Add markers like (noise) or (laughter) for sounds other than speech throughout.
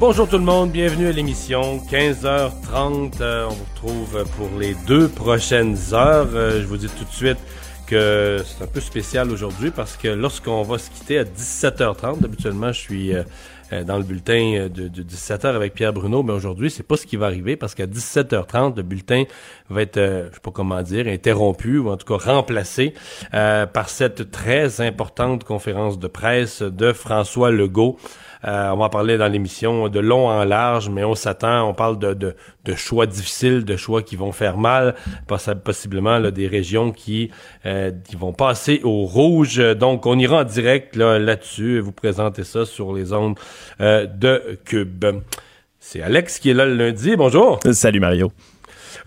Bonjour tout le monde, bienvenue à l'émission 15h30. Euh, on vous retrouve pour les deux prochaines heures. Euh, je vous dis tout de suite que c'est un peu spécial aujourd'hui parce que lorsqu'on va se quitter à 17h30, habituellement je suis euh, euh, dans le bulletin de, 17h avec Pierre Bruno, mais aujourd'hui c'est pas ce qui va arriver parce qu'à 17h30 le bulletin va être, euh, je sais pas comment dire, interrompu ou en tout cas remplacé par cette très importante conférence de presse de François Legault. Euh, on va en parler dans l'émission de long en large, mais on s'attend, on parle de, de, choix difficiles, de choix qui vont faire mal, possiblement là, des régions qui, euh, qui vont passer au rouge. Donc, on ira en direct là, là-dessus et vous présenter ça sur les ondes euh, de Cube. C'est Alex qui est là le lundi. Bonjour. Salut Mario.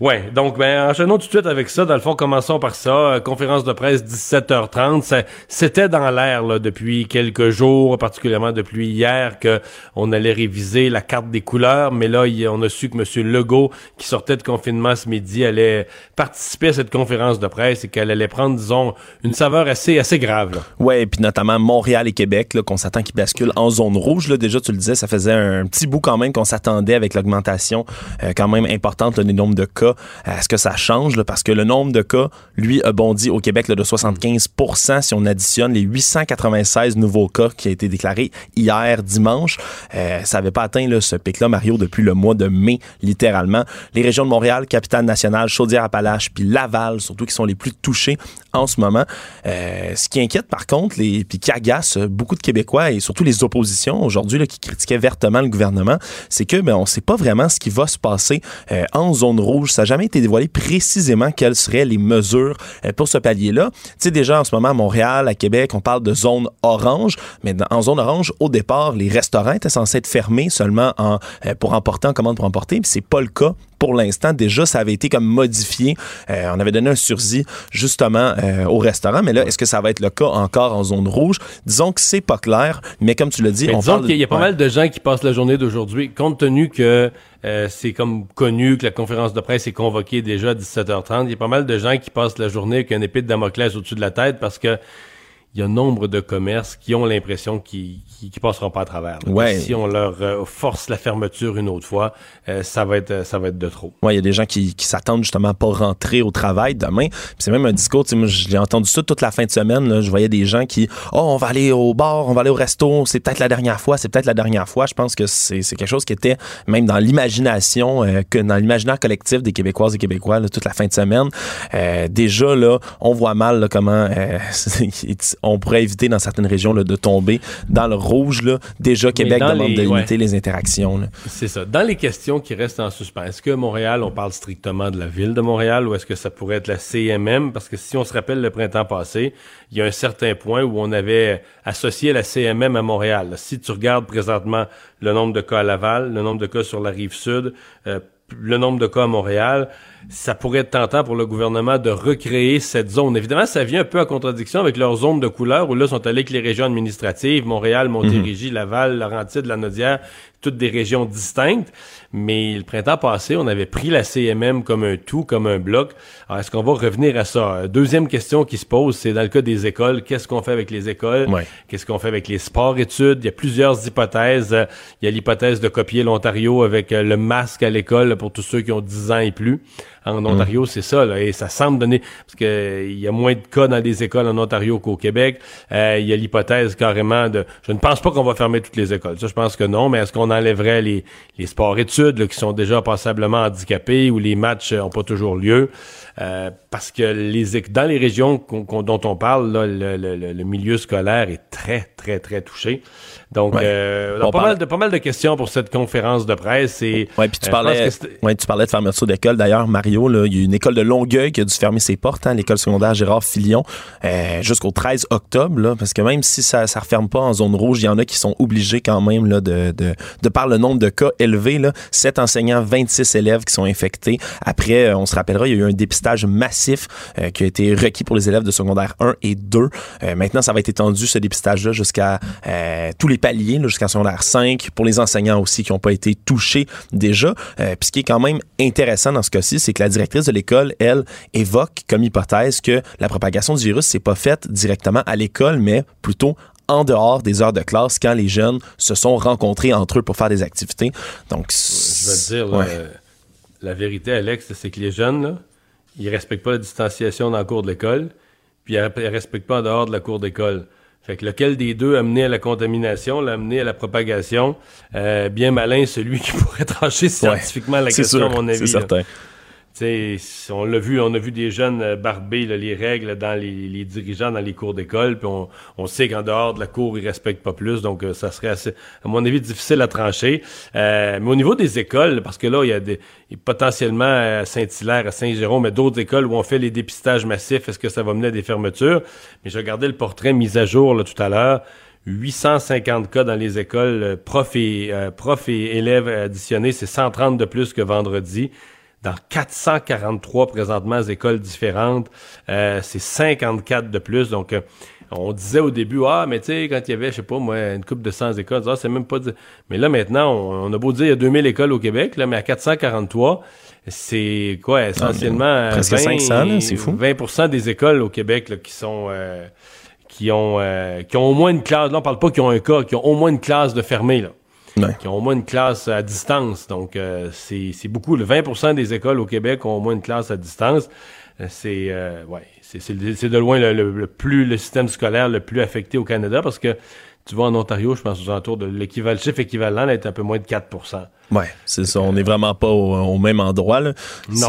Ouais, donc ben enchaînons tout de suite avec ça. Dans le fond, commençons par ça. Euh, conférence de presse 17h30. C'était dans l'air depuis quelques jours, particulièrement depuis hier, que on allait réviser la carte des couleurs. Mais là, on a su que M. Legault, qui sortait de confinement ce midi, allait participer à cette conférence de presse et qu'elle allait prendre, disons, une saveur assez assez grave. Là. Ouais, et puis notamment Montréal et Québec, qu'on s'attend qu'ils basculent en zone rouge. Là. Déjà, tu le disais, ça faisait un petit bout quand même qu'on s'attendait avec l'augmentation euh, quand même importante là, des nombres de cas est-ce que ça change? parce que le nombre de cas, lui, a bondi au Québec de 75% si on additionne les 896 nouveaux cas qui ont été déclarés hier dimanche. Euh, ça n'avait pas atteint ce pic-là, Mario, depuis le mois de mai, littéralement. Les régions de Montréal, Capitale-Nationale, Chaudière-Appalaches, puis Laval, surtout, qui sont les plus touchés en ce moment. Euh, ce qui inquiète, par contre, les, puis qui agace beaucoup de Québécois et surtout les oppositions aujourd'hui qui critiquaient vertement le gouvernement, c'est que ben, on ne sait pas vraiment ce qui va se passer euh, en zone rouge. Ça n'a jamais été dévoilé précisément quelles seraient les mesures euh, pour ce palier-là. Tu sais, déjà en ce moment à Montréal, à Québec, on parle de zone orange, mais en zone orange, au départ, les restaurants étaient censés être fermés seulement en, pour emporter, en commande pour emporter, mais c'est pas le cas pour l'instant. Déjà, ça avait été comme modifié. on avait donné un sursis justement euh, au restaurant. Mais là, est-ce que ça va être le cas encore en zone rouge? Disons que c'est pas clair, mais comme tu l'as dit, on disons qu'il y a pas mal de gens qui passent la journée d'aujourd'hui, compte tenu que euh, c'est comme connu que la conférence de presse est convoquée déjà à 17h30. Il y a pas mal de gens qui passent la journée avec un épée de Damoclès au-dessus de la tête parce que il y a nombre de commerces qui ont l'impression qu'ils qui, passeront pas à travers. Ouais. Si on leur euh, force la fermeture une autre fois, euh, ça va être ça va être de trop. Ouais, il y a des gens qui, qui s'attendent justement pas rentrer au travail demain. C'est même un discours, moi j'ai entendu ça toute la fin de semaine, là. je voyais des gens qui "Oh, on va aller au bar, on va aller au resto, c'est peut-être la dernière fois, c'est peut-être la dernière fois." Je pense que c'est quelque chose qui était même dans l'imagination euh, que dans l'imaginaire collectif des Québécoises et Québécois toute la fin de semaine. déjà là, on voit mal là, comment (laughs) on pourrait éviter dans certaines régions de tomber dans le rouge. Là. Déjà, Québec demande de limiter les interactions. C'est ça. Dans les questions qui restent en suspens, est-ce que Montréal, on parle strictement de la ville de Montréal ou est-ce que ça pourrait être la CMM? Parce que si on se rappelle le printemps passé, il y a un certain point où on avait associé la CMM à Montréal. Si tu regardes présentement le nombre de cas à Laval, le nombre de cas sur la rive sud, euh, le nombre de cas à Montréal, ça pourrait être tentant pour le gouvernement de recréer cette zone. Évidemment, ça vient un peu en contradiction avec leur zone de couleur où là sont allés que les régions administratives, Montréal, Montérégie, mhm. Laval, Laurentide, Lanaudière, toutes des régions distinctes. Mais le printemps passé, on avait pris la CMM comme un tout, comme un bloc. Alors, est-ce qu'on va revenir à ça? Deuxième question qui se pose, c'est dans le cas des écoles, qu'est-ce qu'on fait avec les écoles? Qu'est-ce qu'on fait avec les sports-études? Il y a plusieurs hypothèses. Il y a l'hypothèse de copier l'Ontario avec euh, le masque à l'école pour tous ceux qui ont 10 ans et plus. En Ontario, c'est ça, là, et ça semble donner, parce que il y a moins de cas dans les écoles en Ontario qu'au Québec. Euh, il y a l'hypothèse carrément de, je ne pense pas qu'on va fermer toutes les écoles. Ça, je pense que non, mais est-ce qu'on enlèverait les, les sports-études qui sont déjà passablement handicapés ou les matchs n'ont pas toujours lieu? Euh, parce que les, dans les régions dont on parle, là, le, le, le, milieu scolaire est très, très, très touché. Donc, euh, pas, mal de, pas mal de questions pour cette conférence de presse. Et, ouais, puis tu, parlais, ouais, tu parlais de fermeture d'école. D'ailleurs, Mario. Il y a une école de Longueuil qui a dû fermer ses portes, hein, l'école secondaire Gérard Filion, euh, jusqu'au 13 octobre, là, parce que même si ça ne referme pas en zone rouge, il y en a qui sont obligés quand même, là, de, de, de par le nombre de cas élevés, là, 7 enseignants, 26 élèves qui sont infectés. Après, euh, on se rappellera, il y a eu un dépistage massif euh, qui a été requis pour les élèves de secondaire 1 et 2. Euh, maintenant, ça va être étendu, ce dépistage-là, jusqu'à tous les paliers, jusqu'à secondaire 5, pour les enseignants aussi qui n'ont pas été touchés déjà. puis ce qui est quand même intéressant dans ce cas-ci, c'est que la directrice de l'école, elle, évoque comme hypothèse que la propagation du virus s'est pas faite directement à l'école, mais plutôt en dehors des heures de classe quand les jeunes se sont rencontrés entre eux pour faire des activités. Donc, je vais te dire, la vérité, Alex, c'est que les jeunes, là, ils respectent pas la distanciation dans la cour de l'école, puis ils respectent pas en dehors de la cour d'école. Fait que lequel des deux a mené à la contamination, l'a amené à la propagation, euh, bien malin celui qui (laughs) pourrait trancher scientifiquement la question, à mon avis. C'est certain on l'a vu, on a vu des jeunes euh, barber les règles dans les, dirigeants dans les cours d'école, puis on, sait qu'en dehors de la cour, ils respectent pas plus, donc euh, ça serait assez, à mon avis, difficile à trancher. Euh, mais au niveau des écoles, parce que là, il y a des potentiellement à Saint-Hilaire, à Saint-Jérôme, mais d'autres écoles où on fait les dépistages massifs, est-ce que ça va mener à des fermetures? Mais je regardais le portrait mis à jour tout à l'heure. 850 cas dans les écoles, profs et, profs et élèves additionnés, c'est 130 de plus que vendredi dans 443 présentement écoles différentes. Euh, c'est 54 de plus. Donc, euh, on disait au début, ah, mais tu sais, quand il y avait, je sais pas, moi, une coupe de 100 écoles, ah, c'est même pas... Mais là, maintenant, on, a beau dire, il y a 2000 écoles au Québec, là, mais à 443, c'est quoi, ah, essentiellement... presque 500, c'est fou. 20 des écoles au Québec là, qui sont... Euh, qui ont, qui ont au moins une classe, là on parle pas qui ont un cas, qui ont au moins une classe de fermée, là qui ont au moins une classe à distance. Donc, euh, c'est beaucoup. Le 20% des écoles au Québec ont au moins une classe à distance. Euh, c'est euh, ouais, c'est de loin le, plus le système scolaire le plus affecté au Canada parce que tu vois en Ontario, je pense aux alentours de l'équivalent, chiffre équivalent là, est un peu moins de 4 Ouais, c'est ça. On n'est vraiment pas au, même endroit. Non.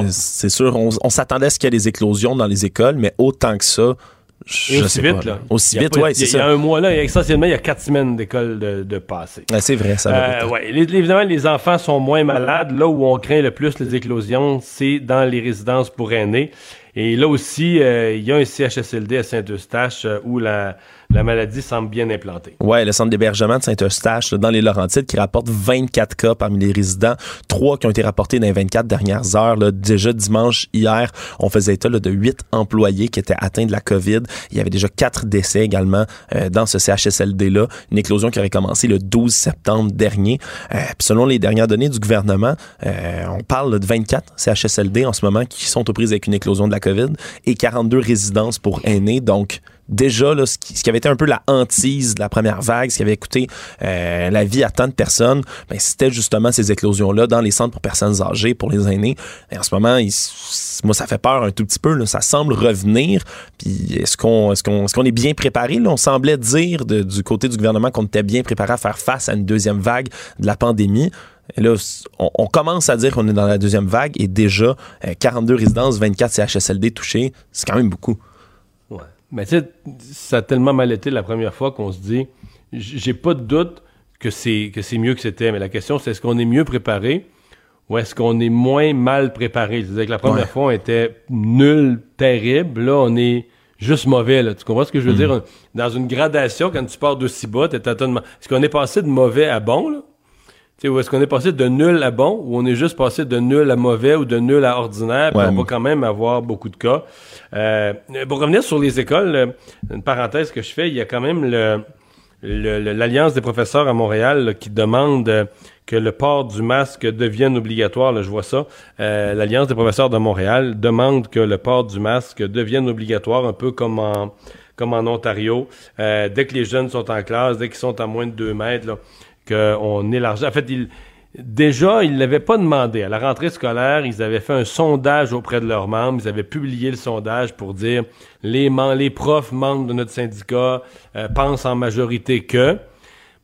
C'est sûr. On, on s'attendait à ce qu'il y ait des éclosions dans les écoles, mais autant que ça, je aussi vite, là. Aussi vite, oui, c'est ça. Il y a un mois, là, essentiellement, il y a quatre semaines d'école de, de passé. c'est vrai, ça va euh, ouais. Évidemment, les enfants sont moins malades. Là où on craint le plus les éclosions, c'est dans les résidences pour aînés. Et là aussi, euh, il y a un CHSLD à Saint-Eustache euh, où la, la maladie semble bien implantée. Oui, le centre d'hébergement de Saint-Eustache, dans les Laurentides, qui rapporte 24 cas parmi les résidents, trois qui ont été rapportés dans les 24 dernières heures. Là. Déjà dimanche, hier, on faisait état de 8 employés qui étaient atteints de la COVID. Il y avait déjà quatre décès également euh, dans ce CHSLD-là. Une éclosion qui aurait commencé le 12 septembre dernier. Euh, selon les dernières données du gouvernement, euh, on parle de 24 CHSLD en ce moment qui sont aux prises avec une éclosion de la COVID et 42 résidences pour aînés. Donc, déjà ce, qui, avait été un peu la hantise de la première vague, ce qui avait coûté euh, la vie à tant de personnes, ben, c'était justement ces éclosions-là dans les centres pour personnes âgées, pour les aînés. Et en ce moment, moi, ça fait peur un tout petit peu. Ça semble revenir. Puis est-ce qu'on est, bien préparé? On semblait dire du côté du gouvernement qu'on était bien préparé à faire face à une deuxième vague de la pandémie. Là, on, commence à dire qu'on est dans la deuxième vague et déjà 42 euh, résidences, 24 CHSLD touchés, c'est quand même beaucoup. Mais tu sais, ça a tellement mal été la première fois qu'on se dit, j'ai pas de doute que c'est que c'est mieux que c'était. Mais la question, c'est est-ce qu'on est mieux préparé ou est-ce qu'on est moins mal préparé? C'est-à-dire que la première fois, on était nul, terrible. Là, on est juste mauvais. Là. Tu comprends ce que je veux mm. dire? Dans une gradation, quand tu pars d'aussi bas, t'es Est-ce qu'on est passé de mauvais à bon? Là? Ou est-ce qu'on est passé de nul à bon, ou on est juste passé de nul à mauvais ou de nul à ordinaire, puis on va quand même avoir beaucoup de cas. Euh, pour revenir sur les écoles, euh, une parenthèse que je fais, il y a quand même le, l'Alliance des professeurs à Montréal qui demande euh, que le port du masque devienne obligatoire. Là, je vois ça. Euh, L'Alliance des professeurs de Montréal demande que le port du masque devienne obligatoire, un peu comme en, comme en Ontario. dès que les jeunes sont en classe, dès qu'ils sont à moins de deux mètres, là, qu'on élargit. En fait, il, déjà, ils ne l'avaient pas demandé. À la rentrée scolaire, ils avaient fait un sondage auprès de leurs membres. Ils avaient publié le sondage pour dire les, les profs membres de notre syndicat euh, pensent en majorité que.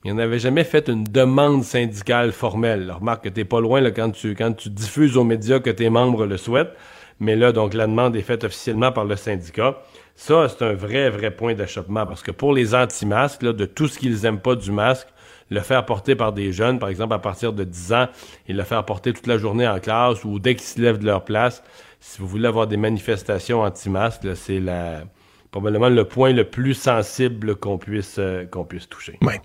Ils n'avaient jamais fait une demande syndicale formelle. remarque que tu pas loin là, quand, tu, quand tu diffuses aux médias que tes membres le souhaitent. Mais là, donc, la demande est faite officiellement par le syndicat. Ça, c'est un vrai, vrai point d'achoppement parce que pour les anti-masques, de tout ce qu'ils aiment pas du masque, le faire porter par des jeunes, par exemple à partir de 10 ans, et le faire porter toute la journée en classe ou dès qu'ils se lèvent de leur place. Si vous voulez avoir des manifestations anti-masques, c'est la probablement le point le plus sensible qu'on puisse, euh, qu'on puisse toucher. Ouais.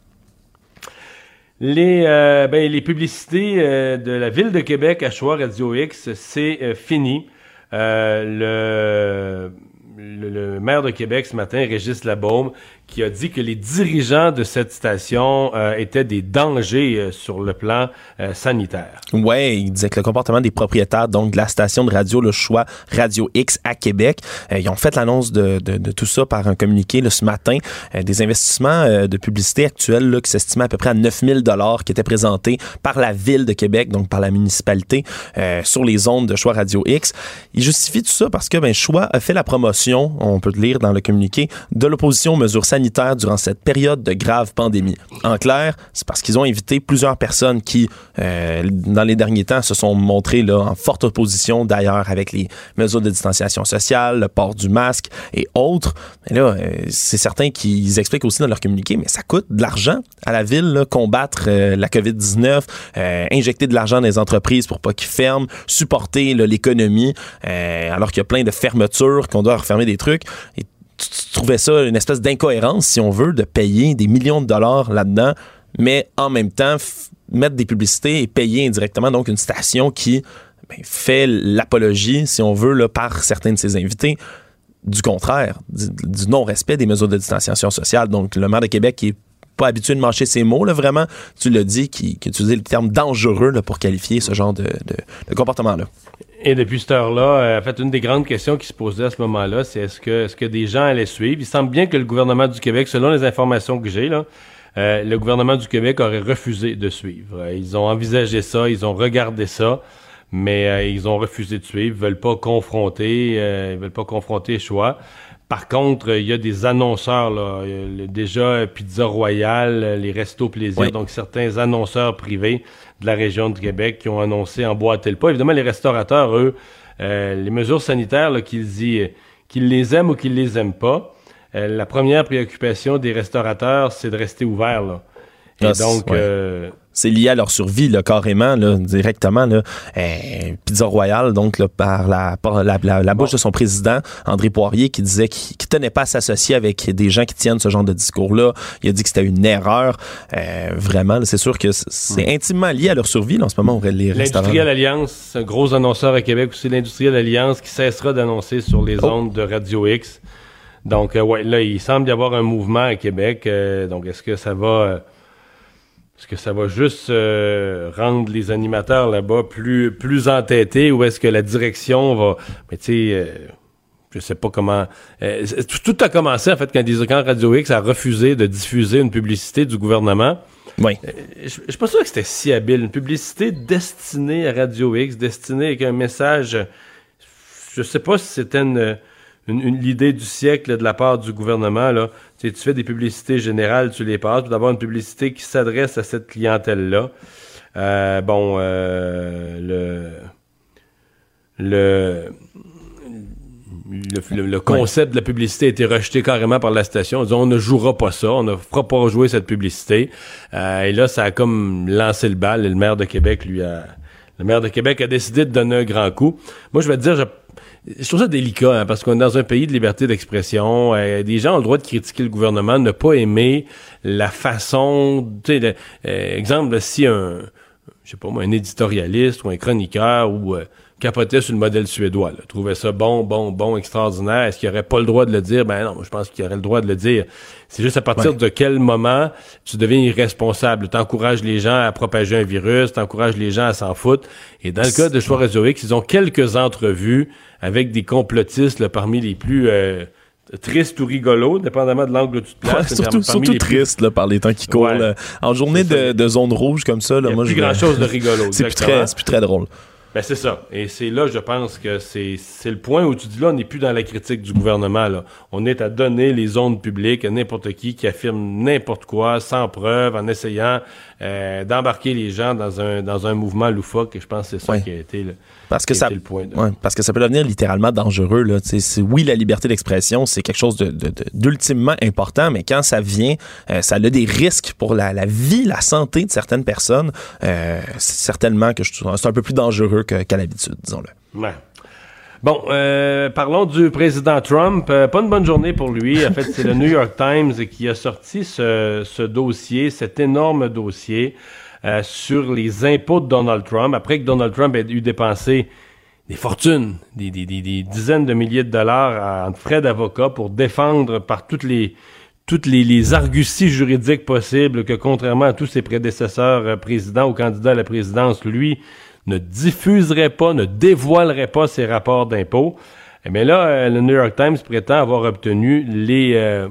Les, euh, ben, les publicités euh, de la ville de Québec à Choix Radio X, c'est fini. le le, maire de Québec ce matin, Régis Labaume, qui a dit que les dirigeants de cette station euh, étaient des dangers euh, sur le plan euh, sanitaire. Ouais, il disait que le comportement des propriétaires donc de la station de radio Le Choix Radio X à Québec, ils ont fait l'annonce de, de, tout ça par un communiqué là, ce matin, des investissements de publicité actuels là, qui s'estimaient à peu près à 9000 dollars qui étaient présentés par la ville de Québec, donc par la municipalité, sur les ondes de Choix Radio X. Il justifie tout ça parce que ben, Choix a fait la promotion, on peut le lire dans le communiqué, de l'opposition aux mesures durant cette période de grave pandémie. En clair, c'est parce qu'ils ont invité plusieurs personnes qui, euh, dans les derniers temps, se sont montrées là, en forte opposition d'ailleurs avec les mesures de distanciation sociale, le port du masque et autres. Là, euh, c'est certain qu'ils expliquent aussi dans leur communiqué, mais ça coûte de l'argent à la ville, là, combattre euh, la COVID-19, injecter de l'argent dans les entreprises pour pas qu'ils ferment, supporter l'économie, alors qu'il y a plein de fermetures, qu'on doit refermer des trucs. Tu, trouvais ça une espèce d'incohérence, si on veut, de payer des millions de dollars là-dedans, mais en même temps mettre des publicités et payer indirectement donc une station qui ben, fait l'apologie, si on veut, là, par certains de ses invités, du contraire, du, non-respect des mesures de distanciation sociale. Donc, le maire de Québec qui est pas habitué de marcher ses mots, là, vraiment, tu l'as dit, qui, qui utilisait le terme dangereux là, pour qualifier ce genre de, de comportement-là. Et depuis cette heure-là, euh, en fait, une des grandes questions qui se posait à ce moment-là, c'est est-ce que, est-ce que des gens allaient suivre? Il semble bien que le gouvernement du Québec, selon les informations que j'ai, là, euh, le gouvernement du Québec aurait refusé de suivre. Euh, ils ont envisagé ça, ils ont regardé ça, mais ils ont refusé de suivre, ils veulent pas confronter, ils veulent pas confronter choix. Par contre, il y a des annonceurs, là, déjà Pizza Royale, les Restos Plaisir, donc certains annonceurs privés de la région de Québec qui ont annoncé emboîter le pas. Évidemment, les restaurateurs, eux, euh, les mesures sanitaires, qu'ils qu'ils les aiment ou qu'ils les aiment pas, euh, la première préoccupation des restaurateurs, c'est de rester ouverts. Là. Et donc, euh, c'est lié à leur survie, là, carrément, là, directement. Là. Euh, Pizza Royale, donc là, par, la, la, la, bouche de son président, André Poirier, qui disait qu'il ne tenait pas à s'associer avec des gens qui tiennent ce genre de discours-là. Il a dit que c'était une erreur. Euh, vraiment, c'est sûr que c'est intimement lié à leur survie là, en ce moment. Les L'Industriel Alliance, un gros annonceur à Québec aussi, l'Industriel Alliance qui cessera d'annoncer sur les oh. ondes de Radio X. Donc, euh, ouais, là, il semble y avoir un mouvement à Québec. Euh, donc, est-ce que ça va est-ce que ça va juste euh, rendre les animateurs là-bas plus, plus entêtés ou est-ce que la direction va. Mais tu sais, euh, je sais pas comment. Euh, tout, a commencé en fait quand, quand Radio X a refusé de diffuser une publicité du gouvernement. Oui. je, je suis pas sûr que c'était si habile. Une publicité destinée à Radio X, destinée avec un message. Je sais pas si c'était une une, l'idée du siècle de la part du gouvernement. Là. Tu, tu fais des publicités générales, tu les passes, d'avoir une publicité qui s'adresse à cette clientèle-là. Euh, bon, euh, le, le, le, concept de la publicité a été rejeté carrément par la station. On dit on ne jouera pas ça, on ne fera pas jouer cette publicité. Euh, et là, ça a comme lancé le bal. Et le maire de Québec, lui, a, le maire de Québec a décidé de donner un grand coup. Moi, je vais te dire, je, je trouve ça délicat hein, parce qu'on est dans un pays de liberté d'expression. Euh, des gens ont le droit de critiquer le gouvernement, ne pas aimer la façon. Tu sais, euh, exemple, si un, je sais pas moi, un éditorialiste ou un chroniqueur ou euh, capotait sur le modèle suédois, là, trouvait ça bon, bon, bon, extraordinaire. Est-ce qu'il aurait pas le droit de le dire? Ben non, je pense qu'il aurait le droit de le dire. C'est juste à partir de quel moment tu deviens irresponsable? Tu encourages les gens à propager un virus, tu encourages les gens à s'en foutre. Et dans le cas de Choix Réseau X, ils ont quelques entrevues avec des complotistes parmi les plus euh, tristes ou rigolos, dépendamment de l'angle où tu te places. surtout surtout triste là, par les temps qui courent. En journée de, zone rouge comme ça, là, Il moi plus grand chose de rigolo. (laughs) c'est plus, très, plus très drôle. Ben c'est ça. Et c'est là, je pense que c'est le point où tu dis là, on n'est plus dans la critique du gouvernement. Là. On est à donner les ondes publiques à n'importe qui qui affirme n'importe quoi, sans preuve, en essayant euh, d'embarquer les gens dans un, dans un mouvement loufoque. Et je pense que c'est ça qui a été le, parce que ça, le point. parce que ça peut devenir littéralement dangereux. Là. oui, la liberté d'expression, c'est quelque chose d'ultimement de, important, mais quand ça vient, euh, ça a des risques pour la, la, vie, la santé de certaines personnes. Euh, certainement que c'est un peu plus dangereux qu'à l'habitude, disons-le. Ouais. Bon, euh, parlons du président Trump. Euh, pas une bonne journée pour lui. En fait, c'est le (laughs) New York Times qui a sorti ce, dossier, cet énorme dossier euh, sur les impôts de Donald Trump. Après que Donald Trump ait eu dépensé des fortunes, des, dizaines de milliers de dollars en frais d'avocat pour défendre par toutes les toutes les, les, arguties juridiques possibles que, contrairement à tous ses prédécesseurs présidents ou candidats à la présidence, lui ne diffuserait pas, ne dévoilerait pas ses rapports d'impôts. Mais eh là, euh, le New York Times prétend avoir obtenu les, euh,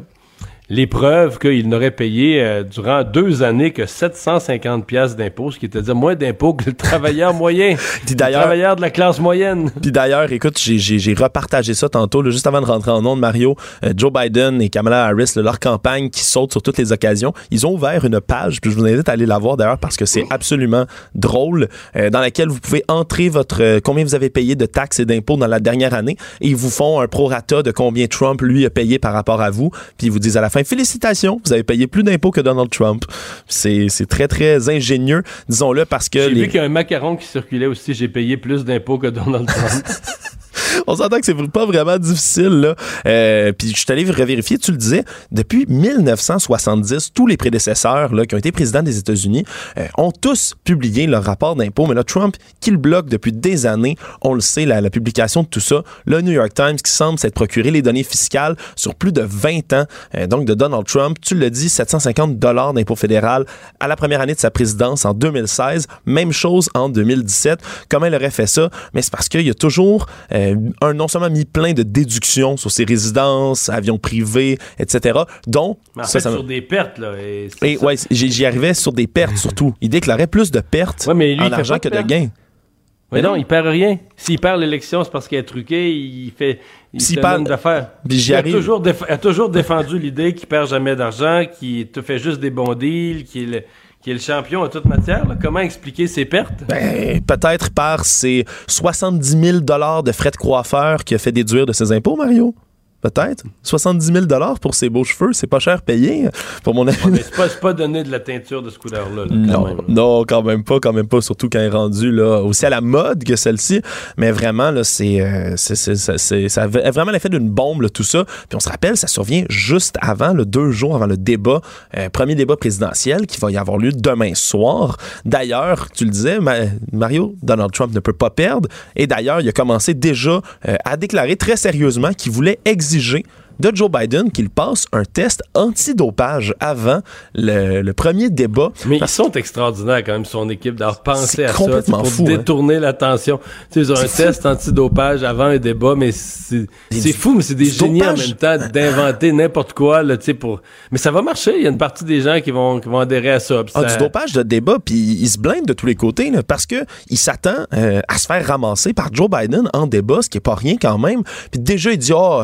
les preuves qu'il n'aurait payé euh, durant deux années que 750 pièces d'impôts, ce qui était dire moins d'impôts que le travailleur moyen, (laughs) le travailleur de la classe moyenne. Puis d'ailleurs, écoute, j'ai repartagé ça tantôt, juste avant de rentrer en nom de Mario, euh, Joe Biden et Kamala Harris, leur campagne qui saute sur toutes les occasions, ils ont ouvert une page, puis je vous invite à aller la voir d'ailleurs parce que c'est absolument drôle, euh, dans laquelle vous pouvez entrer votre combien vous avez payé de taxes et d'impôts dans la dernière année, et ils vous font un prorata de combien Trump lui a payé par rapport à vous, puis ils vous disent à la fin félicitations, vous avez payé plus d'impôts que Donald Trump. C'est très, très ingénieux, disons-le, parce que... J'ai vu qu'il y a un macaron qui circulait aussi, j'ai payé plus d'impôts que Donald Trump. (laughs) (laughs) on s'entend que c'est pas vraiment difficile. Là. Euh, puis je suis allé revérifier, tu le disais, depuis 1970, tous les prédécesseurs là, qui ont été présidents des États-Unis euh, ont tous publié leur rapport d'impôt. Mais là, Trump, qui le bloque depuis des années, on le sait, la, publication de tout ça, le New York Times qui semble s'être procuré les données fiscales sur plus de 20 ans, euh, donc de Donald Trump, tu le dis, 750 dollars d'impôt fédéral à la première année de sa présidence en 2016, même chose en 2017. Comment il aurait fait ça? Mais c'est parce qu'il y a toujours un non seulement mis plein de déductions sur ses résidences, avions privés, etc. Donc, ça, sur des pertes là. Et, ouais, j'y arrivais sur des pertes surtout. Il déclarait plus de pertes en argent que de, gains. Mais non, il perd rien. S'il perd l'élection, c'est parce qu'il est truqué, il fait, il fait perd d'affaires. Il a toujours, a toujours défendu l'idée qu'il perd jamais d'argent, qu'il te fait juste des bons deals, qu'il qui est le champion en toute matière. Comment expliquer ses pertes? Ben, peut-être par ses 70 000 de frais de coiffeur qu'il a fait déduire de ses impôts, Mario peut-être. 70 000 pour ses beaux cheveux, c'est pas cher payé pour mon ami. c'est pas, pas donné de la teinture de ce couleur-là. non, non, quand même pas, quand même pas, surtout quand il est rendu là, aussi à la mode que celle-ci. Mais vraiment, là, c'est, euh, c'est, ça a vraiment l'effet d'une bombe, tout ça. Puis on se rappelle, ça survient juste avant, le deux jours avant le débat, euh, premier débat présidentiel qui va y avoir lieu demain soir. D'ailleurs, tu le disais, Mario, Donald Trump ne peut pas perdre. Et d'ailleurs, il a commencé déjà euh, à déclarer très sérieusement qu'il voulait exiger exiger de Joe Biden qu'il passe un test antidopage avant le, premier débat. Mais ils sont extraordinaires quand même, son équipe, d'avoir pensé à ça pour fou, hein. détourner l'attention. Tu sais, ils ont un test antidopage avant un débat, mais c'est fou, mais c'est des génies en même temps d'inventer n'importe quoi, là, pour... Mais ça va marcher, il y a une partie des gens qui vont, qui vont adhérer à ça. Ah, du dopage de débat, puis il se blinde de tous les côtés, là, parce que il s'attend euh, à se faire ramasser par Joe Biden en débat, ce qui est pas rien quand même. Puis déjà, il dit, oh,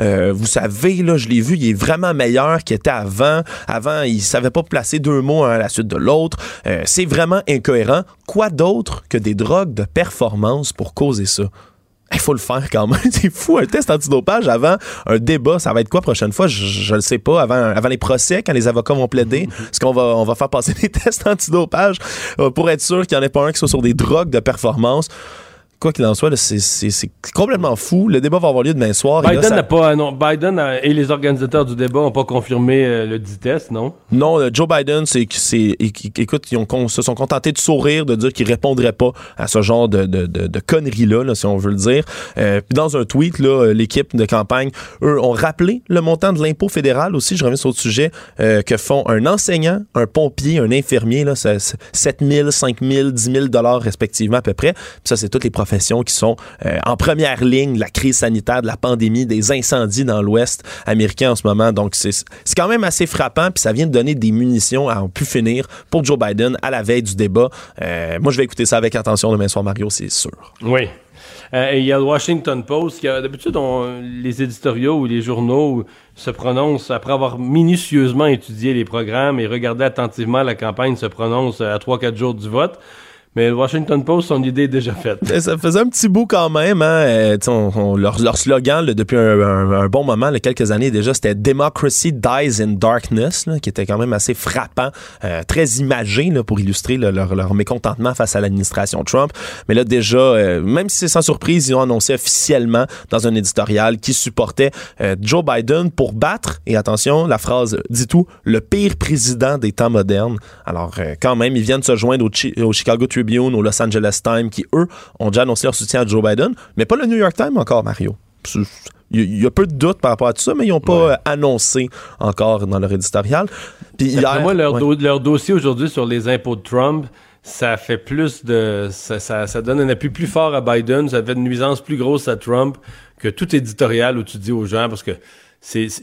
euh, vous savez, là, je l'ai vu, il est vraiment meilleur qu'il était avant. Avant, il savait pas placer deux mots à la suite de l'autre. Euh, c'est vraiment incohérent. Quoi d'autre que des drogues de performance pour causer ça? Il faut le faire quand même. (laughs) C'est fou, un test antidopage avant un débat. Ça va être quoi prochaine fois? Je, ne le sais pas. Avant, avant les procès, quand les avocats vont plaider, est-ce qu'on va, on va faire passer (laughs) des tests antidopage euh, pour être sûr qu'il n'y en ait pas un qui soit sur des drogues de performance? Quoi qu'il en soit, c'est complètement fou. Le débat va avoir lieu demain soir. Biden n'a pas, non, Biden et les organisateurs du débat n'ont pas confirmé euh, le dit test, non? Non, euh, Joe Biden, c'est, écoute, ils ont, se sont contentés de sourire, de dire qu'ils répondraient pas à ce genre de, de, de, conneries-là, si on veut le dire. Euh, puis dans un tweet, l'équipe de campagne, eux, ont rappelé le montant de l'impôt fédéral aussi. Je reviens sur le sujet que font un enseignant, un pompier, un infirmier, là, 7 000, 5 000, 10 000 dollars respectivement à peu près. Puis ça, c'est toutes les qui sont euh, en première ligne la crise sanitaire, de la pandémie, des incendies dans l'Ouest américain en ce moment. Donc, c'est quand même assez frappant, puis ça vient de donner des munitions à en pu finir pour Joe Biden à la veille du débat. Euh, moi, je vais écouter ça avec attention demain soir, Mario, c'est sûr. Oui. Euh, il y a le Washington Post qui d'habitude les éditoriaux ou les journaux se prononcent après avoir minutieusement étudié les programmes et regardé attentivement la campagne se prononce à 3-4 jours du vote. Mais le Washington Post, son idée est déjà faite. (laughs) Ça faisait un petit bout quand même. Hein? Euh, leur, slogan depuis un, bon moment, quelques années déjà, c'était Democracy Dies in Darkness, qui était quand même assez frappant, euh, très imagé pour illustrer leur, mécontentement face à l'administration Trump. Mais là déjà, euh, même si c'est sans surprise, ils ont annoncé officiellement dans un éditorial qu'ils supportaient Joe Biden pour battre, et attention, la phrase dit tout, le pire président des temps modernes. Alors quand même, ils viennent se joindre au, au Chicago Tribune au Los Angeles Times, qui, eux, ont déjà annoncé leur soutien à Joe Biden, mais pas le New York Times encore, Mario. Il y a peu de doutes par rapport à tout ça, mais ils n'ont pas euh, annoncé encore dans leur éditorial. Puis moi, leur, dossier aujourd'hui sur les impôts de Trump, ça fait plus de. Ça, donne un appui plus fort à Biden, ça fait une nuisance plus grosse à Trump que tout éditorial où tu dis aux gens, parce que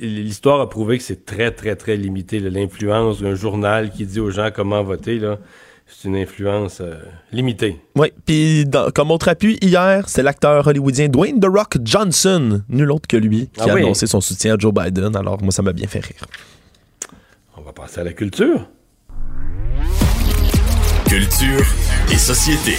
l'histoire a prouvé que c'est très, très, très limité, l'influence d'un journal qui dit aux gens comment voter. Là c'est une influence euh, limitée. Oui, puis comme autre appui, hier, c'est l'acteur hollywoodien Dwayne The Rock Johnson, nul autre que lui, qui ah a annoncé son soutien à Joe Biden. Alors, moi, ça m'a bien fait rire. On va passer à la culture. Culture et société.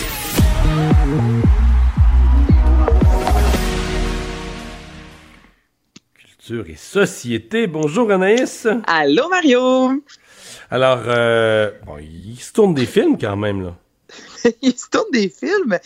Culture et société. Bonjour Anaïs. Allô Mario. Alors, euh, il se tourne des films quand même, là. (laughs) il se tourne des films.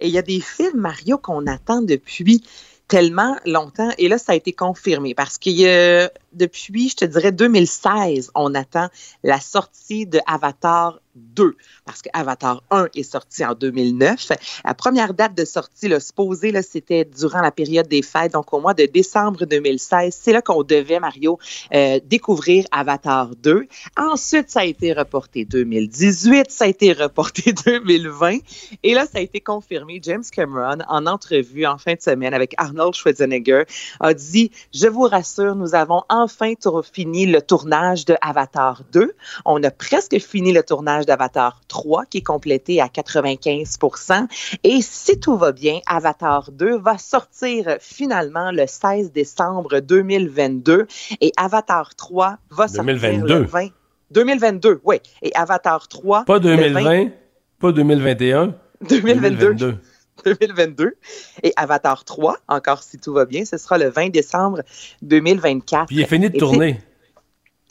Et il y a des films, Mario, qu'on attend depuis tellement longtemps. Et là, ça a été confirmé parce que depuis, je te dirais, 2016, on attend la sortie de Avatar 2, parce que Avatar 1 est sorti en 2009. La première date de sortie, là, supposée, là, c'était durant la période des fêtes, donc au mois de décembre 2016. C'est là qu'on devait, Mario, euh, découvrir Avatar 2. Ensuite, ça a été reporté 2018, ça a été reporté (laughs) 2020. Et là, ça a été confirmé. James Cameron, en entrevue en fin de semaine avec Arnold Schwarzenegger, a dit, je vous rassure, nous avons enfin fini le tournage de Avatar 2. On a presque fini le tournage d'Avatar 3 qui est complété à 95 Et si tout va bien, Avatar 2 va sortir finalement le 16 décembre 2022 et Avatar 3 va sortir 2022. le 20 2022, oui. Et Avatar 3 Pas 2020, pas 2021. 2022. 2022. Et Avatar 3, encore si tout va bien, ce sera le 20 décembre 2024. Puis il est fini de tourner.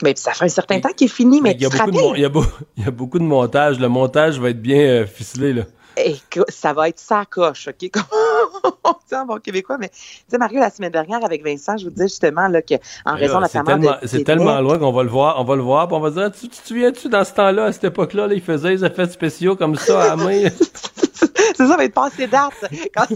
Mais ça fait un certain temps qu'il est fini, mais, il, y a beaucoup de, (laughs) il, y a beaucoup de montage. Le montage va être bien euh, ficelé, là. Et ça va être sa coche, OK? (laughs) On dit en bon québécois. Mais, tu sais, Mario, la semaine dernière, avec Vincent, je vous disais justement là, qu'en raison de la tellement, C'est tellement loin qu'on va le voir. On va le voir, puis on va dire, tu te souviens-tu, dans ce temps-là, à cette époque-là, là, ils faisaient des effets spéciaux comme ça à main? (laughs) c'est ça, va être passé date. Quand...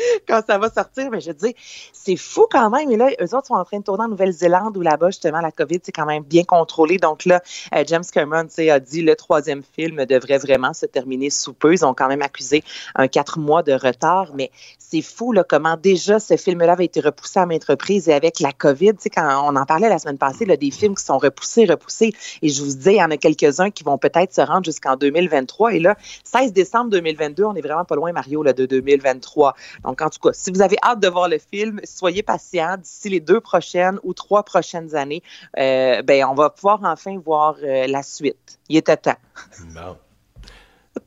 (laughs) quand ça va sortir. Mais je dis, c'est fou quand même. Et là, eux autres sont en train de tourner en Nouvelle-Zélande où là-bas, justement, la COVID, c'est quand même bien contrôlé. Donc là, euh, James Cameron a dit le troisième film devrait vraiment se terminer sous peu. Ils ont quand même accusé un quatre mois de retard. Mais c'est fou là, comment déjà ce film-là avait été repoussé à maintes reprises et avec la COVID, quand on en parlait la semaine passée, là, des films qui sont repoussés, repoussés. Et je vous dis, il y en a quelques-uns qui vont peut-être se rendre jusqu'en 2023. Et là, 16 décembre 2022, on est vraiment pas loin, Mario, là, de 2023. Donc, en tout cas, si vous avez hâte de voir le film, soyez patient. D'ici les deux prochaines ou trois prochaines années, euh, ben, on va pouvoir enfin voir euh, la suite. Il était temps. Bon.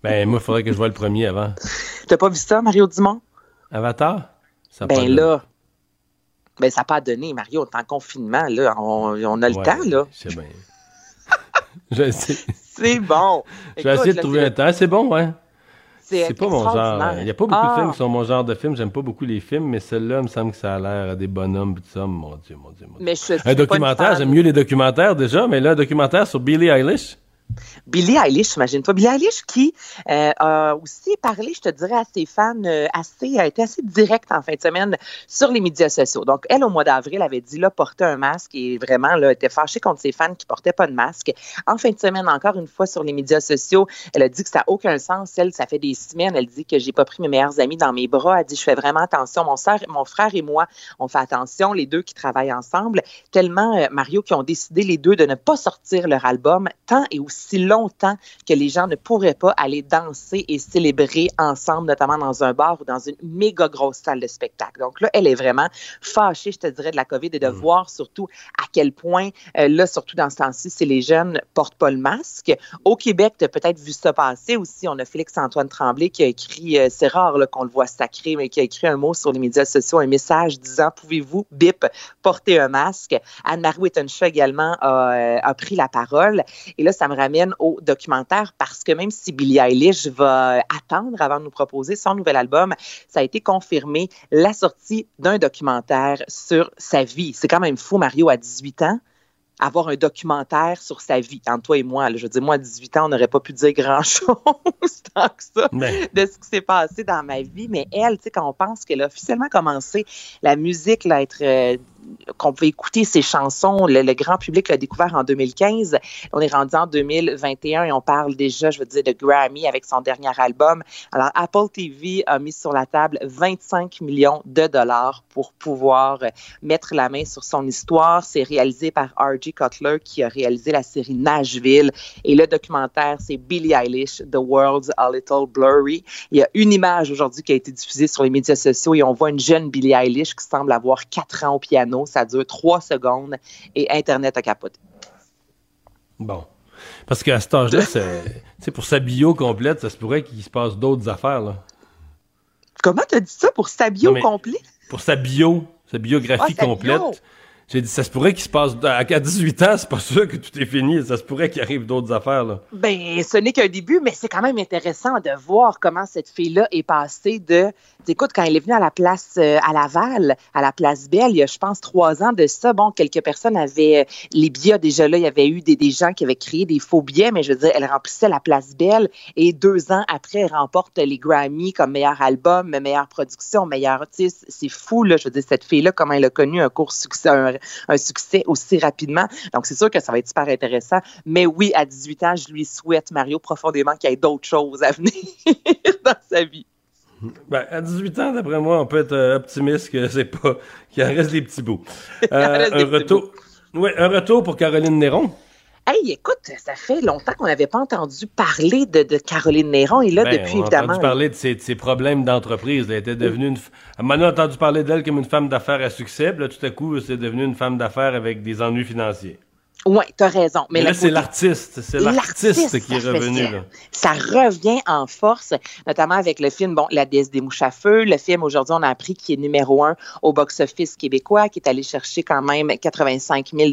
Ben, moi, il faudrait que je voie le premier avant. T'as pas vu ça, Mario Dumont? Avatar? Ça ben là, ben ça n'a pas donné, Mario. On est en confinement, là. On, a le temps, là. C'est bien. (laughs) (laughs) C'est bon. Je vais essayer de trouver un temps. C'est bon, ouais. C'est pas mon genre. Il n'y a pas beaucoup de films qui ah. sont mon genre de film. J'aime pas beaucoup les films, mais celui-là, il me semble que ça a l'air des bonhommes, tout ça. Mon Dieu, mon Dieu, mon Dieu. Mais un documentaire, j'aime mieux les documentaires déjà, mais là, un documentaire sur Billie Eilish. Billie Eilish, imagine-toi. Billie Eilish qui euh, a aussi parlé, je te dirais, à ses fans, euh, assez, a été assez directe en fin de semaine sur les médias sociaux. Donc, elle, au mois d'avril, avait dit, là, porter un masque et vraiment, là, était fâchée contre ses fans qui portaient pas de masque. En fin de semaine, encore une fois, sur les médias sociaux, elle a dit que ça n'a aucun sens. Elle, ça fait des semaines, elle dit que j'ai pas pris mes meilleurs amis dans mes bras. Elle dit, je fais vraiment attention. Mon, frère et moi, on fait attention, les deux qui travaillent ensemble. Tellement, euh, Mario, qui ont décidé les deux de ne pas sortir leur album tant et aussi longtemps que les gens ne pourraient pas aller danser et célébrer ensemble, notamment dans un bar ou dans une méga grosse salle de spectacle. Donc là, elle est vraiment fâchée, je te dirais, de la COVID et de mm. voir surtout à quel point, euh, là, surtout dans ce temps-ci, si les jeunes portent pas le masque. Au Québec, tu as peut-être vu ça passer aussi. On a Félix-Antoine Tremblay qui a écrit, euh, c'est rare qu'on le voit sacré, mais qui a écrit un mot sur les médias sociaux, un message disant, pouvez-vous, bip, porter un masque. Anne-Marie Wittenshaw également a, euh, a pris la parole. Et là, ça me ramène au documentaire parce que même si Billie Eilish va attendre avant de nous proposer son nouvel album, ça a été confirmé la sortie d'un documentaire sur sa vie. C'est quand même fou, Mario, à 18 ans avoir un documentaire sur sa vie, entre toi et moi. je veux dire, moi, à 18 ans, on n'aurait pas pu dire grand-chose (laughs) tant que ça de ce qui s'est passé dans ma vie. Mais elle, tu sais, quand on pense qu'elle a officiellement commencé la musique, là, être euh, qu'on peut écouter ses chansons. Le, grand public l'a découvert en 2015. On est rendu en 2021 et on parle déjà, je veux dire, de Grammy avec son dernier album. Alors, Apple TV a mis sur la table 25 millions de dollars pour pouvoir mettre la main sur son histoire. C'est réalisé par R.G. Cutler qui a réalisé la série Nashville. Et le documentaire, c'est Billie Eilish, The World's a Little Blurry. Il y a une image aujourd'hui qui a été diffusée sur les médias sociaux et on voit une jeune Billie Eilish qui semble avoir quatre ans au piano ça dure trois secondes et Internet a capoté. Bon. Parce qu'à cet âge-là, (laughs) c'est pour sa bio complète, ça se pourrait qu'il se passe d'autres affaires. Là. Comment tu as dit ça? Pour sa bio complète? Pour sa bio, sa biographie ah, complète. J'ai dit, ça se pourrait qu'il se passe. À 18 ans, c'est pas sûr que tout est fini. Ça se pourrait qu'il arrive d'autres affaires. Là. Ben, ce n'est qu'un début, mais c'est quand même intéressant de voir comment cette fille-là est passée de écoute, quand elle est venue à la place euh, à Laval, à la place Belle, il y a, je pense, trois ans de ça, bon, quelques personnes avaient euh, les billets déjà là, il y avait eu des, des, gens qui avaient créé des faux billets, mais je veux dire, elle remplissait la place Belle et deux ans après, elle remporte les Grammy comme meilleur album, meilleure production, meilleur artiste. C'est fou, là, je veux dire, cette fille-là, comment elle a connu un court succès, un, succès aussi rapidement. Donc, c'est sûr que ça va être super intéressant. Mais oui, à 18 ans, je lui souhaite, Mario, profondément qu'il y ait d'autres choses à venir (laughs) dans sa vie. Ben, à 18 ans, d'après moi, on peut être euh, optimiste que c'est pas qu'il en reste des petits bouts. (laughs) Euh, un retour. Ouais, un retour pour Caroline Néron. Hey, écoute, ça fait longtemps qu'on n'avait pas entendu parler de, Caroline Néron. Et là, ben, depuis, on a entendu parler de ses, problèmes d'entreprise. Elle était devenue une. On a entendu parler d'elle comme une femme d'affaires à succès. Puis là, tout à coup, c'est devenu une femme d'affaires avec des ennuis financiers. Oui, tu as raison. Mais, là, c'est l'artiste. C'est l'artiste qui est revenu. Là. Ça revient en force, notamment avec le film, bon, La déesse des mouches à feu. Le film, aujourd'hui, on a appris qu'il est numéro un au box-office québécois, qui est allé chercher quand même 85 000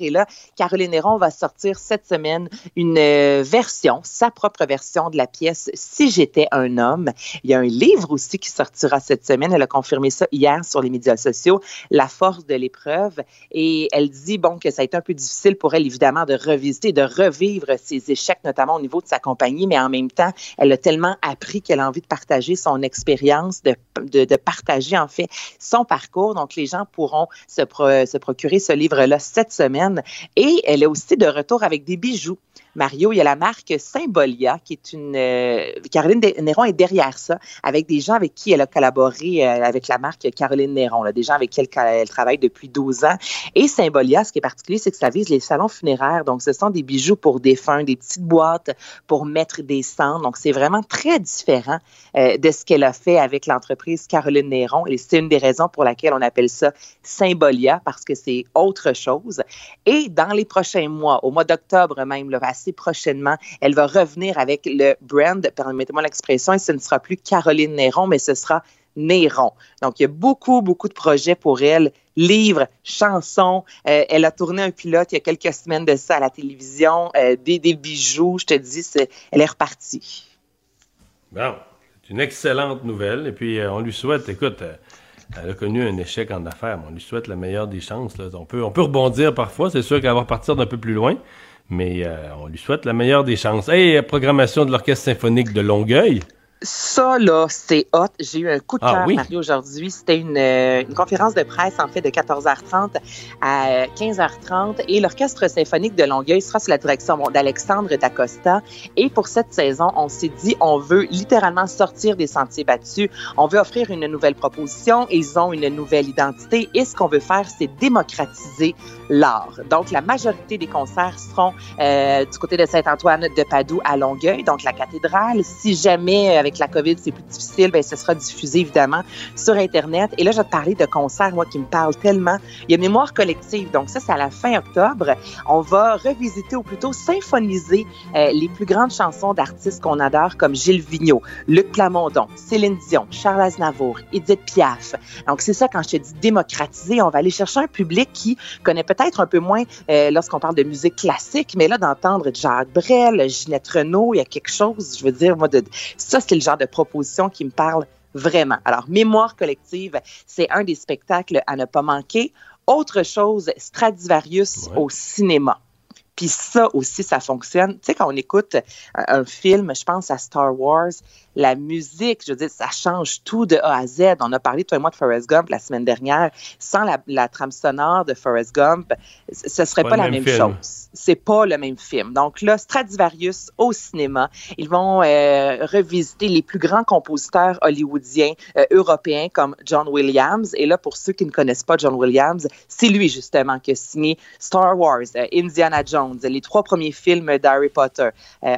Et là, Caroline Héron va sortir cette semaine une euh, version, sa propre version de la pièce Si j'étais un homme. Il y a un livre aussi qui sortira cette semaine. Elle a confirmé ça hier sur les médias sociaux, La force de l'épreuve. Et elle dit, bon, que ça a été un peu difficile pour elle, évidemment, de revisiter, de revivre ses échecs, notamment au niveau de sa compagnie, mais en même temps, elle a tellement appris qu'elle a envie de partager son expérience, de, partager, en fait, son parcours. Donc, les gens pourront se, se procurer ce livre-là cette semaine. Et elle est aussi de retour avec des bijoux. Mario, il y a la marque Symbolia, qui est une... Euh, Caroline Néron est derrière ça, avec des gens avec qui elle a collaboré euh, avec la marque Caroline Néron, des gens avec qui elle, travaille depuis 12 ans. Et Symbolia, ce qui est particulier, c'est que ça vise les salons funéraires. Donc, ce sont des bijoux pour défunts, des petites boîtes pour mettre des cendres. Donc, c'est vraiment très différent euh, de ce qu'elle a fait avec l'entreprise Caroline Néron. Et c'est une des raisons pour laquelle on appelle ça Symbolia, parce que c'est autre chose. Et dans les prochains mois, au mois d'octobre même, là, prochainement. Elle va revenir avec le brand, permettez-moi l'expression, et ce ne sera plus Caroline Néron, mais ce sera Néron. Donc, il y a beaucoup, beaucoup de projets pour elle. Livres, chansons. Euh, elle a tourné un pilote il y a quelques semaines de ça à la télévision. Euh, des, bijoux, je te dis, elle est repartie. Bon, c'est une excellente nouvelle. Et puis, euh, on lui souhaite, écoute, elle a connu un échec en affaires, mais on lui souhaite la meilleure des chances. On, peut, on peut rebondir parfois. C'est sûr qu'elle va partir d'un peu plus loin. Mais on lui souhaite la meilleure des chances. Hey, programmation de l'Orchestre symphonique de Longueuil. Ça, là, c'est hot. J'ai eu un coup de ah cœur, Marie, aujourd'hui. C'était une, euh, une, conférence de presse, en fait, de 14h30 à 15h30. Et l'Orchestre symphonique de Longueuil sera sous la direction d'Alexandre Dacosta. Et pour cette saison, on s'est dit, on veut littéralement sortir des sentiers battus. On veut offrir une nouvelle proposition. Ils ont une nouvelle identité. Et ce qu'on veut faire, c'est démocratiser Donc, la majorité des concerts seront euh, du côté de Saint-Antoine de Padoue à Longueuil, donc la cathédrale. Si jamais, avec la COVID, c'est plus difficile, ben, ce sera diffusé évidemment sur Internet. Et là, je vais te parler de concerts, moi, qui me parlent tellement. Il y a Mémoire collective. Donc, ça, c'est à la fin octobre. On va revisiter ou plutôt symphoniser euh, les plus grandes chansons d'artistes qu'on adore, comme Gilles Vigneault, Luc Plamondon, Céline Dion, Charles Aznavour, Edith Piaf. Donc, c'est ça, quand je te dis démocratiser, on va aller chercher un public qui connaît peut-être un peu moins euh, lorsqu'on parle de musique classique, mais là, d'entendre Jacques Brel, Ginette Renault, il y a quelque chose, je veux dire, moi, de, ça, c'est le genre de proposition qui me parle vraiment. Alors, Mémoire collective, c'est un des spectacles à ne pas manquer. Autre chose, Stradivarius au cinéma. Puis ça aussi, ça fonctionne. Tu sais, quand on écoute un, film, je pense à Star Wars, la musique, je veux dire, ça change tout de A à Z. On a parlé, toi et moi, de Forrest Gump la semaine dernière. Sans la, trame sonore de Forrest Gump, ce serait pas, la même, chose. C'est pas le même film. Donc là, Stradivarius au cinéma, ils vont euh, revisiter les plus grands compositeurs hollywoodiens euh, européens comme John Williams. Et là, pour ceux qui ne connaissent pas John Williams, c'est lui justement qui a signé Star Wars, euh, Indiana Jones, les trois premiers films d'Harry Potter,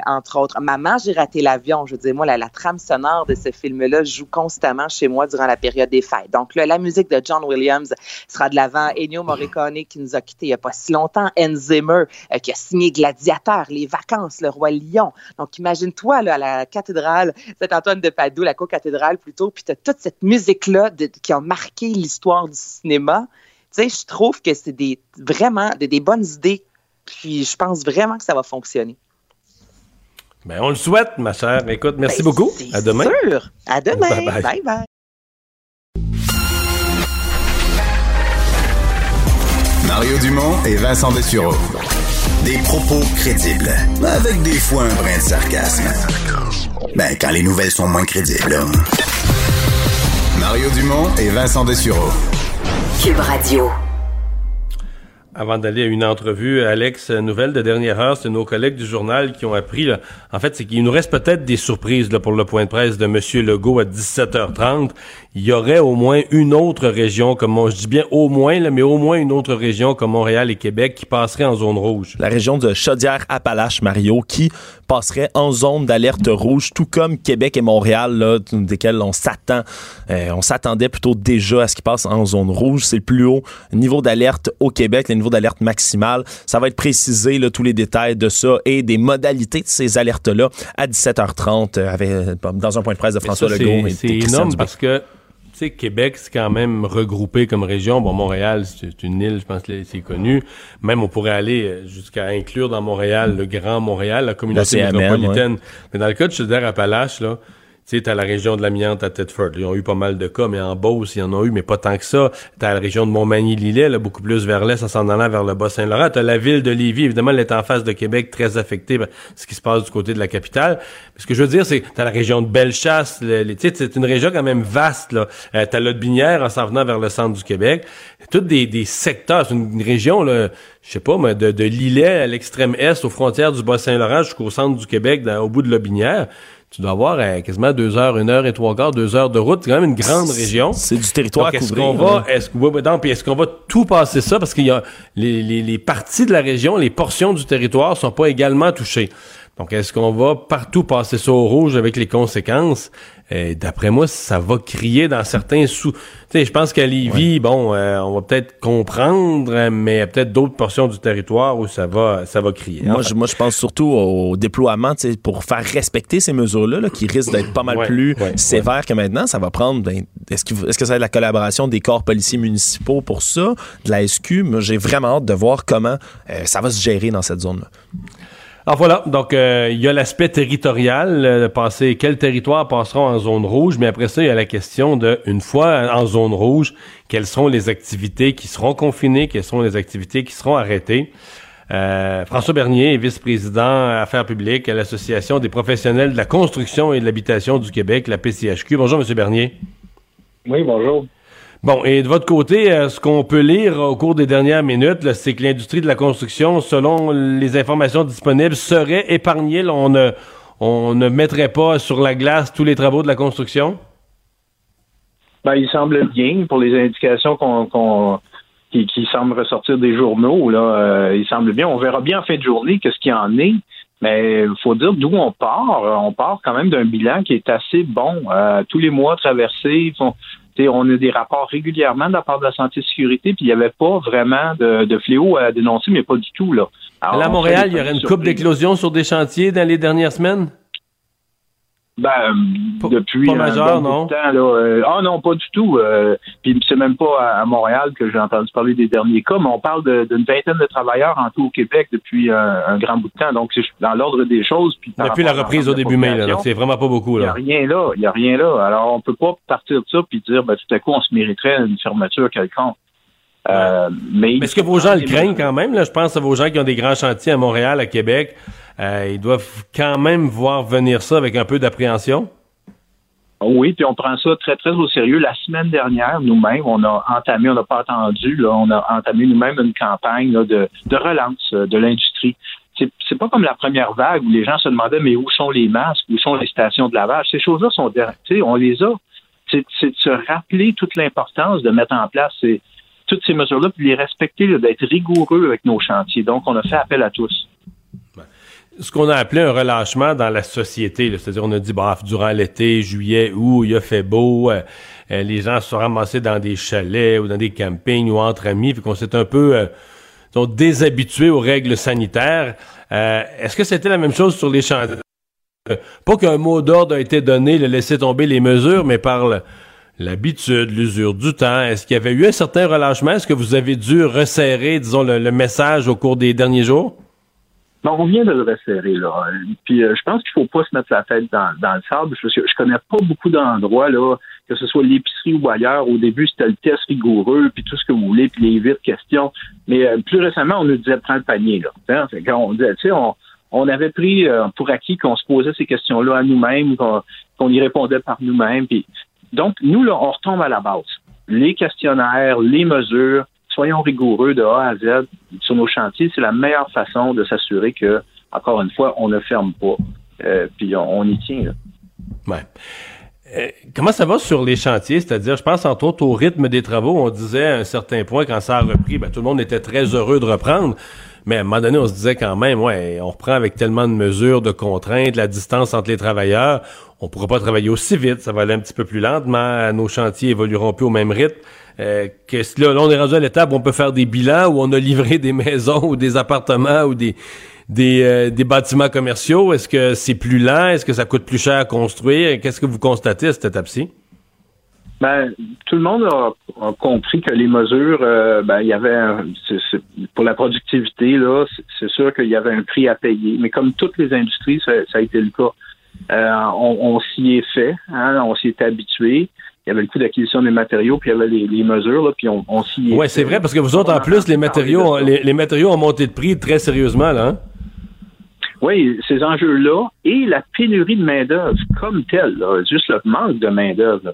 entre autres. Maman, j'ai raté l'avion. Je veux dire, moi, la, la trame sonore de ce film-là joue constamment chez moi durant la période des fêtes. Donc là, la musique de John Williams sera de l'avant. Ennio Morricone qui nous a quittés il n'y a pas si longtemps. Hans Zimmer euh, qui a signé Gladiateur, Les Vacances, Le Roi Lion. Donc imagine-toi à la cathédrale Saint-Antoine de Padoue, la co-cathédrale plutôt, puis tu as toute cette musique-là qui a marqué l'histoire du cinéma. Tu sais, je trouve que c'est des, vraiment des, des bonnes idées puis je pense vraiment que ça va fonctionner. Ben, on le souhaite, ma chère. Écoute, merci ben, beaucoup. À demain. Sûr. À demain. Bye bye. bye, Mario Dumont et Vincent Dessureau. Des propos crédibles, avec des fois un brin de sarcasme. Ben, quand les nouvelles sont moins crédibles. Mario Dumont et Vincent Dessureau. Cube Radio. Avant d'aller à une entrevue, Alex, nouvelle de dernière heure, c'est nos collègues du journal qui ont appris. en fait, c'est qu'il nous reste peut-être des surprises là, pour le point de presse de M. Legault à 17h30 il y aurait au moins une autre région, comme je dis bien au moins, là, mais au moins une autre région comme Montréal et Québec qui passerait en zone rouge. La région de Chaudière-Appalaches, Mario, qui passerait en zone d'alerte rouge, tout comme Québec et Montréal, là, desquels on s'attend, euh, on s'attendait plutôt déjà à ce qui passe en zone rouge. C'est le plus haut niveau d'alerte au Québec, le niveau d'alerte maximal. Ça va être précisé, là, tous les détails de ça et des modalités de ces alertes-là à 17h30 euh, avec, euh, dans un point de presse de François Legault. C'est énorme parce que sais, Québec, c'est quand même regroupé comme région. Bon, Montréal, c'est une île, je pense que c'est connu. Même, on pourrait aller euh, jusqu'à inclure dans Montréal le Grand Montréal, la communauté métropolitaine. Mais dans le cas de Chaudière-Appalaches, là, tu sais, la région de l'amiante à Thetford. Ils ont eu pas mal de cas, mais en Beauce, ils en ont eu, mais pas tant que ça. T'as la région de Montmagny-Lillet, là, beaucoup plus vers l'est, en s'en allant vers le Bas-Saint-Laurent. T'as la ville de Lévis, évidemment, elle est en face de Québec, très affectée par ce qui se passe du côté de la capitale. ce que je veux dire, c'est t'as la région de Bellechasse. Tu sais, c'est une région quand même vaste, là. Euh, t'as en s'en venant vers le centre du Québec. Toutes des, des secteurs. C'est une, région, là, je sais pas, mais de, de Lillet à l'extrême est, aux frontières du Bas-Saint-Laurent jusqu'au centre du Québec, au bout de la binière tu dois avoir euh, quasiment deux heures, une heure et trois quarts, deux heures de route. C'est quand même une grande région. C'est du territoire est-ce Qu'on va, est-ce, est-ce qu'on va tout passer ça? Parce qu'il y a les, les, les parties de la région, les portions du territoire sont pas également touchées. Donc, est-ce qu'on va partout passer ça au rouge avec les conséquences? Euh, d'après moi, ça va crier dans certains sous. Tu sais, je pense qu'à Lévis, bon, euh, on va peut-être comprendre, mais peut-être d'autres portions du territoire où ça va, ça va crier. Moi, je, moi, je pense surtout au déploiement, tu sais, pour faire respecter ces mesures-là, qui risquent d'être pas mal plus sévères que maintenant. Ça va prendre. Ben, est-ce, est-ce que ça va être la collaboration des corps policiers municipaux pour ça, de la SQ Moi, j'ai vraiment hâte de voir comment euh, ça va se gérer dans cette zone-là. Alors voilà, donc euh, il y a l'aspect territorial, euh, passer quels territoires passeront en zone rouge, mais après ça, il y a la question de, une fois en zone rouge, quelles sont les activités qui seront confinées, quelles sont les activités qui seront arrêtées. Euh, François Bernier vice-président Affaires publiques à l'Association des professionnels de la construction et de l'habitation du Québec, la PCHQ. Bonjour, M. Bernier. Oui, bonjour. Bon, et de votre côté, euh, ce qu'on peut lire au cours des dernières minutes, c'est que l'industrie de la construction, selon les informations disponibles, serait épargnée. on, ne, on ne mettrait pas sur la glace tous les travaux de la construction? Ben, il semble bien, pour les indications qu'on qui, qui, semblent ressortir des journaux, là, euh, il semble bien. On verra bien en fin de journée qu'est-ce qu'il en est. Mais il faut dire d'où on part. On part quand même d'un bilan qui est assez bon. Euh, tous les mois traversés, on a des rapports régulièrement de la part de la santé et sécurité, puis il n'y avait pas vraiment de, fléau à dénoncer, mais pas du tout. Là, à Montréal, il y aurait une coupe d'éclosion sur des chantiers dans les dernières semaines? Ben, depuis pas majeur, non? temps, là, euh, ah non, pas du tout. Euh, puis c'est même pas à, Montréal que j'ai entendu parler des derniers cas, mais on parle d'une vingtaine de travailleurs en tout au Québec depuis un, grand bout de temps. Donc c'est dans l'ordre des choses. Puis depuis la reprise au début mai, là, donc c'est vraiment pas beaucoup. Il n'y a rien là, il y a rien là. Alors on peut pas partir de ça puis dire ben, tout à coup on se mériterait une fermeture quelconque. Euh, mais est-ce que vos gens le craignent quand même? Là? Je pense à vos gens qui ont des grands chantiers à Montréal, à Québec. Euh, ils doivent quand même voir venir ça avec un peu d'appréhension. Oui, puis on prend ça très, très au sérieux. La semaine dernière, nous-mêmes, on a entamé, on n'a pas attendu, là, on a entamé nous-mêmes une campagne de, relance euh, de l'industrie. C'est, pas comme la première vague où les gens se demandaient mais où sont les masques, où sont les stations de lavage? Ces choses-là sont, on les a. C'est, de se rappeler toute l'importance de mettre en place toutes ces mesures-là, puis les respecter, d'être rigoureux avec nos chantiers. Donc, on a fait appel à tous. Ce qu'on a appelé un relâchement dans la société, c'est-à-dire on a dit, bah, durant l'été, juillet, août, il a fait beau, euh, euh, les gens se sont ramassés dans des chalets ou dans des campings ou entre amis, puis qu'on s'est un peu euh, déshabitué aux règles sanitaires. Est-ce que c'était la même chose sur les chantiers? pas qu'un mot d'ordre a été donné, le laisser tomber les mesures, mais par l'habitude, l'usure du temps. Est-ce qu'il y avait eu un certain relâchement? Est-ce que vous avez dû resserrer, disons, le, message au cours des derniers jours? Non, on vient de le resserrer, là. Puis euh, je pense qu'il faut pas se mettre la tête dans, le sable. Je, je connais pas beaucoup d'endroits, là, que ce soit l'épicerie ou ailleurs. Au début, c'était le test rigoureux, puis tout ce que vous voulez, puis les vite questions. Mais euh, plus récemment, on nous disait prends le panier, là. Hein? Quand on disait, tu sais, on, avait pris euh, pour acquis qu'on se posait ces questions-là à nous-mêmes, qu'on y répondait par nous-mêmes. Donc, nous, là, on retombe à la base. Les questionnaires, les mesures, soyons rigoureux de A à Z sur nos chantiers. C'est la meilleure façon de s'assurer que, encore une fois, on ne ferme pas. Euh, puis on, y tient. Ouais. Euh, comment ça va sur les chantiers? C'est-à-dire, je pense entre autres au rythme des travaux. On disait à un certain point, quand ça a repris, ben, tout le monde était très heureux de reprendre. Mais à un moment donné, on se disait quand même, ouais, on reprend avec tellement de mesures, de contraintes, la distance entre les travailleurs, on pourra pas travailler aussi vite, ça va aller un petit peu plus lentement, nos chantiers évolueront plus au même rythme. Euh, que là, on est rendu à l'étape où on peut faire des bilans, où on a livré des (laughs) maisons ou des appartements ou des des, euh, des bâtiments commerciaux. Est-ce que c'est plus lent? Est-ce que ça coûte plus cher à construire? Qu'est-ce que vous constatez à cette étape-ci? Ben, tout le monde a, compris que les mesures, euh, ben, il y avait pour la productivité là, c'est sûr qu'il y avait un prix à payer. Mais comme toutes les industries, ça, a été le cas. Euh, on, s'y est fait, hein, on s'y est habitué. Il y avait le coût d'acquisition des matériaux, puis il y avait les, mesures, là, puis on, s'y est. Ouais, c'est vrai parce que vous autres, en plus, les matériaux, les, matériaux ont monté de prix très sérieusement, là. Hein? Oui, ces enjeux-là et la pénurie de main-d'œuvre comme telle, juste le manque de main-d'œuvre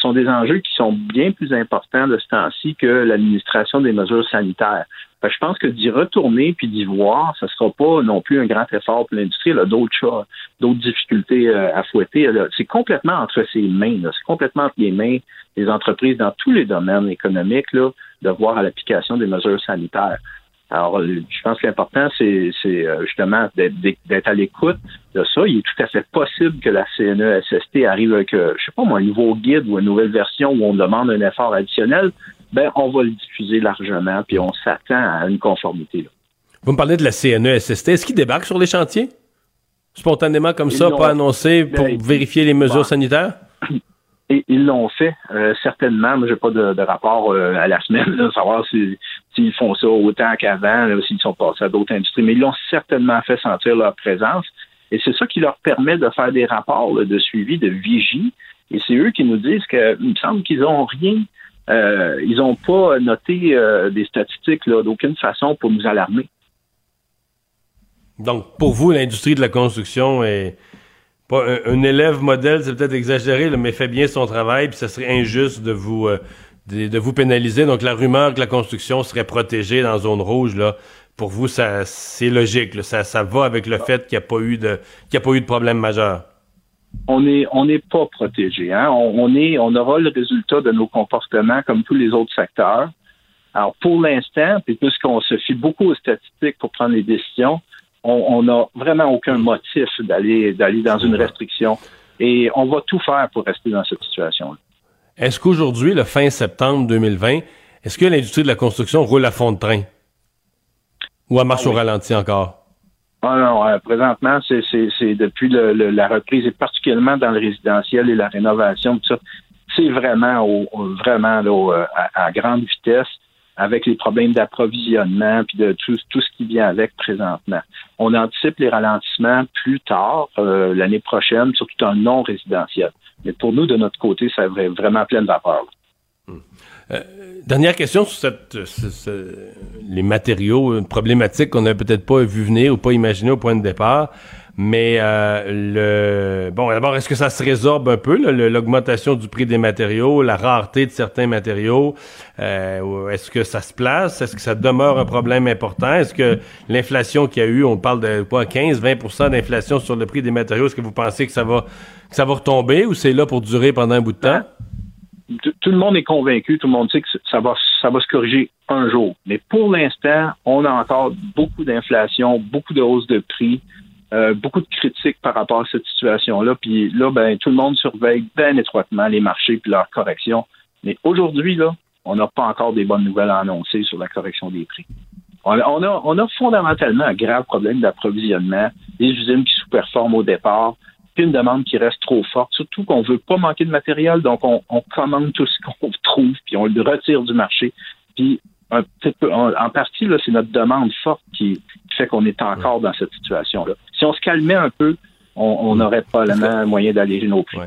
sont des enjeux qui sont bien plus importants de ce temps-ci que l'administration des mesures sanitaires. Je pense que d'y retourner puis d'y voir, ce ne sera pas non plus un grand effort pour l'industrie. Elle a d'autres d'autres difficultés euh, à fouetter. C'est complètement entre ses mains. C'est complètement entre les mains des entreprises dans tous les domaines économiques là, de voir à l'application des mesures sanitaires. Alors, je pense que l'important, c'est euh, justement d'être à l'écoute de ça. Il est tout à fait possible que la CNESST arrive avec, euh, je sais pas moi, un nouveau guide ou une nouvelle version où on demande un effort additionnel. Ben, on va le diffuser largement, puis on s'attend à une conformité. Vous me parlez de la CNESST. Est-ce qu'il débarque sur les chantiers? Spontanément comme ça, pas annoncé pour ben, vérifier les mesures sanitaires? (clears throat) Et ils l'ont fait, euh, certainement. Moi, j'ai pas de, rapport euh, à la semaine, de savoir s'ils font ça autant qu'avant, s'ils sont passés à d'autres industries, mais ils l'ont certainement fait sentir leur présence. Et c'est ça qui leur permet de faire des rapports de suivi, de vigie. Et c'est eux qui nous disent qu'il me semble qu'ils n'ont rien, euh, ils n'ont pas noté des statistiques d'aucune façon pour nous alarmer. Donc, pour vous, l'industrie de la construction est pas un, élève modèle, c'est peut-être exagéré, mais fait bien son travail, puis ça serait injuste de vous euh, de, vous pénaliser. Donc, la rumeur que la construction serait protégée dans zone rouge, là, pour vous, ça c'est logique. Ça, ça va avec le fait qu'il n'y a pas eu de qu'il a pas eu de problème majeur. On n'est on pas protégé. Hein? On, est on aura le résultat de nos comportements comme tous les autres secteurs. Alors pour l'instant, puis puisqu'on se fie beaucoup aux statistiques pour prendre les décisions, on n'a vraiment aucun motif d'aller d'aller dans une restriction. Et on va tout faire pour rester dans cette situation-là. Est-ce qu'aujourd'hui, le fin septembre 2020, est-ce que l'industrie de la construction roule à fond de train? Ou à marche au ralenti encore? Ah non, euh, présentement, c'est depuis la reprise, et particulièrement dans le résidentiel et la rénovation, tout ça, c'est vraiment au, vraiment là, à, grande vitesse avec les problèmes d'approvisionnement puis de tout, tout, ce qui vient avec présentement. On anticipe les ralentissements plus tard, euh, l'année prochaine, surtout dans le non résidentiel. Mais pour nous, de notre côté, ça vraiment plein vapeur. Euh, dernière question sur cette, les matériaux, une problématique qu'on n'a peut-être pas vu venir ou pas imaginé au point de départ. Mais euh, le bon, d'abord, est-ce que ça se résorbe un peu l'augmentation du prix des matériaux, la rareté de certains matériaux? Euh, Est-ce que ça se place? Est-ce que ça demeure un problème important? Est-ce que l'inflation qu'il y a eu, on parle de quoi, 15-20% d'inflation sur le prix des matériaux Est-ce que vous pensez que ça va que ça va retomber ou c'est là pour durer pendant un bout de temps? Tout le monde est convaincu, tout le monde sait que ça va, ça va se corriger un jour. Mais pour l'instant, on a encore beaucoup d'inflation, beaucoup de hausse de prix, euh, beaucoup de critiques par rapport à cette situation-là. Puis là, ben, tout le monde surveille bien étroitement les marchés puis leurs corrections. Mais aujourd'hui, là, on n'a pas encore des bonnes nouvelles à annoncer sur la correction des prix. On a, on a, fondamentalement un grave problème d'approvisionnement, des usines qui sous-performent au départ, une demande qui reste trop forte, surtout qu'on veut pas manquer de matériel, donc on, commande tout ce qu'on trouve, puis on le retire du marché. Puis un peu, en, partie, c'est notre demande forte qui, fait qu'on est encore dans cette situation-là. Si on se calmait un peu, on n'aurait pas le moyen d'alléger nos prix.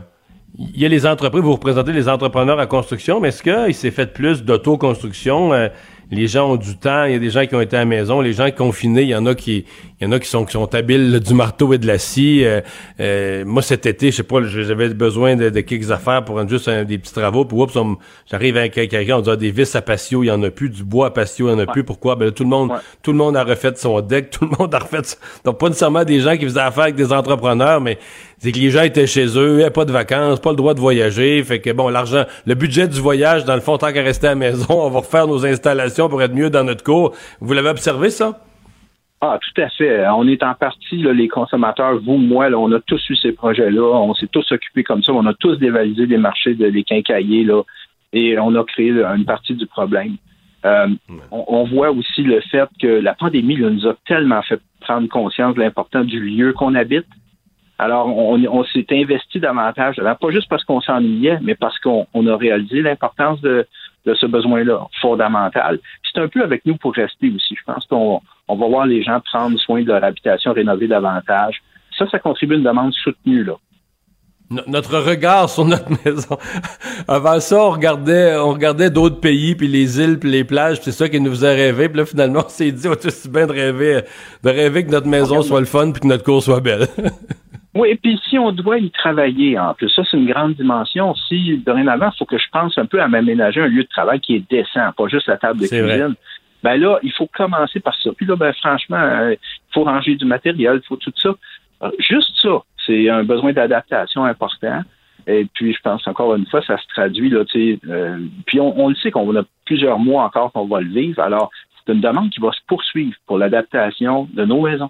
Il y a les entreprises, vous représentez les entrepreneurs à construction, mais est-ce qu'il s'est fait plus d'autoconstruction? Euh, les gens ont du temps, il y a des gens qui ont été à la maison, les gens confinés, il y en a qui il y en a qui sont qui sont habiles du marteau et de la scie. Euh, euh, moi cet été, je sais pas, j'avais besoin de, quelques affaires pour rendre juste des petits travaux, puis oups, j'arrive avec quelqu'un, on dit ah, des vis à patio, il y en a plus, du bois à patio, il y en a plus. Pourquoi? Ben tout le monde tout le monde a refait son deck, (laughs) tout le monde a refait donc pas nécessairement des gens qui faisaient affaire avec des entrepreneurs, mais c'est que les gens étaient chez eux, pas de vacances, pas le droit de voyager, fait que bon, l'argent, le budget du voyage dans le fond tant qu'à rester à la maison, (laughs) on va refaire nos installations pour être mieux dans notre cours. Vous l'avez observé, ça? Ah, tout à fait. On est en partie, les consommateurs, vous, moi, on a tous eu ces projets-là. On s'est tous occupés comme ça. On a tous dévalisé les marchés de, des quincaillers, là, et on a créé une partie du problème. Euh, on, voit aussi le fait que la pandémie nous a tellement fait prendre conscience de l'importance du lieu qu'on habite. Alors, on, s'est investi davantage, pas juste parce qu'on s'ennuyait, mais parce qu'on a réalisé l'importance de, de ce besoin-là fondamental. C'est un peu avec nous pour rester aussi. Je pense qu'on on va voir les gens prendre soin de leur habitation, rénover davantage. Ça, ça contribue à une demande soutenue, là. Notre regard sur notre (laughs) maison. Avant ça, on regardait, on regardait d'autres pays, puis les îles, puis les plages, c'est ça qui nous faisait rêver. Puis là, finalement, on s'est dit, c'est aussi bien de rêver, de rêver que notre maison soit le fun, puis que notre cour soit belle. (laughs) Oui, et puis si on doit y travailler en plus, ça c'est une grande dimension. Si dorénavant, il faut que je pense un peu à m'aménager un lieu de travail qui est décent, pas juste la table de cuisine. Ben là, il faut commencer par ça. Puis là, ben franchement, euh, il faut ranger du matériel, il faut tout ça. Euh, juste ça, c'est un besoin d'adaptation important. Et puis, je pense encore une fois, ça se traduit là, tu sais. Euh, puis on, on, le sait qu'on a plusieurs mois encore qu'on va le vivre. Alors, c'est une demande qui va se poursuivre pour l'adaptation de nos maisons.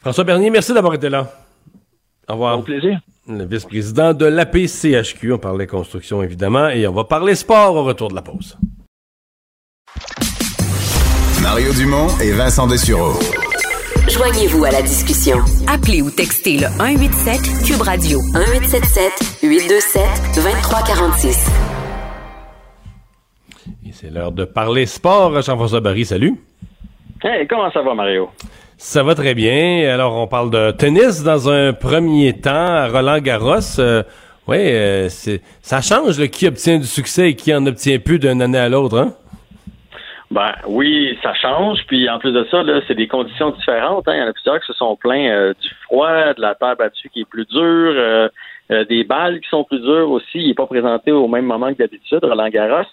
François Bernier, merci d'avoir été là. Au revoir. Au plaisir. Le vice-président de l'APCHQ. On parlait construction, évidemment, et on va parler sport au retour de la pause. Mario Dumont et Vincent Dessureau. Joignez-vous à la discussion. Appelez ou textez le 187 Cube Radio 1877 827 2346. Et c'est l'heure de parler sport. Jean-François Barry, salut. Hey, comment ça va, Mario? Ça va très bien. Alors, on parle de tennis dans un premier temps à Roland Garros. Euh, oui, euh, c'est ça change le qui obtient du succès et qui en obtient plus d'une année à l'autre, hein? Ben oui, ça change. Puis en plus de ça, là, c'est des conditions différentes. Hein. Il y en a plusieurs qui sont plaints euh, du froid, de la terre battue qui est plus dure, euh, euh, des balles qui sont plus dures aussi. Il n'est pas présenté au même moment que d'habitude, Roland Garros.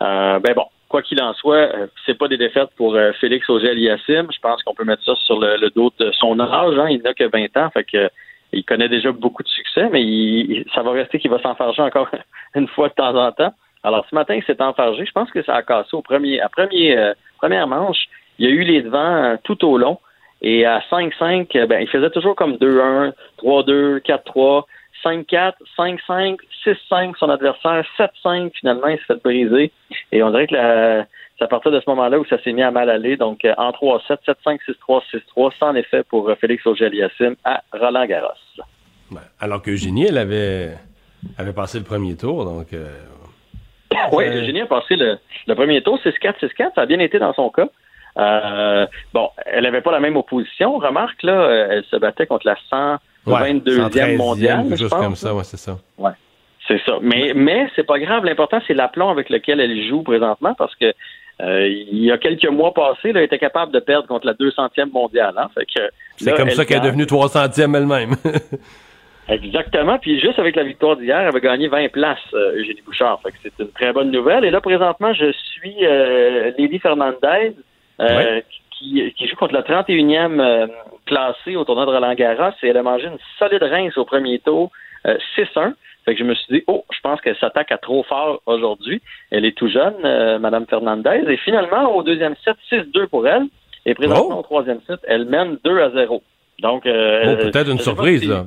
ben bon, quoi qu'il en soit, c'est pas des défaites pour Félix Auger-Aliassime. Je pense qu'on peut mettre ça sur le, dos de son âge. Hein. Il n'a que 20 ans, fait que il connaît déjà beaucoup de succès, mais il, ça va rester qu'il va s'enfarger encore (laughs) une fois de temps en temps. Alors, ce matin, il s'est enfargé. Je pense que ça a cassé au premier, à premier, euh, première manche. Il y a eu les devants euh, tout au long. Et à 5-5, euh, ben, il faisait toujours comme 2-1, 3-2, 4-3, 5-4, 5-5, 6-5 son adversaire, 7-5 finalement, il s'est fait briser. Et on dirait que la, c'est à partir de ce moment-là où ça s'est mis à mal aller. Donc, en 3-7, 7-5, 6-3, 6-3, sans effet pour Félix Auger-Aliassime à Roland Garros. alors que Eugénie, elle avait, avait passé le premier tour, donc oui, Eugénie a passé le, premier tour, 6-4, 6-4. Ça a bien été dans son cas. Euh, bon, elle n'avait pas la même opposition. Remarque, là, elle se battait contre la 122e mondiale. Juste comme ça, ouais, c'est ça. Ouais. C'est ça. Mais, mais c'est pas grave. L'important, c'est l'aplomb avec lequel elle joue présentement parce que euh, il y a quelques mois passés, elle était capable de perdre contre la 200e mondiale. Hein? c'est comme ça qu'elle est devenue 300e elle-même. (laughs) Exactement. Puis juste avec la victoire d'hier, elle avait gagné 20 places, euh, Eugénie Bouchard. Fait que c'est une très bonne nouvelle. Et là, présentement, je suis euh, Lady Fernandez, euh, qui, qui, joue contre la 31e euh, classée au tournoi de Roland Garros. Et elle a mangé une solide rince au premier tour, 6-1. Fait que je me suis dit, oh, je pense qu'elle s'attaque à trop fort aujourd'hui. Elle est tout jeune, Madame Fernandez. Et finalement, au deuxième set, 6-2 pour elle. Et présentement, oh. au troisième set, elle mène 2 à 0. Donc, oh, peut-être une surprise, là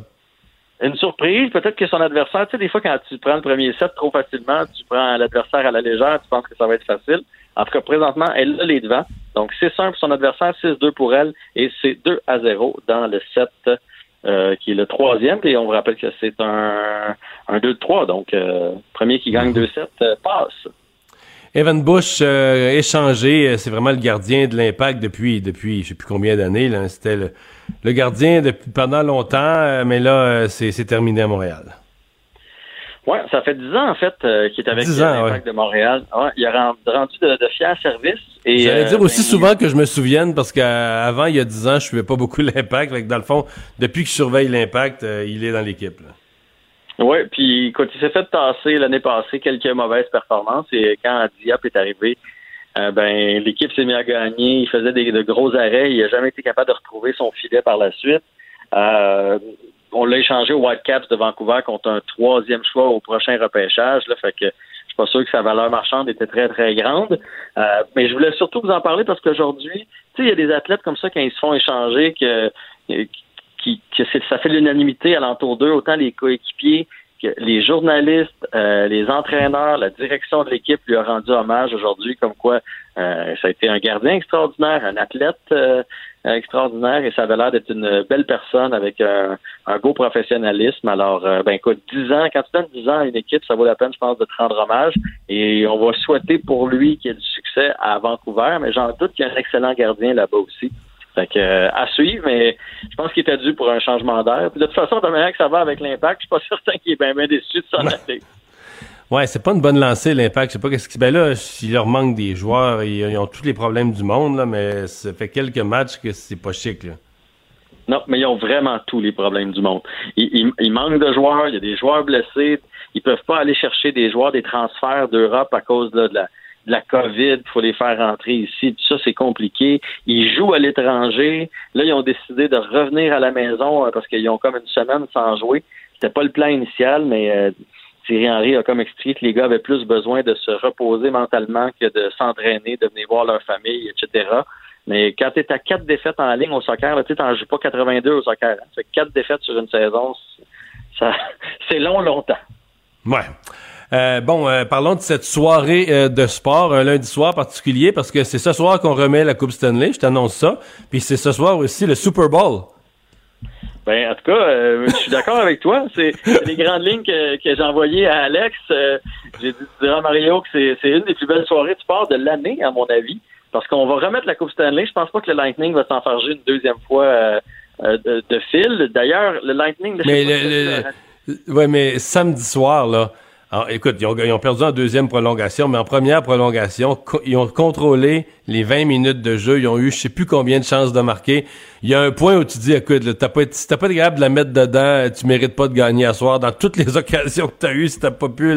une surprise. Peut-être que son adversaire, tu sais, des fois, quand tu prends le premier set trop facilement, tu prends l'adversaire à la légère, tu penses que ça va être facile. En tout cas, présentement, elle a les devants. Donc, c'est 1 pour son adversaire, 6-2 pour elle, et c'est 2 à 0 dans le set euh, qui est le troisième. Et on vous rappelle que c'est un, un 2-3. Donc, euh, premier qui gagne 2 sets euh, passe. Evan Bush échangé, c'est vraiment le gardien de l'impact depuis depuis je sais plus combien d'années. C'était le, le gardien depuis pendant longtemps, euh, mais là, euh, c'est terminé à Montréal. Oui, ça fait dix ans, en fait, euh, qu'il est avec l'Impact de Montréal. il a rendu de, de fiers services. J'allais dire aussi ben, souvent que je me souvienne, parce qu'avant, il y a dix ans, je ne suivais pas beaucoup (laughs) l'Impact. Dans le fond, depuis que je surveille l'Impact, il est dans l'équipe. Oui, puis quand il s'est fait tasser l'année passée quelques mauvaises performances, et quand Diap est arrivé, euh, ben l'équipe s'est mise à gagner. Il faisait des, de gros arrêts. Il n'a jamais été capable de retrouver son filet par la suite. Euh, on l'a échangé au Whitecaps de Vancouver contre un troisième choix au prochain repêchage. Là, fait que je suis pas sûr que sa valeur marchande était très, très grande. Euh, mais je voulais surtout vous en parler parce qu'aujourd'hui, tu sais, il y a des athlètes comme ça quand ils se font échanger que, qui, que ça fait l'unanimité alentour d'eux, autant les coéquipiers les journalistes, euh, les entraîneurs, la direction de l'équipe lui a rendu hommage aujourd'hui, comme quoi euh, ça a été un gardien extraordinaire, un athlète euh, extraordinaire, et ça avait l'air d'être une belle personne avec un, beau professionnalisme. Alors, ben écoute, 10 ans, quand tu donnes 10 ans à une équipe, ça vaut la peine, je pense, de te rendre hommage. Et on va souhaiter pour lui qu'il ait du succès à Vancouver, mais j'en doute qu'il y a un excellent gardien là-bas aussi. Fait que, euh, à suivre, mais je pense qu'il était dû pour un changement d'air. De toute façon, de manière que ça va avec l'impact, je suis pas (laughs) certain qu'il est bien, bien déçu de s'en aller. Ouais, c'est pas une bonne lancée, l'impact. Je sais pas qu'est-ce qui. Ben là, il leur manque des joueurs, ils, ont tous les problèmes du monde, là, mais ça fait quelques matchs que c'est pas chic, là. Non, mais ils ont vraiment tous les problèmes du monde. Il, il, manque de joueurs, il y a des joueurs blessés, ils peuvent pas aller chercher des joueurs des transferts d'Europe à cause de la de la COVID, il faut les faire rentrer ici, tout ça, c'est compliqué. Ils jouent à l'étranger. Là, ils ont décidé de revenir à la maison euh, parce qu'ils ont comme une semaine sans jouer. C'était pas le plan initial, mais euh, Thierry Henry a comme expliqué que les gars avaient plus besoin de se reposer mentalement que de s'entraîner, de venir voir leur famille, etc. Mais quand tu es à quatre défaites en ligne au soccer, tu n'en joues pas 82 au soccer. Hein. quatre défaites sur une saison, ça, (laughs) c'est long, longtemps. Ouais. Euh, bon, euh, parlons de cette soirée euh, de sport, un lundi soir particulier, parce que c'est ce soir qu'on remet la Coupe Stanley, je t'annonce ça. Puis c'est ce soir aussi le Super Bowl. Ben, en tout cas, je suis d'accord avec toi. C'est les grandes lignes que, j'ai envoyées à Alex. j'ai dit à Mario que c'est une des plus belles soirées de sport de l'année, à mon avis. Parce qu'on va remettre la Coupe Stanley. Je pense pas que le Lightning va s'enfarger une deuxième fois de, de, fil. D'ailleurs, le Lightning... mais le, ouais, mais samedi soir, là, Alors, écoute, ils ont, perdu en deuxième prolongation, mais en première prolongation, ils ont contrôlé les 20 minutes de jeu. Ils ont eu je sais plus combien de chances de marquer. Il y a un point où tu dis, écoute, t'as pas, si t'as pas été capable de la mettre dedans, tu mérites pas de gagner à soir. Dans toutes les (laughs) occasions que tu as eues, si t'as pas pu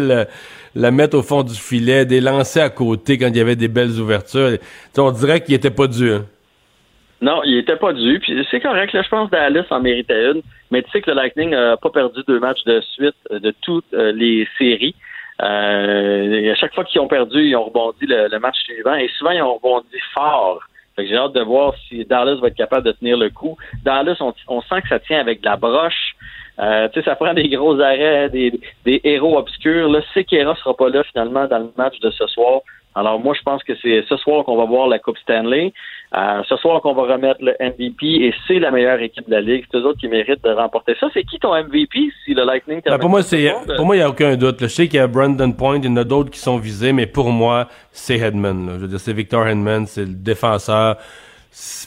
la mettre au fond du filet, des lancers à côté quand il y avait des belles ouvertures, on dirait qu'il était pas dû. Hein. Non, il était pas dû. Puis c'est correct, là, je pense que Dallas en méritait une. Mais tu sais que le Lightning n'a pas perdu deux matchs de suite euh, de toutes euh, les séries. Euh, à chaque fois qu'ils ont perdu, ils ont rebondi le, match suivant. Et souvent, ils ont rebondi fort. j'ai hâte de voir si Dallas va être capable de tenir le coup. Dallas, on, sent que ça tient avec de la broche. Euh, tu sais, ça (laughs) prend des gros arrêts, des, des héros obscurs. Là, Sekera sera pas là finalement dans le match de ce soir. Alors moi, je pense que c'est ce soir qu'on va voir la Coupe Stanley. Euh, ce soir qu'on va remettre le MVP et c'est la meilleure équipe de la ligue. C'est eux autres qui méritent de remporter ça. C'est qui ton MVP si le Lightning ben, pour moi, c'est pour moi il n'y a aucun doute. Je sais qu'il y a Brandon Point, il y en a d'autres qui sont visés, mais pour moi, c'est Hedman. Je veux dire, c'est Victor Hedman, c'est le défenseur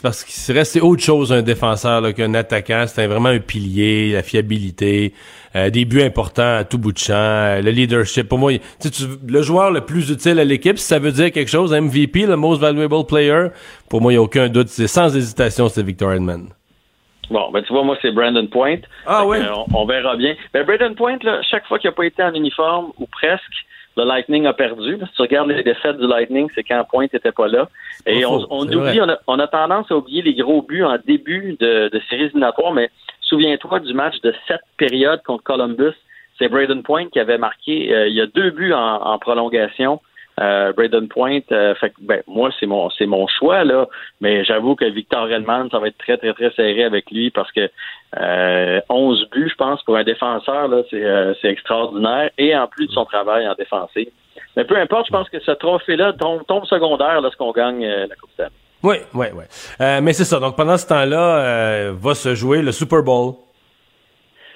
parce qu'il serait c'est autre chose un défenseur qu'un attaquant. C'est vraiment un pilier, la fiabilité, euh, des buts importants à tout bout de champ, euh, le leadership. Pour moi, tu, le joueur le plus utile à l'équipe, si ça veut dire quelque chose, MVP, le most valuable player, pour moi, il n'y a aucun doute. C'est sans hésitation, c'est Victor Edmond. Bon, ben tu vois, moi, c'est Brandon Point. Ah oui? on, verra bien. Ben, Brandon Point, là, chaque fois qu'il n'a pas été en uniforme, ou presque, le Lightning a perdu. Si tu regardes les défaites du Lightning, c'est quand Point n'était pas là. Et on, oublie, on a, tendance à oublier les gros buts en début de, de séries éliminatoires, mais souviens-toi du match de cette période contre Columbus. C'est Braden Point qui avait marqué. Euh, il y a deux buts en prolongation. Euh, Braden Point, euh, fait ben, moi, c'est mon c'est mon choix, là. Mais j'avoue que Victor Redman, ça va être très, très, très serré avec lui parce que euh, 11 buts, je pense, pour un défenseur, là, c'est, euh, c'est extraordinaire. Et en plus de son travail en défensive. Mais peu importe, je pense que ce trophée-là tombe, tombe secondaire lorsqu'on gagne la Coupe Stanley. Oui, oui, oui. mais c'est ça. Donc pendant ce temps-là, va se jouer le Super Bowl.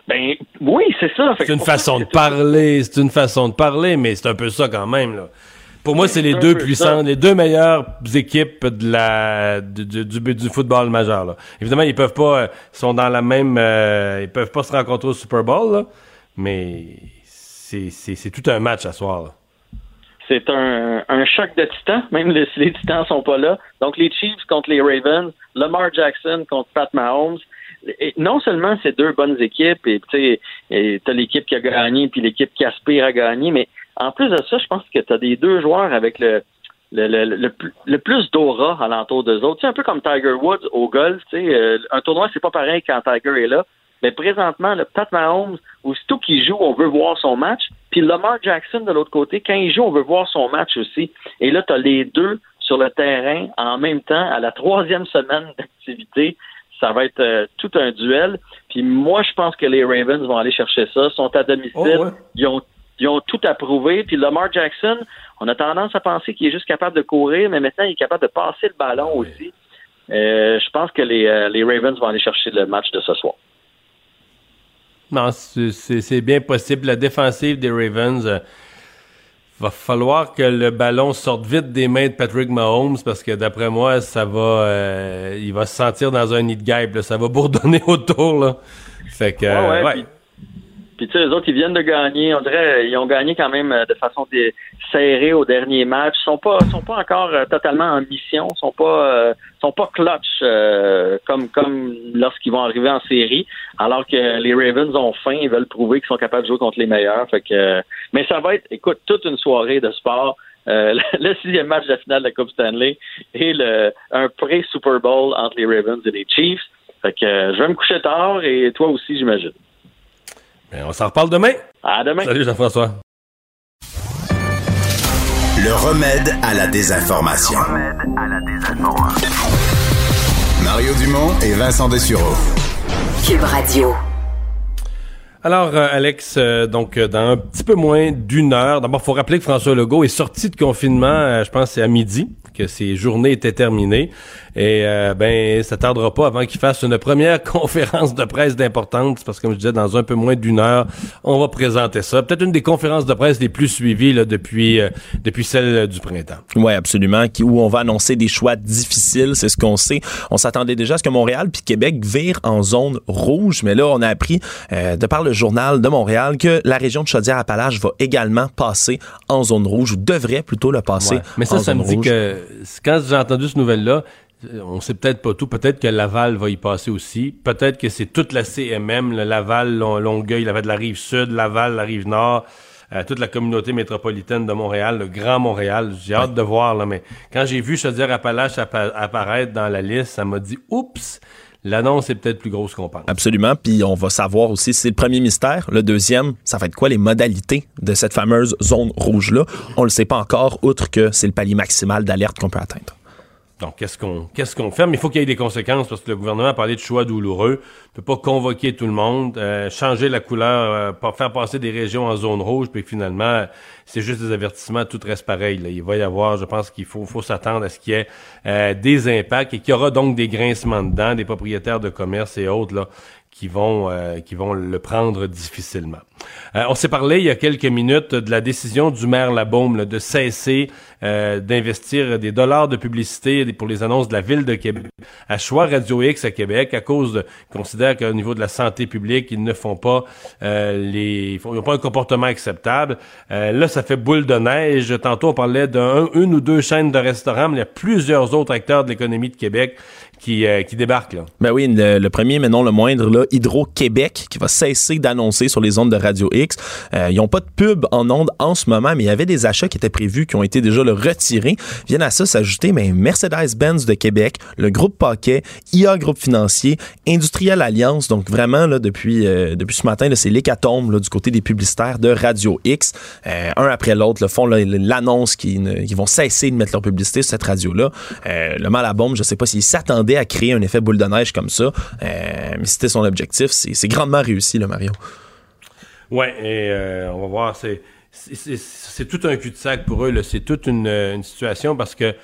Ben oui, c'est ça. C'est une façon de parler, c'est une façon de parler, mais c'est un peu ça quand même. Là. Pour moi, c'est les deux puissants, les deux meilleures équipes de la du, du, du football majeur. Là. Évidemment, ils peuvent pas, euh, sont dans la même, euh, ils peuvent pas se rencontrer au Super Bowl, là, mais c'est tout un match à soir. C'est un, un, choc de titans, même si les titans sont pas là. Donc les Chiefs contre les Ravens, Lamar Jackson contre Pat Mahomes. Et non seulement c'est deux bonnes équipes, et tu sais, t'as l'équipe qui a gagné puis l'équipe qui aspire à gagner, mais en plus de ça, je pense que tu as des deux joueurs avec le, le, le, le, plus d'aura alentour d'eux autres. C'est un peu comme Tiger Woods au golf. Tu sais, euh, un tournoi, c'est pas pareil quand Tiger est là. Mais présentement, le Pat Mahomes, aussitôt qu'il joue, on veut voir son match. Puis Lamar Jackson, de l'autre côté, quand il joue, on veut voir son match aussi. Et là, tu as les deux sur le terrain en même temps à la troisième semaine d'activité. Ça va être euh, tout un duel. Puis moi, je pense que les Ravens vont aller chercher ça. Ils sont à domicile. Oh, ils ont ils ont tout approuvé. Puis Lamar Jackson, on a tendance à penser qu'il est juste capable de courir, mais maintenant, il est capable de passer le ballon aussi. Euh, je pense que les, euh, les, Ravens vont aller chercher le match de ce soir. Non, c'est bien possible. La défensive des Ravens, euh, va falloir que le ballon sorte vite des mains de Patrick Mahomes parce que d'après moi, ça va, il va se sentir dans un nid de guêpe. Ça va (laughs) bourdonner autour. Là. Fait que, ouais, puis tu sais, les autres, ils viennent de gagner. On dirait, ils ont gagné quand même euh, de façon serrée au dernier match. Ils sont pas, sont pas encore euh, totalement en mission. Ils sont pas, euh, sont pas clutch comme comme lorsqu'ils vont arriver en série. Alors que les Ravens ont faim, ils veulent prouver qu'ils sont capables de jouer contre les meilleurs. Fait que, mais ça va être, écoute, toute une soirée de sport. (laughs) le sixième match de la finale de la Coupe Stanley et le, un pré-Super Bowl entre les Ravens et les Chiefs. Fait que je vais me coucher tard et toi aussi, j'imagine. Ben, on s'en reparle demain. À demain. Salut Jean-François. Le remède à la désinformation. Le remède à la désinformation. Mario Dumont et Vincent Dessureau. Cube Radio. Alors, euh, Alex, euh, donc euh, dans un petit peu moins d'une heure, d'abord, faut rappeler que François Legault est sorti de confinement, je pense c'est à midi, que ses journées étaient terminées. Et euh, ben, ça tardera pas avant qu'il fasse une première (laughs) conférence de presse d'importance, parce que comme je disais, dans un peu moins d'une heure, on va présenter ça. Peut-être une des conférences de presse les plus suivies là, depuis euh, depuis celle du printemps. Oui, absolument. où on va annoncer des choix difficiles, c'est ce qu'on sait. On s'attendait déjà à ce que Montréal puis Québec virent en zone rouge, mais là, on a appris euh, de par le journal de Montréal que la région de Chaudière-Appalaches va également passer en zone rouge, ou devrait plutôt le passer Ouais. Mais ça, en ça zone me dit rouge. que quand j'ai entendu cette nouvelle-là, euh, on sait peut-être pas tout. Peut-être que Laval va y passer aussi. Peut-être que c'est toute la CMM, le Laval, Lon- Longueuil, Laval de la rive sud, Laval, la rive nord, euh, toute la communauté métropolitaine de Montréal, le Grand Montréal. J'ai hâte de voir, là. Mais quand j'ai vu Chaudière-Appalaches appa- apparaître dans la liste, ça m'a dit, oups, l'annonce est peut-être plus grosse qu'on pense. Absolument. Puis on va savoir aussi, c'est le premier mystère. Le deuxième, ça va être quoi les modalités de cette fameuse zone rouge-là? On le sait pas encore, outre que c'est le palier maximal d'alerte qu'on peut atteindre. Donc, qu'est-ce qu'on qu'est-ce fait? Mais il faut qu'il y ait des conséquences parce que le gouvernement a parlé de choix douloureux. Il peut pas convoquer tout le monde, euh, changer la couleur, euh, faire passer des régions en zone rouge, puis finalement, c'est juste des avertissements, tout reste pareil. là. Il va y avoir, je pense qu'il faut, faut s'attendre à ce qu'il y ait euh, des impacts et qu'il y aura donc des grincements dedans, des propriétaires de commerce et autres là, qui vont euh, qui vont le prendre difficilement. Euh, on s'est parlé il y a quelques minutes de la décision du maire Labaume là, de cesser euh, d'investir des dollars de publicité pour les annonces de la ville de Québec à Choix Radio X à Québec à cause de ils considèrent qu'au niveau de la santé publique ils ne font pas euh, les ils n'ont pas un comportement acceptable. Euh, là ça fait boule de neige. Tantôt on parlait d'un une ou deux chaînes de restaurants, mais il y a plusieurs autres acteurs de l'économie de Québec qui euh, qui débarquent là. Ben oui, le, le premier, mais non le moindre, là, Hydro-Québec, qui va cesser d'annoncer sur les ondes de Radio X. Euh, ils n'ont pas de pub en ondes en ce moment, mais il y avait des achats qui étaient prévus, qui ont été déjà le retirés. Viennent à ça s'ajouter mais Mercedes-Benz de Québec, le groupe Paquet, IA Groupe Financier, Industriel Alliance. Donc vraiment, là, depuis, euh, depuis ce matin, c'est l'hécatombe du côté des publicitaires de Radio X. Euh, un après l'autre, là, font l'annonce qu'ils ne- vont cesser de mettre leur publicité sur cette radio-là. Euh, le mal à bombe, je sais pas s'il à créer un effet boule de neige comme ça, euh, mais c'était son objectif. C'est grandement réussi, là, Mario. Ouais, et euh, on va voir, c'est tout un cul-de-sac pour eux, c'est toute une, euh, une situation parce que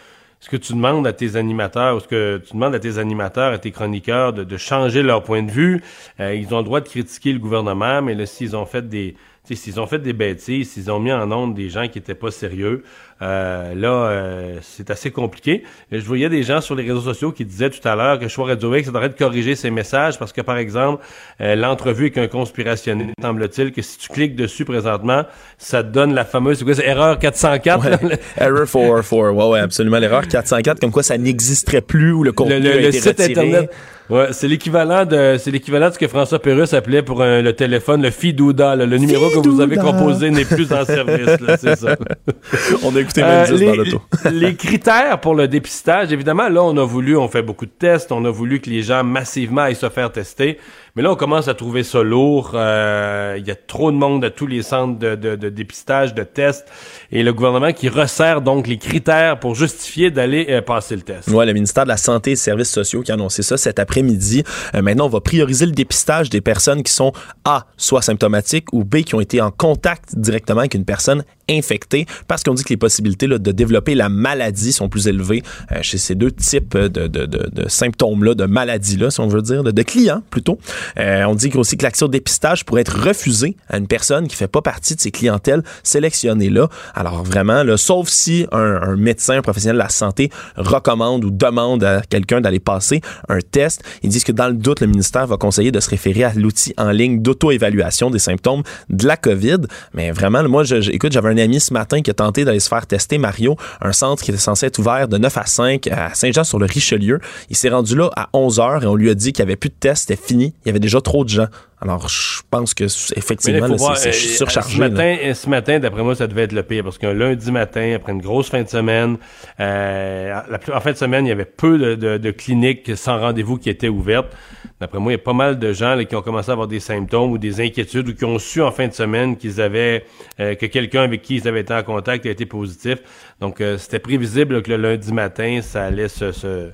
ce que tu demandes à tes animateurs, ce que tu demandes à tes animateurs, à tes chroniqueurs de, changer leur point de vue, ils ont le droit de critiquer le gouvernement, mais là, s'ils ont fait des s'ils ont fait des bêtises, s'ils ont mis en onde des gens qui étaient pas sérieux, euh, là, euh, c'est assez compliqué. Je voyais des gens sur les réseaux sociaux qui disaient tout à l'heure que Choix Radio X devrait de corriger ses messages parce que, par exemple, euh, l'entrevue avec un conspirationniste, semble-t-il, que si tu cliques dessus présentement, ça te donne la fameuse, quoi, c'est erreur 404? là? Ouais. (laughs) Error 404, ouais, ouais, absolument. L'erreur 404, comme quoi ça n'existerait plus ou le contenu le, a le- le été site retiré. internet. Ouais, c'est l'équivalent de c'est l'équivalent de ce que François Pérusse appelait pour un- le téléphone le Fidouda. là. Le numéro que vous avez composé n'est plus en service. là, c'est ça. (laughs) On a écouté Euh, Mendes les, dans l'auto. (laughs) les critères pour le dépistage, évidemment, là, on a voulu, on fait beaucoup de tests, on a voulu que les gens massivement aillent se faire tester, mais là, on commence à trouver ça lourd. Euh, Il y a trop de monde à tous les centres de, de- de dépistage, de tests, et le gouvernement qui resserre donc les critères pour justifier d'aller euh, passer le test. Ouais, le ministère de la Santé et des Services sociaux qui a annoncé ça cet après-midi. Euh, maintenant, on va prioriser le dépistage des personnes qui sont A, soit symptomatiques ou B, qui ont été en contact directement avec une personne infectée parce qu'on dit que les possibilités là, de développer la maladie sont plus élevées euh, chez ces deux types de, symptômes-là, de maladies-là, si on veut dire, de, clients plutôt. On dit aussi que au dépistage pourrait être refusé à une personne qui fait pas partie de ces clientèles sélectionnées-là. Alors vraiment, là, sauf si un, médecin, un professionnel de la santé recommande ou demande à quelqu'un d'aller passer un test, ils disent que dans le doute, le ministère va conseiller de se référer à l'outil en ligne d'auto-évaluation des symptômes de la COVID. Mais vraiment, moi, je, écoute, j'avais un ami ce matin qui a tenté d'aller se faire tester, Mario, un centre qui était censé être ouvert de 9 à 5 à Saint-Jean-sur-le-Richelieu. Il s'est rendu là à 11 heures et on lui a dit qu'il n'y avait plus de tests, c'était fini. Il y avait déjà trop de gens. Alors, je pense que effectivement, c'est euh, surchargé. Ce matin, euh, ce matin, d'après moi, ça devait être le pire parce qu'un lundi matin, après une grosse fin de semaine, euh, la en fin de semaine, il y avait peu de, de- de cliniques sans rendez-vous qui étaient ouvertes. D'après moi, il y a pas mal de gens là, qui ont commencé à avoir des symptômes ou des inquiétudes ou qui ont su en fin de semaine qu'ils avaient euh, que quelqu'un avec qui ils avaient été en contact a été positif. Donc, euh, c'était prévisible là, que le lundi matin, ça allait se, se-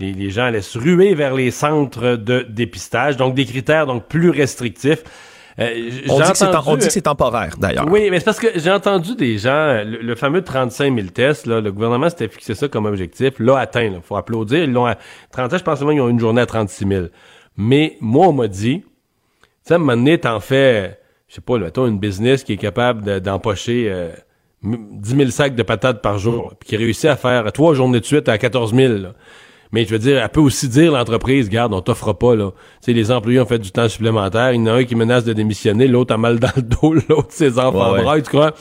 les, les gens allaient se ruer vers les centres de dépistage. Donc, des critères donc plus restrictifs. Euh, On dit, entendu- on dit que c'est temporaire, d'ailleurs. oui, mais c'est parce que j'ai entendu des gens, le, le fameux 35 000 tests, là, le gouvernement s'était fixé ça comme objectif, l'a atteint, il faut applaudir. Ils l'ont à 30 ans, je pense qu'ils ont une journée à 36 000. Mais moi, on m'a dit, tu sais, à un moment donné, t'en fais, je sais pas, là, mettons, une business qui est capable de- d'empocher euh, m- 10 000 sacs de patates par jour, puis qui réussit à faire trois journées de suite à 14 000. là. Mais je veux dire, elle peut aussi dire l'entreprise, garde, on t'offre pas là. Tu sais, les employés ont fait du temps supplémentaire. Il y en a un qui menace de démissionner, l'autre a mal dans le dos, (laughs) l'autre ses enfants Ouais, bras, tu crois?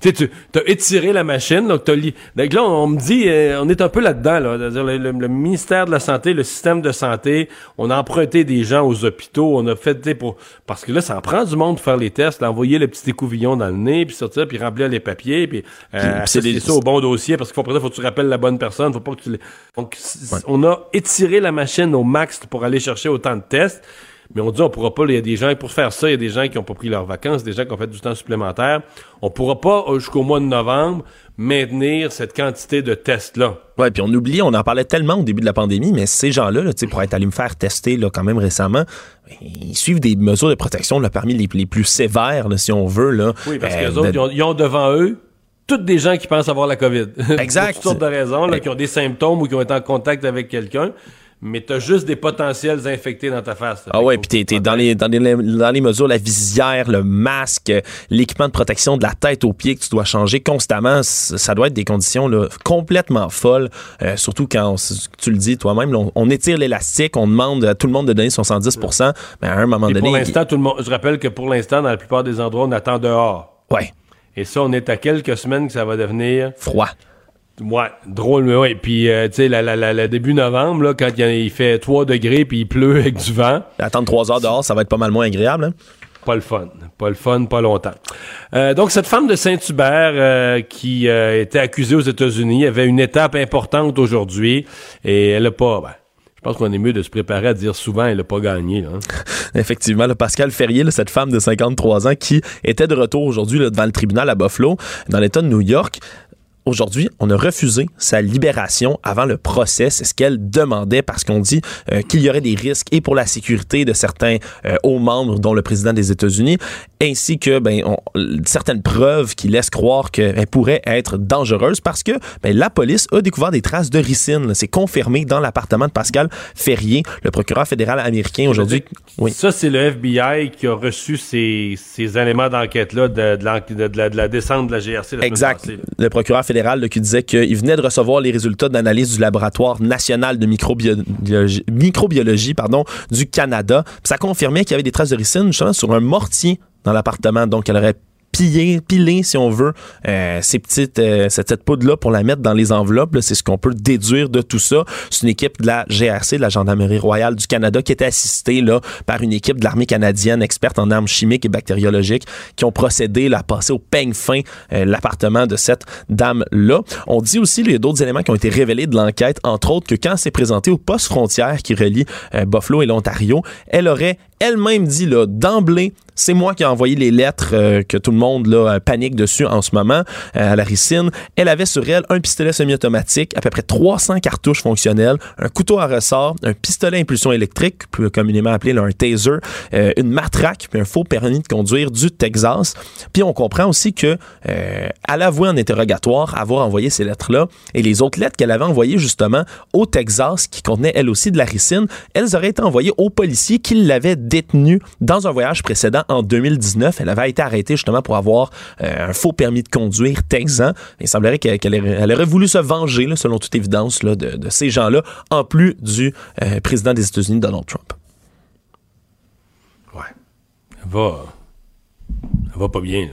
Tu as étiré la machine, donc t'as li... Donc là, on, on me dit, euh, on est un peu là-dedans, là. C'est-à-dire, Le, le- le ministère de la Santé, le système de santé, on a emprunté des gens aux hôpitaux, on a fait, tu sais, pour, parce que là, ça en prend du monde pour faire les tests, là, envoyer le petit écouvillon dans le nez, puis sortir, puis remplir les papiers, puis, euh, Puis, c'est des- ça au bon dossier, parce qu'il faut, après faut que tu rappelles la bonne personne, faut pas que tu les... Donc, c- on a étiré la machine au max pour aller chercher autant de tests. Mais on dit on pourra pas, il y a des gens, pour faire ça, il y a des gens qui ont pas pris leurs vacances, des gens qui ont fait du temps supplémentaire. On pourra pas, euh, jusqu'au mois de novembre, maintenir cette quantité de tests-là. Ouais, puis on oublie, on en parlait tellement au début de la pandémie, mais ces gens-là, là, tu sais, pour être allé me faire tester là, quand même récemment, ils suivent des mesures de protection là, parmi les, les plus sévères, là, si on veut. Là, Oui, parce Euh, que les autres, de- ils ont, ils ont devant eux toutes des gens qui pensent avoir la COVID. (laughs) Exact. Pour toutes sortes de raisons, là, qui ont des symptômes ou qui ont été en contact avec quelqu'un. Mais t'as juste des potentiels infectés dans ta face. là. Ah ouais, puis t'es, dans les dans les dans les mesures, la visière, le masque, l'équipement de protection de la tête aux pieds que tu dois changer constamment, ça doit être des conditions là, complètement folles. euh, surtout quand on tu le dis toi-même, on, on étire l'élastique, on demande à tout le monde de donner son 110 mais à un moment Et donné, pour l'instant, tout le monde, je rappelle que pour l'instant, dans la plupart des endroits, on attend dehors. ouais, Et ça, on est à quelques semaines que ça va devenir froid. Ouais, drôle, mais ouais. Puis, euh, tu sais, la, la, la- le début novembre, là, quand il, fait 3 degrés puis il pleut avec du vent, Attendre trois heures dehors, ça va être pas mal moins agréable. hein? pas le fun. Pas le fun, pas longtemps. Euh, donc, cette femme de Saint-Hubert euh, qui euh, était accusée aux États-Unis avait une étape importante aujourd'hui et elle a pas... Ben, pense qu'on est mieux de se préparer à dire souvent elle a pas gagné. Là, hein. (laughs) Effectivement, là, Pascal Ferrier, là, cette femme de 53 ans qui était de retour aujourd'hui devant le tribunal à Buffalo, dans l'État de New York. Aujourd'hui, on a refusé sa libération avant le procès. C'est ce qu'elle demandait parce qu'on dit euh, qu'il y aurait des risques et pour la sécurité de certains euh, hauts membres, dont le président des États-Unis, ainsi que ben, on- certaines preuves qui laissent croire qu'elle pourrait être dangereuse parce que ben, la police a découvert des traces de ricine. C'est confirmé dans l'appartement de Pascal Ferrier, le procureur fédéral américain aujourd'hui. Oui. Ça, c'est le FBI qui a reçu ces, ces éléments d'enquête-là de, de, l'en- de- de la, de la descente de la GRC. la Exact. Le procureur fédéral là, qui disait qu'il venait de recevoir les résultats d'analyse du laboratoire national de microbiologie, du Canada. Ça confirmait qu'il y avait des traces de ricine sur un mortier dans l'appartement. Donc, elle aurait pillé, pilé, si on veut, euh, ces petites, euh, cette, poudre-là pour la mettre dans les enveloppes. C'est ce qu'on peut déduire de tout ça. C'est une équipe de la GRC, de la Gendarmerie royale du Canada, qui était assistée là, par une équipe de l'armée canadienne experte en armes chimiques et bactériologiques qui ont procédé là, à passer au peigne fin euh, l'appartement de cette dame-là. On dit aussi qu'il y a d'autres éléments qui ont été révélés de l'enquête, entre autres que quand elle s'est présentée au poste frontière qui relie euh, Buffalo et l'Ontario, elle aurait elle-même dit là d'emblée c'est moi qui ai envoyé les lettres euh, que tout le monde là, euh, panique dessus en ce moment euh, à la ricine. Elle avait sur elle un pistolet semi-automatique, à peu près 300 cartouches fonctionnelles, un couteau à ressort, un pistolet à impulsion électrique, plus communément appelé là, un taser, euh, une matraque, puis un faux permis de conduire du Texas. Puis on comprend aussi que euh, elle avouait en interrogatoire avoir envoyé ces lettres-là et les autres lettres qu'elle avait envoyées justement au Texas, qui contenaient elle aussi de la ricine, elles auraient été envoyées aux policiers qui l'avaient détenue dans un voyage précédent en 2019. Elle avait été arrêtée justement pour avoir euh, un faux permis de conduire texan. Il semblerait qu'elle aurait, elle aurait voulu se venger, là, selon toute évidence, là, de, de ces gens-là, en plus du euh, président des États-Unis, Donald Trump. Ouais. Elle va. Elle va pas bien, là.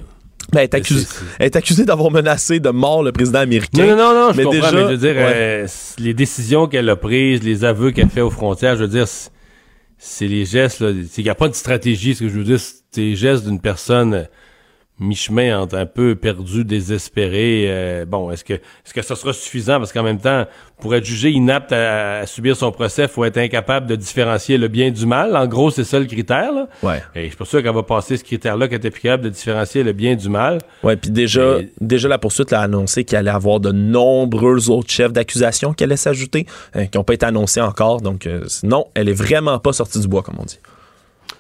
Ben, elle est accusée, d'avoir menacé de mort le président américain. Non, non, non, je Mais comprends, déjà- mais je veux dire, ouais. euh, les décisions qu'elle a prises, les aveux qu'elle fait aux frontières, je veux dire, c'est les gestes, là. Qu'il n'y a pas de stratégie, ce que je veux dire, c'est les gestes d'une personne mi-chemin entre un peu perdu, désespéré. euh, bon, est-ce que est-ce que sera suffisant? Parce qu'en même temps, pour être jugé inapte à, à subir son procès, faut être incapable de différencier le bien du mal. En gros, c'est ça le critère, là. Ouais. Et je suis pas sûr qu'elle va passer ce critère-là, qu'elle était plus capable de différencier le bien du mal. Ouais, puis déjà, Mais- déjà la poursuite l'a annoncé qu'il allait avoir de nombreux autres chefs d'accusation qui allaient s'ajouter, euh, qui n'ont pas été annoncés encore. Donc, euh, non, elle est vraiment pas sortie du bois, comme on dit.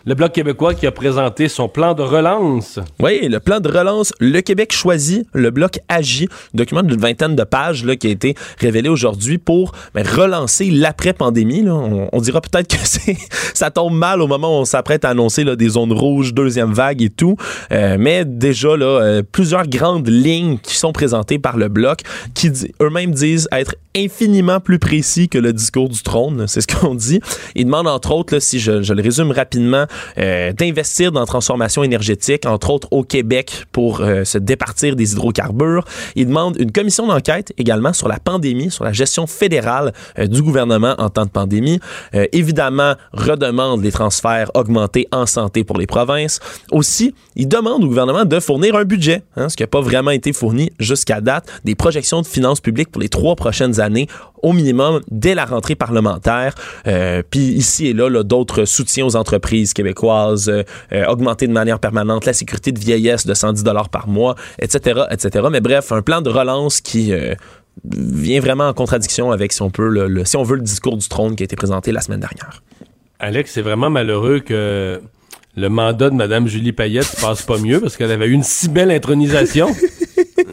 Le Bloc québécois qui a présenté son plan de relance. Oui, le plan de relance, le Québec choisit, le Bloc agit, document d'une vingtaine de pages là, qui a été révélé aujourd'hui pour ben, relancer l'après-pandémie. On, on, dira peut-être que (laughs) ça tombe mal au moment où on s'apprête à annoncer là, des zones rouges, deuxième vague et tout, euh, mais déjà là, euh, plusieurs grandes lignes qui sont présentées par le Bloc qui eux-mêmes disent être infiniment plus précis que le discours du trône, c'est ce qu'on dit. Ils demandent entre autres, si je, le résume rapidement, d'investir dans la transformation énergétique, entre autres au Québec pour euh, se départir des hydrocarbures. Ils demandent une commission d'enquête également sur la pandémie, sur la gestion fédérale euh, du gouvernement en temps de pandémie. Euh, évidemment, redemandent les transferts augmentés en santé pour les provinces. Aussi, ils demandent au gouvernement de fournir un budget, hein, ce qui n'a pas vraiment été fourni jusqu'à date, des projections de finances publiques pour les trois prochaines années au minimum dès la rentrée parlementaire. Euh, Puis ici et là, là d'autres soutiens aux entreprises québécoises, euh, euh, augmenter de manière permanente la sécurité de vieillesse de 110 dollars par mois, etc., etc. Mais bref, un plan de relance qui euh, vient vraiment en contradiction avec, si on peut, le, le, si on veut, le discours du trône qui a été présenté la semaine dernière. Alex, c'est vraiment malheureux que le mandat de Mme Julie Payette se passe pas mieux parce qu'elle avait eu une si belle intronisation. (laughs)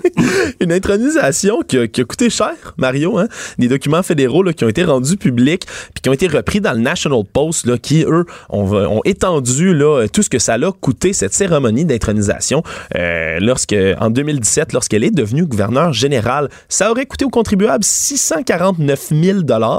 (laughs) une intronisation qui a, qui a, coûté cher, Mario, hein? des documents fédéraux là, qui ont été rendus publics puis qui ont été repris dans le National Post, là, qui, eux, ont, ont étendu là, tout ce que ça a coûté, cette cérémonie d'intronisation. Euh, lorsque, en 2017, lorsqu'elle est devenue gouverneure générale, ça aurait coûté aux contribuables 649 000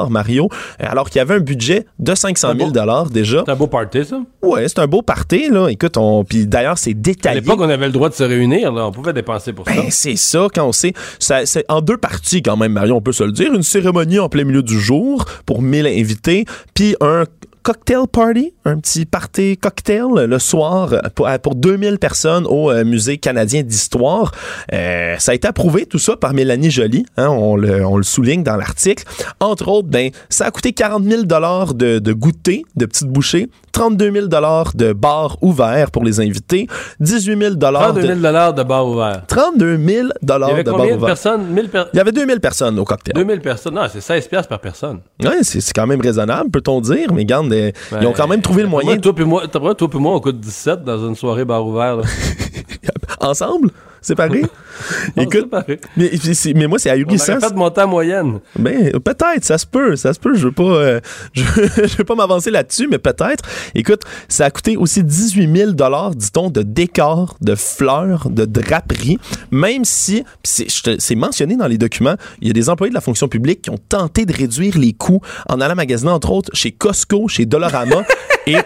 Mario, alors qu'il y avait un budget de 500 000 déjà. C'est un beau party, ça? Ouais, c'est un beau party. Là. Écoute, on... puis d'ailleurs, c'est détaillé. À l'époque, on avait le droit de se réunir. Là. On pouvait dépenser pour ben, ça. Ça, quand on sait. C'est en deux parties, quand même, Marion, on peut se le dire. Une cérémonie en plein milieu du jour pour 1000 invités, puis un cocktail party, un petit party cocktail le soir pour, pour 2000 personnes au euh, Musée canadien d'histoire. Euh, ça a été approuvé, tout ça, par Mélanie Joly. Hein, on, le, souligne dans l'article. Entre autres, ben, ça a coûté 40 000 de, de goûter, de petites bouchées, 32 000 de bars ouverts pour les invités, 18 000 32 000 de, de bars ouverts. 32 000 de de personnes? 1000 per... Il y avait 2000 personnes au cocktail. 2000 personnes? Non, c'est 16 piastres par personne. Oui, c'est quand même raisonnable, peut-on dire, mais garde, ben, ils ont quand même trouvé le moyen. Toi puis moi, toi puis moi, on coûte 17 dans une soirée bar ouvert. (laughs) Ensemble? Séparés? (laughs) Écoute, mais, mais, moi, c'est ahurissant. On pas de montant moyenne. Ben, peut-être, ça se peut, ça se peut. Je veux pas, euh, (laughs) je, je, veux pas m'avancer là-dessus, mais peut-être. Écoute, ça a coûté aussi 18 000 dit-on, de décors, de fleurs, de draperies, même si, c'est mentionné dans les documents, il y a des employés de la fonction publique qui ont tenté de réduire les coûts en allant magasiner, entre autres, chez Costco, chez Dollarama, (laughs) et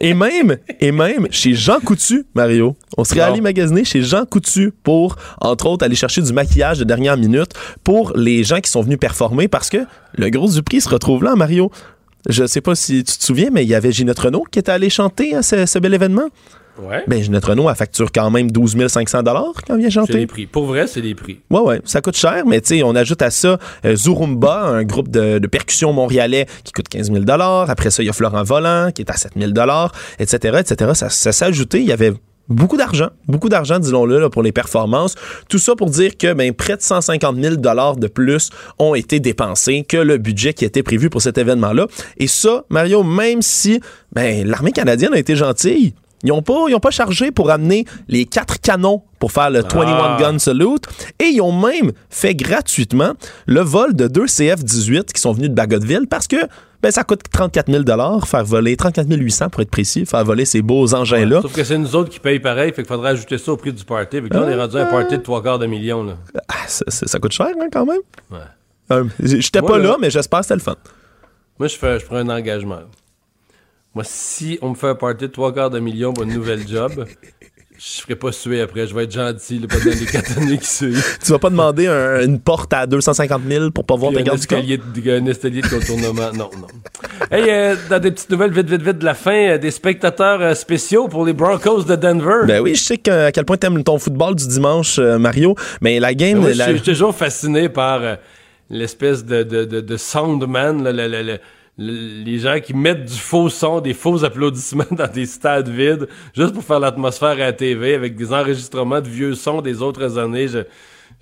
et même, et même chez Jean Coutu, Mario. On serait allé magasiner chez Jean Coutu pour, entre autres, aller chercher du maquillage de dernière minute pour les gens qui sont venus performer parce que le gros du prix se retrouve là, Mario. Je sais pas si tu te souviens, mais il y avait Ginette Renault qui était allé chanter à ce, ce bel événement. Ouais. Ben, Ginette Renault, elle facture quand même 12 500 quand elle vient chanter. C'est les prix. Pour vrai, c'est les prix. Ouais, ouais. Ça coûte cher, mais tu sais, on ajoute à ça euh, Zurumba, un groupe de, de, percussion montréalais qui coûte 15 000 Après ça, il y a Florent Volant qui est à 7 000 etc., etc. Ça, ça ajouté. Il y avait beaucoup d'argent, beaucoup d'argent, disons-le, pour les performances. Tout ça pour dire que ben, près de 150 000 de plus ont été dépensés que le budget qui était prévu pour cet événement-là. Et ça, Mario, même si ben, l'armée canadienne a été gentille, ils n'ont pas, ils ont pas chargé pour amener les quatre canons pour faire le 21 ah. Gun Salute. Et ils ont même fait gratuitement le vol de deux CF-18 qui sont venus de Bagotville parce que ben, ça coûte 34 000 faire voler, 34 800 pour être précis, faire voler ces beaux engins-là. Ouais, sauf que c'est nous autres qui payent pareil, fait qu'il faudrait ajouter ça au prix du party. Fait que là, on est rendu à un party de trois quarts de million. Là. Ah, ça, ça, coûte cher hein, quand même. Ouais. Euh, J'étais pas là, là, mais j'espère que c'était le fun. Moi, je, fais, je prends un engagement. Moi, si on me fait un party de trois quarts de million pour une nouvelle job, je ferai pas suer après. Je vais être gentil là, pendant les quatre années qui suivent. Tu vas pas demander un, une porte à 250 000 pour pas voir tes gardes du corps? Un escalier de contournement. non, non. Hey, euh, dans des petites nouvelles vite, vite, vite de la fin, euh, des spectateurs euh, spéciaux pour les Broncos de Denver. Ben oui, je sais que, à quel point t'aimes ton football du dimanche, Mario, mais la game... Ben oui, la... Je suis toujours fasciné par l'espèce de, de, de, de soundman, là, le, le, le les gens qui mettent du faux son, des faux applaudissements (laughs) dans des stades vides, juste pour faire l'atmosphère à la TV avec des enregistrements de vieux sons des autres années. Je,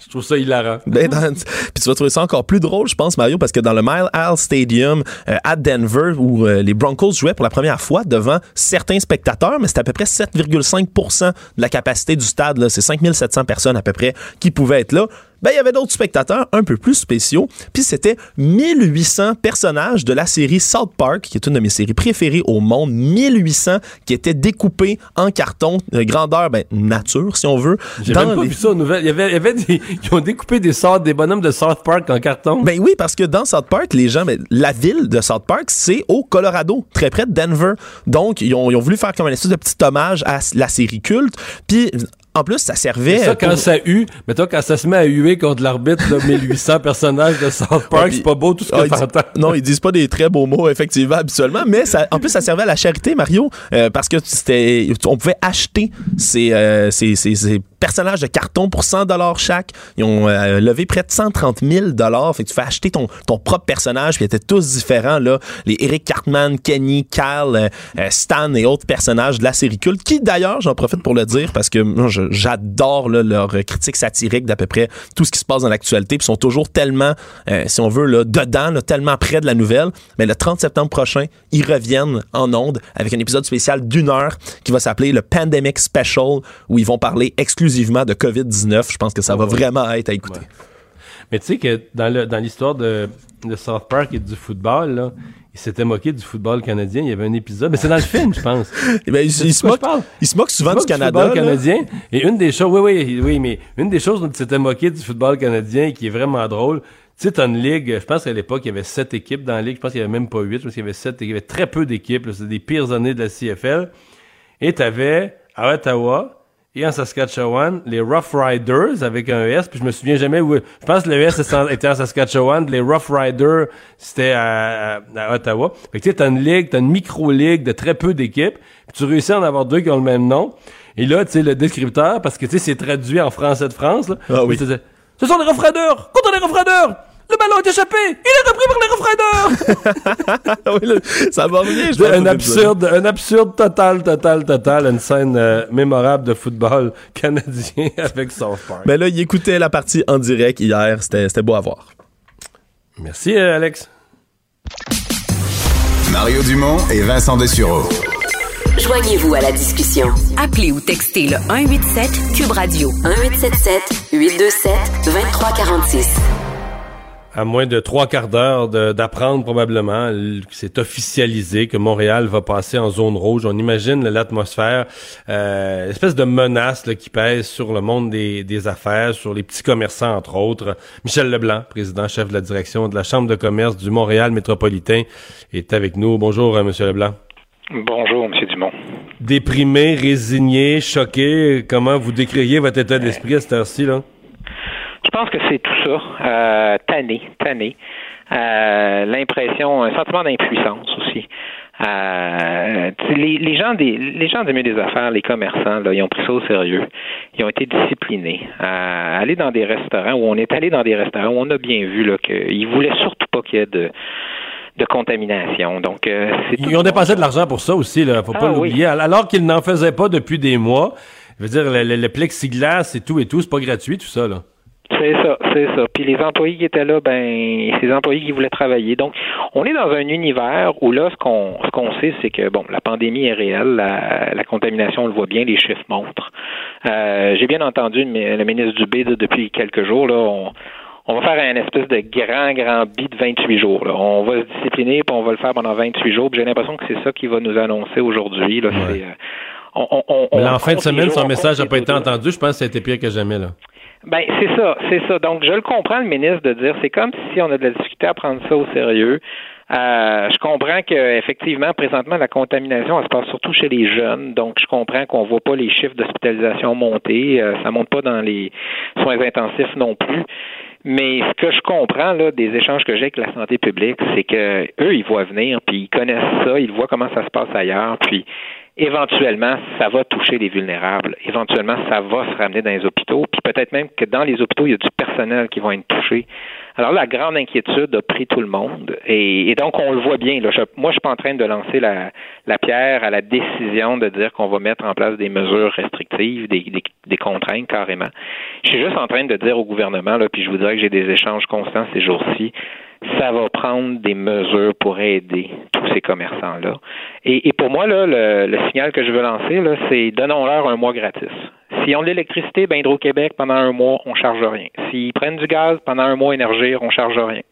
trouve ça hilarant. Ben, puis tu vas trouver ça encore plus drôle, je pense, Mario, parce que dans le Mile High Stadium euh, à Denver, où euh, les Broncos jouaient pour la première fois devant certains spectateurs, mais c'était à peu près 7,5% de la capacité du stade. C'est 5700 personnes à peu près qui pouvaient être là. Ben, il y avait d'autres spectateurs un peu plus spéciaux. Puis c'était 1800 personnages de la série South Park, qui est une de mes séries préférées au monde. 1800 qui étaient découpés en carton, de grandeur ben, nature, si on veut. J'ai même pas les- vu ça aux nouvelles. Il y avait, il y avait des, (laughs) ils ont découpé des sortes, des bonhommes de South Park en carton. Ben oui, parce que dans South Park, les gens, ben, la ville de South Park, c'est au Colorado, très près de Denver. Donc, ils ont, ils ont voulu faire comme un espèce de petit hommage à la série culte. Puis, en plus, ça servait. ça, quand pour- ça hue, mettons, quand ça se met à huer contre l'arbitre de 1800 (laughs) personnages de South Park, Ouais, c'est pas beau tout ce Ah, que disent- t'entends. non, ils disent pas des très beaux mots, effectivement, habituellement, mais ça, en plus, ça servait à la charité, Mario, euh, parce que c'était, on pouvait acheter ces, euh, ces, ces- ces personnages de carton pour 100 dollars chaque. Ils ont euh, levé près de 130 000 dollars. Fait que tu fais acheter ton, ton propre personnage, puis ils étaient tous différents, là. Les Eric Cartman, Kenny, Cal, euh, euh, Stan et autres personnages de la série culte, qui d'ailleurs, j'en profite pour le dire, parce que moi, je- j'adore leur critique satirique d'à peu près tout ce qui se passe dans l'actualité, puis ils sont toujours tellement, euh, si on veut, là, dedans, là, tellement près de la nouvelle. Mais le 30 septembre prochain, ils reviennent en ondes avec un épisode spécial d'une heure qui va s'appeler le Pandemic Special, où ils vont parler exclusivement de COVID-19. Je pense que ça va vraiment être à écouter. Mais tu sais que dans le- dans l'histoire de, de South Park et du football, là, ils s'étaient moqués du football canadien. Il y avait un épisode, mais c'est dans le film, je pense. (laughs) Eh ben, de se parle? ils se moquent souvent du Canada. football là. canadien. Et une des choses, oui, oui, oui, mais une des choses dont ils s'étaient moqués du football canadien qui est vraiment drôle, tu sais, t'as une ligue, je pense qu'à l'époque, il y avait sept équipes dans la ligue. Je pense qu'il y avait même pas huit. Je pense qu'il y avait sept. Il y avait très peu d'équipes. C'était des pires années de la CFL. Et t'avais à Ottawa et en Saskatchewan les Rough Riders avec un S. Puis je me souviens jamais où. Je pense que le S était en Saskatchewan. Les Rough Riders, c'était à, à- à Ottawa. Fait que tu sais, t'as une ligue, t'as une micro-ligue de très peu d'équipes. Puis tu réussis à en avoir deux qui ont le même nom. Et là, tu sais, le descripteur, parce que tu sais, c'est traduit en français de France, là. Ah oui. Ce sont les Rough Riders! Contre les Rough Riders! Le ballon est échappé! Il est repris par les Riders! (laughs) Oui, ça va bien. je un absurde, un absurde total, total, total, une scène euh, mémorable de football (laughs) canadien avec South Park. Ben là, il écoutait la partie en direct hier. C'était c'était beau à voir. Merci, euh, Alex. Mario Dumont et Vincent Dessureau. Joignez-vous à la discussion. Appelez ou textez le 187 Cube Radio 1877 827 2346. À moins de trois quarts d'heure d'apprendre probablement que c'est officialisé que Montréal va passer en zone rouge. On imagine l'atmosphère, euh, espèce de menace là, qui pèse sur le monde des, des affaires, sur les petits commerçants entre autres. Michel Leblanc, président chef de la direction de la Chambre de commerce du Montréal métropolitain, est avec nous. Bonjour, euh, Monsieur Leblanc. Bonjour, M. Dumont. Déprimé, résigné, choqué, comment vous décririez votre état d'esprit à cette heure-ci là? Je pense que c'est tout ça. Euh, tanné, tanné. Euh, L'impression, un sentiment d'impuissance aussi. Euh, les, les gens des les gens du milieu des affaires, les commerçants, là, ils ont pris ça au sérieux. Ils ont été disciplinés. Euh, aller dans des restaurants où on est allé dans des restaurants où on a bien vu là qu'ils voulaient surtout pas qu'il y ait de de contamination. Donc euh, Ils ont dépensé de l'argent pour ça aussi, là. Faut pas Ah, oui. l'oublier. Alors qu'ils n'en faisaient pas depuis des mois. Je veux dire, le, le- le plexiglas et tout et tout, c'est pas gratuit, tout ça, là. C'est ça, c'est ça. Puis les employés qui étaient là, ben, c'est des employés qui voulaient travailler. Donc, on est dans un univers où là, ce qu'on ce qu'on sait, c'est que bon, la pandémie est réelle, la, la contamination, on le voit bien, les chiffres montrent. Euh, J'ai bien entendu le, le ministre Dubé depuis quelques jours là, on, on va faire un espèce de grand, grand bid de 28 jours. Là. On va se discipliner, puis on va le faire pendant 28 jours. Puis J'ai l'impression que c'est ça qu'il va nous annoncer aujourd'hui. Là, c'est, euh, on, on, on, en fin de les semaine, jours, son on message n'a pas les été entendu. Je pense que ça a été pire que jamais, là. Ben, c'est ça, c'est ça. Donc, je le comprends, le ministre, de dire, c'est comme si on a de la difficulté à prendre ça au sérieux. Euh, je comprends que effectivement, présentement, la contamination, elle se passe surtout chez les jeunes. Donc, je comprends qu'on voit pas les chiffres d'hospitalisation monter. Euh, ça monte pas dans les soins intensifs non plus. Mais ce que je comprends là des échanges que j'ai avec la santé publique, c'est que eux, ils voient venir, puis ils connaissent ça, ils voient comment ça se passe ailleurs, puis éventuellement, ça va toucher les vulnérables. Éventuellement, ça va se ramener dans les hôpitaux. Puis peut-être même que dans les hôpitaux, il y a du personnel qui va être touché. Alors, la grande inquiétude a pris tout le monde. Et, donc, on le voit bien. Là. moi, je suis pas en train de lancer la, pierre à la décision de dire qu'on va mettre en place des mesures restrictives, des, des, contraintes carrément. Je suis juste en train de dire au gouvernement, là, puis je vous dirais que j'ai des échanges constants ces jours-ci, ça va prendre des mesures pour aider tous ces commerçants-là. Et, pour moi, là, le, signal que je veux lancer, là, c'est donnons-leur un mois gratis. S'ils ont de l'électricité, ben Hydro-Québec, pendant un mois, on charge rien. S'ils prennent du gaz, pendant un mois, Énergir, on charge rien.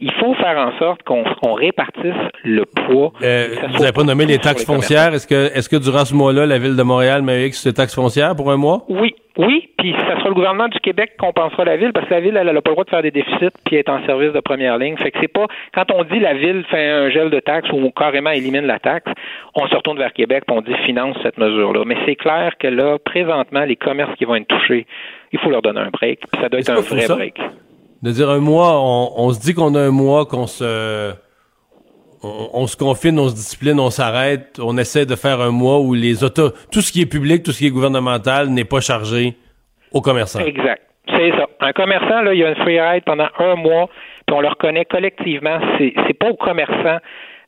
Il faut faire en sorte qu'on répartisse le poids. Euh, vous n'avez pas nommé les taxes foncières. Est-ce que, est-ce que durant ce mois-là, la Ville de Montréal met X ces taxes foncières pour un mois? Oui, oui, puis ça sera le gouvernement du Québec qui compensera la ville parce que la ville, elle n'a pas le droit de faire des déficits puis être en service de première ligne. Fait que c'est pas quand on dit la ville fait un gel de taxes ou carrément élimine la taxe, on se retourne vers Québec et on dit finance cette mesure-là. Mais c'est clair que là, présentement, les commerces qui vont être touchés, il faut leur donner un break. Puis ça doit être un vrai break. De dire un mois, on se dit qu'on a un mois, qu'on se on, se confine, on se discipline, on s'arrête, on essaie de faire un mois où les autos, tout ce qui est public, tout ce qui est gouvernemental n'est pas chargé aux commerçants. Exact. C'est ça. Un commerçant, là, il y a une free ride pendant un mois, puis on le reconnaît collectivement. C'est, c'est pas aux commerçants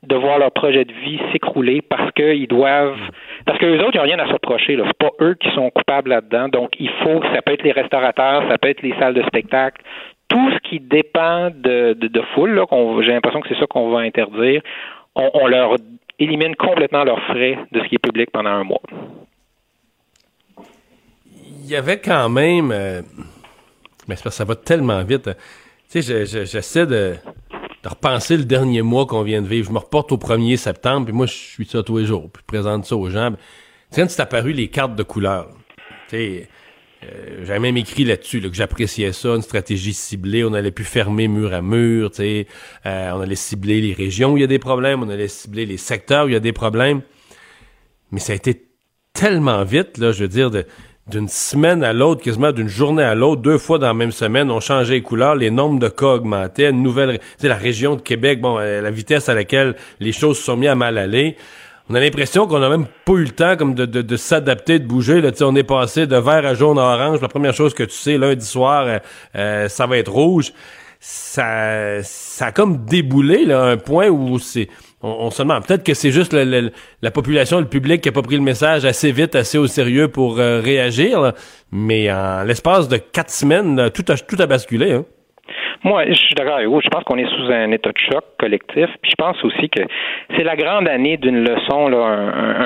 de voir leur projet de vie s'écrouler parce qu'ils doivent parce que les autres, ils n'ont rien à se reprocher. Là. C'est pas eux qui sont coupables là-dedans. Donc, il faut, ça peut être les restaurateurs, ça peut être les salles de spectacle, tout ce qui dépend de, de, de foule, j'ai l'impression que c'est ça qu'on va interdire, on, leur élimine complètement leurs frais de ce qui est public pendant un mois. Il y avait quand même... Euh, mais ça va tellement vite. Hein. Tu sais, j'essaie de, de, repenser le dernier mois qu'on vient de vivre. Je me reporte au 1er septembre, puis moi, je suis ça tous les jours, puis je présente ça aux gens. Tu sais, quand c'est apparu les cartes de couleur, tu sais euh, J'avais même écrit là-dessus que j'appréciais ça, une stratégie ciblée. On allait plus fermer mur à mur, euh, on allait cibler les régions où il y a des problèmes, on allait cibler les secteurs où il y a des problèmes. Mais ça a été tellement vite, là, je veux dire, d'une semaine à l'autre, quasiment d'une journée à l'autre, deux fois dans la même semaine, on changeait les couleurs, les nombres de cas augmentaient, une nouvelle, tu la région de Québec, bon, euh, la vitesse à laquelle les choses se sont mises à mal aller on a l'impression qu'on a même pas eu le temps comme de, de, s'adapter, de bouger. Là, on est passé de vert à jaune à orange. La première chose que tu sais, lundi soir, euh, euh, ça va être rouge. Ça, ça a comme déboulé là, un point où c'est on, se demande peut-être que c'est juste la population, le public qui a pas pris le message assez vite, assez au sérieux pour euh, réagir. mais en l'espace de quatre semaines, tout a tout a basculé. Hein. Moi, je suis d'accord avec vous. Je pense qu'on est sous un état de choc collectif. Puis je pense aussi que c'est la grande année d'une leçon, là,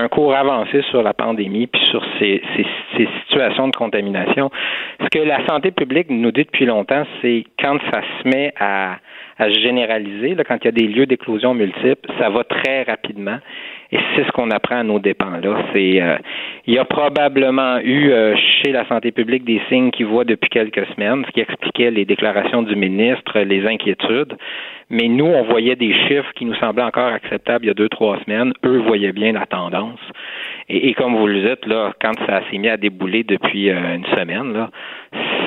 un, cours avancé sur la pandémie puis sur ces, ces, situations de contamination. Ce que la santé publique nous dit depuis longtemps, c'est quand ça se met à, à se généraliser, là, quand il y a des lieux d'éclosion multiples, ça va très rapidement. Et c'est ce qu'on apprend à nos dépens. Là, c'est euh, il y a probablement eu euh, chez la santé publique des signes qu'ils voient depuis quelques semaines, ce qui expliquait les déclarations du ministre, les inquiétudes. Mais nous, on voyait des chiffres qui nous semblaient encore acceptables il y a deux, trois semaines. Eux voyaient bien la tendance. Et, comme vous le dites, là, quand ça s'est mis à débouler depuis euh, une semaine, là,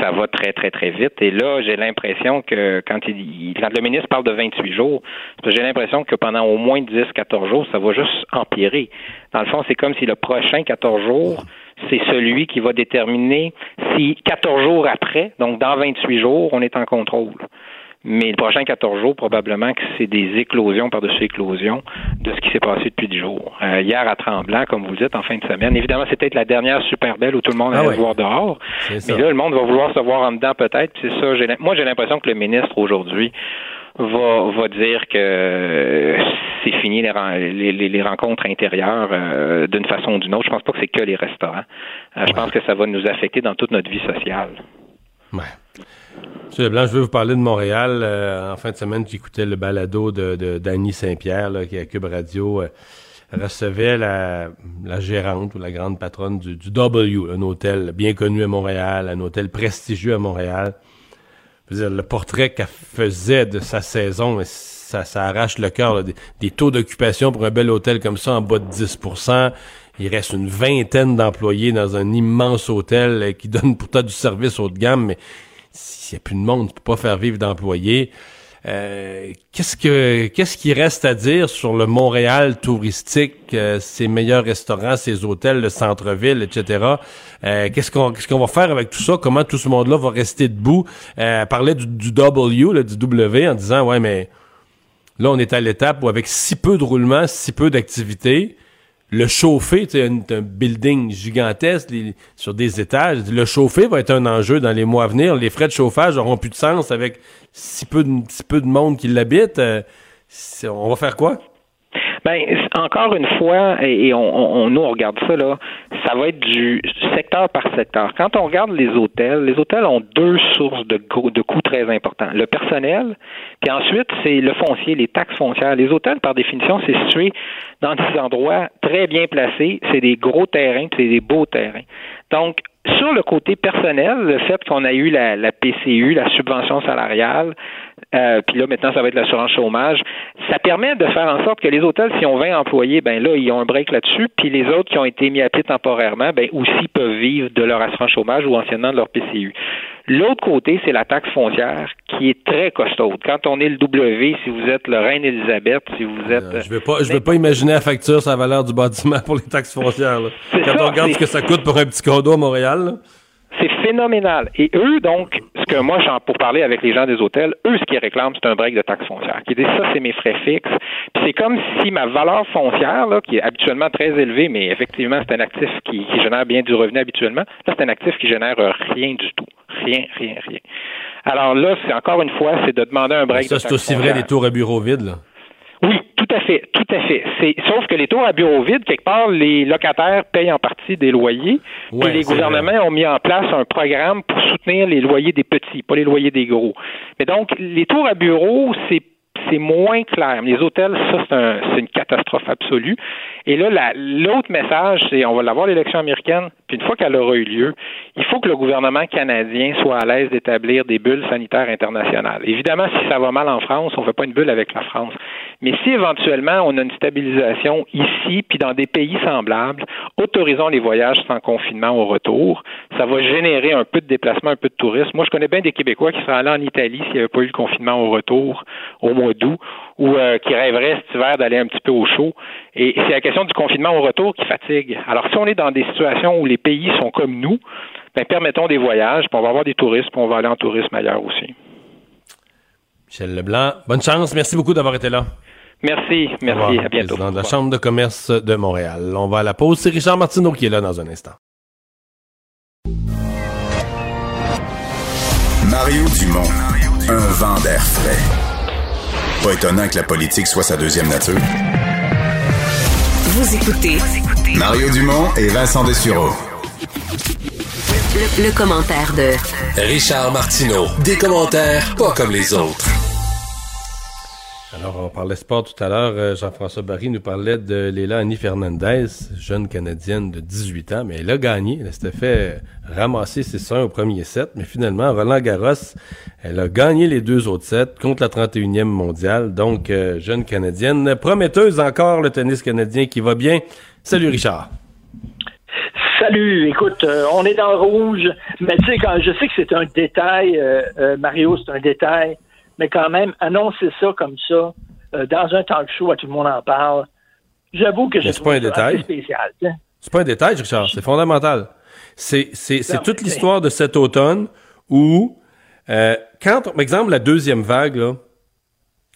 ça va très, très, très vite. Et là, j'ai l'impression que quand, il, quand le ministre parle de 28 jours, j'ai l'impression que pendant au moins 10, 14 jours, ça va juste empirer. Dans le fond, c'est comme si le prochain 14 jours, c'est celui qui va déterminer si 14 jours après, donc dans 28 jours, on est en contrôle. Mais le prochain 14 jours, probablement que c'est des éclosions par-dessus éclosions de ce qui s'est passé depuis 10 jours. Euh, hier à Tremblant, comme vous le dites, en fin de semaine. Évidemment, c'était peut-être la dernière super belle où tout le monde ah allait se voir dehors. Mais là, le monde va vouloir se voir en dedans peut-être. C'est ça. Moi, j'ai l'impression que le ministre aujourd'hui va, va dire que c'est fini les, les, les, rencontres intérieures euh, d'une façon ou d'une autre. Je pense pas que c'est que les restaurants. Euh, je pense que ça va nous affecter dans toute notre vie sociale. Ouais. Monsieur Leblanc, je veux vous parler de Montréal. Euh, en fin de semaine, j'écoutais le balado de, d'Annie Saint-Pierre, qui est à Cube Radio. Recevait la, gérante ou la grande patronne du, W, un hôtel bien connu à Montréal, un hôtel prestigieux à Montréal. Le portrait qu'elle faisait de sa saison, ça, arrache le cœur. Des, des, taux d'occupation pour un bel hôtel comme ça en bas de 10% il reste une vingtaine d'employés dans un immense hôtel euh, qui donne pourtant du service haut de gamme, mais s'il n'y a plus de monde, tu peux pas faire vivre d'employés. Euh, qu'est-ce que qu'est-ce qui reste à dire sur le Montréal touristique, euh, ses meilleurs restaurants, ses hôtels, le centre-ville, etc. Euh, qu'est-ce qu'on qu'est-ce qu'on va faire avec tout ça? Comment tout ce monde-là va rester debout? Euh, Parler du, W, là, du W, en disant ouais mais là on est à l'étape où avec si peu de roulement, si peu d'activité, le chauffer, sais, un, un, building gigantesque sur des étages, le chauffer va être un enjeu dans les mois à venir. Les frais de chauffage auront plus de sens avec si peu de, si peu de monde qui l'habite. Euh, on va faire quoi? Ben, encore une fois, et, on, on, nous, on regarde ça, là, ça va être du secteur par secteur. Quand on regarde les hôtels, les hôtels ont deux sources de, coûts très importants. Le personnel, puis ensuite, c'est le foncier, les taxes foncières. Les hôtels, par définition, c'est situé dans des endroits très bien placés. C'est des gros terrains, c'est des beaux terrains. Donc, sur le côté personnel, le fait qu'on a eu la, la PCU, la subvention salariale, euh, puis là, maintenant, ça va être l'assurance chômage. Ça permet de faire en sorte que les hôtels, si on 20 employés, ben là, ils ont un break là-dessus. Puis les autres qui ont été mis à pied temporairement, ben aussi peuvent vivre de leur assurance chômage ou anciennement de leur PCU. L'autre côté, c'est la taxe foncière qui est très costaude. Quand on est le W, si vous êtes le Reine Elisabeth, si vous êtes... Euh, je veux pas, je veux pas imaginer la facture, sa valeur du bâtiment (laughs) pour les taxes foncières. Là. Quand on regarde ce que ça coûte pour un petit condo à Montréal. Là. C'est phénoménal. Et eux, donc, ce que moi, pour parler avec les gens des hôtels, eux, ce qu'ils réclament, c'est un break de taxe foncière. Qui disent ça, c'est mes frais fixes. Puis c'est comme si ma valeur foncière, là, qui est habituellement très élevée, mais effectivement, c'est un actif qui, qui, génère bien du revenu habituellement, là, c'est un actif qui génère rien du tout. Rien, rien, rien. Alors là, c'est encore une fois, c'est de demander un break ça, de taxe c'est aussi vrai des tours à bureau vide, là. Tout à fait, tout à fait. C'est sauf que les tours à bureau vide, quelque part, les locataires payent en partie des loyers. Ouais, et les gouvernements vrai. ont mis en place un programme pour soutenir les loyers des petits, pas les loyers des gros. Mais donc, les tours à bureau, c'est c'est moins clair. Les hôtels, ça, c'est un, une catastrophe absolue. Et là, l'autre message, c'est on va l'avoir l'élection américaine, puis une fois qu'elle aura eu lieu, il faut que le gouvernement canadien soit à l'aise d'établir des bulles sanitaires internationales. Évidemment, si ça va mal en France, on ne fait pas une bulle avec la France. Mais si éventuellement on a une stabilisation ici, puis dans des pays semblables, autorisons les voyages sans confinement au retour. Ça va générer un peu de déplacement, un peu de tourisme. Moi, je connais bien des Québécois qui seraient allés en Italie s'il n'y avait pas eu le confinement au retour au d'août ou euh, qui rêveraient cet hiver d'aller un petit peu au chaud. Et c'est la question du confinement au retour qui fatigue. Alors, si on est dans des situations où les pays sont comme nous, ben, permettons des voyages, puis on va avoir des touristes, puis on va aller en tourisme ailleurs aussi. Michel Leblanc, bonne chance. Merci beaucoup d'avoir été là. Merci, merci. Revoir, à bientôt. Président de la Chambre de commerce de Montréal. On va à la pause. C'est Richard Martineau qui est là dans un instant. Mario Dumont, un vent d'air frais. Pas étonnant que la politique soit sa deuxième nature. Vous écoutez Mario Dumont et Vincent Dessureau. Le, le, commentaire de Richard Martineau. Des commentaires pas comme les autres. Alors, on parlait sport tout à l'heure. Jean-François Barry nous parlait de Léla Annie Fernandez, jeune Canadienne de 18 ans, mais elle a gagné. Elle s'était fait ramasser ses soins au premier set, mais finalement, Roland Garros, elle a gagné les deux autres sets contre la 31e mondiale. Donc, euh, jeune Canadienne, prometteuse encore le tennis canadien qui va bien. Salut Richard. Salut, écoute, euh, on est dans le rouge, mais tu sais, quand je sais que c'est un détail, euh, euh, Mario, c'est un détail, mais quand même, annoncer ça comme ça, dans un talk show, à tout le monde en parle, j'avoue que c'est pas un détail. spécial. C'est pas un détail, Richard, c'est fondamental. C'est toute l'histoire de cet automne où, quand, par exemple, la deuxième vague, là,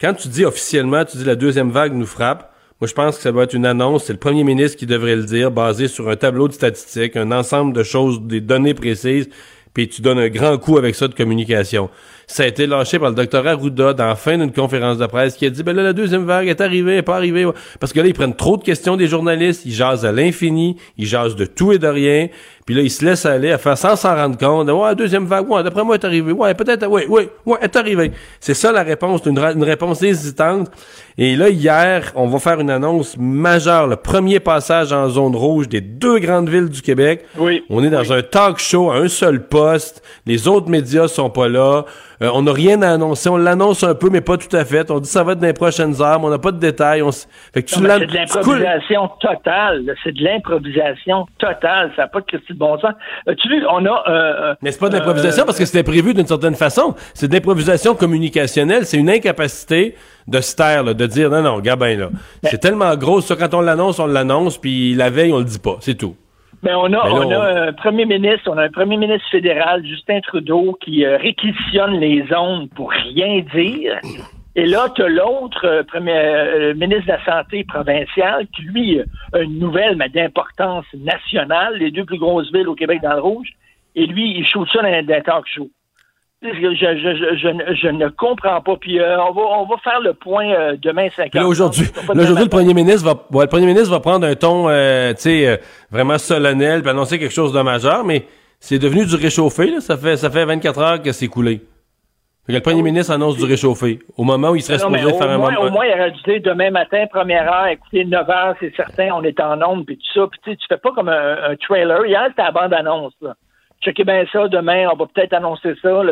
quand tu dis officiellement, tu dis la deuxième vague nous frappe, moi, je pense que ça doit être une annonce. C'est le premier ministre qui devrait le dire, basé sur un tableau de statistiques, un ensemble de choses, des données précises, puis tu donnes un grand coup avec ça de communication. Ça a été lâché par le docteur Arruda dans la fin d'une conférence de presse qui a dit, ben là, la deuxième vague est arrivée, elle est pas arrivée. Parce que là, ils prennent trop de questions des journalistes, ils jasent à l'infini, ils jasent de tout et de rien, puis là, ils se laissent aller à faire sans s'en rendre compte. Ouais, la deuxième vague, ouais, d'après moi, est arrivée. Ouais, peut-être, ouais, ouais, ouais, est arrivée. C'est ça la réponse, une, une réponse hésitante. Et là, hier, on va faire une annonce majeure, le premier passage en zone rouge des deux grandes villes du Québec. Oui. On est dans oui. un talk show, un seul poste. Les autres médias sont pas là. Euh, on n'a rien à annoncer. On l'annonce un peu, mais pas tout à fait. On dit ça va être dans les prochaines heures, mais on n'a pas de détails. On fait que tu c'est de l'improvisation totale. C'est de l'improvisation totale. Ça n'a pas de question de bon sens. tu vu, on a... Euh, Mais c'est pas de l'improvisation parce que c'était prévu d'une certaine façon. C'est de l'improvisation communicationnelle. C'est une incapacité de se taire, de dire non, non, Gabin, là. C'est tellement gros, ça, quand on l'annonce, on l'annonce, puis la veille, on le dit pas. C'est tout. Mais on a, on a un premier ministre, on a un premier ministre fédéral, Justin Trudeau, qui réquisitionne les zones pour rien dire. Et là, tu as l'autre euh, premier euh, ministre de la Santé provinciale qui, lui, a une nouvelle, mais d'importance nationale, les deux plus grosses villes au Québec dans le rouge, et lui, il shoot ça dans un talk show. Je, je, je, je, ne comprends pas. Puis euh, on, va, on va faire le point demain 5 heures. aujourd'hui, le premier ministre va le premier ministre va prendre un ton sais vraiment solennel puis annoncer quelque chose de majeur, mais c'est devenu du réchauffé là, ça fait ça fait 24 heures que c'est coulé le premier ministre annonce du réchauffé. Au moment où il serait supposé faire un moment. Au moins, il aurait dû dire demain matin, première heure, écoutez, 9 heures, c'est certain, on est en onde, puis tout ça. Puis tu fais pas comme un, trailer. Hier, c'était la bande-annonce. Ça, demain, on va peut-être annoncer ça.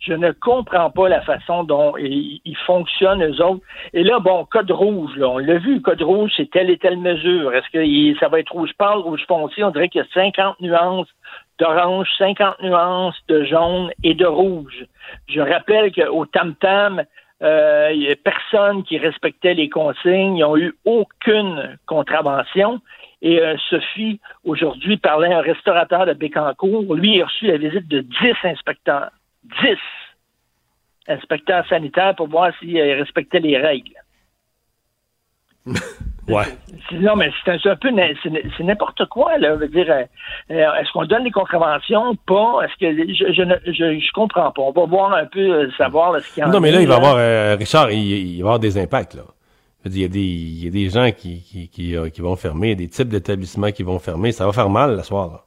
Je ne comprends pas la façon dont ils, fonctionnent, eux autres. Et là, bon, code rouge, là, on l'a vu, code rouge, c'est telle et telle mesure. Est-ce que ça va être rouge pâle, rouge foncé? On dirait qu'il y a 50 nuances d'orange, 50 nuances de jaune et de rouge. Je rappelle qu'au tam-tam, euh, il n'y a personne qui respectait les consignes. Ils n'ont eu aucune contravention. Et euh, Sophie, aujourd'hui, parlait à un restaurateur de Bécancourt. Lui, il a reçu la visite de 10 inspecteurs. 10 inspecteurs sanitaires pour voir s'il respectait les règles. (laughs) Ouais. Non, mais c'est un, peu c'est n'importe quoi là. Veut dire, euh, euh, est-ce qu'on donne des contraventions? Pas. Est-ce que je, je, je, je, comprends pas. On va voir un peu euh, savoir ce qu'il y a. Non, mais là, il va y avoir Richard, il, va y avoir des impacts là. Il y, a des, il y a des gens qui, qui, qui, qui vont fermer, des types d'établissements qui vont fermer. Ça va faire mal le soir. Là.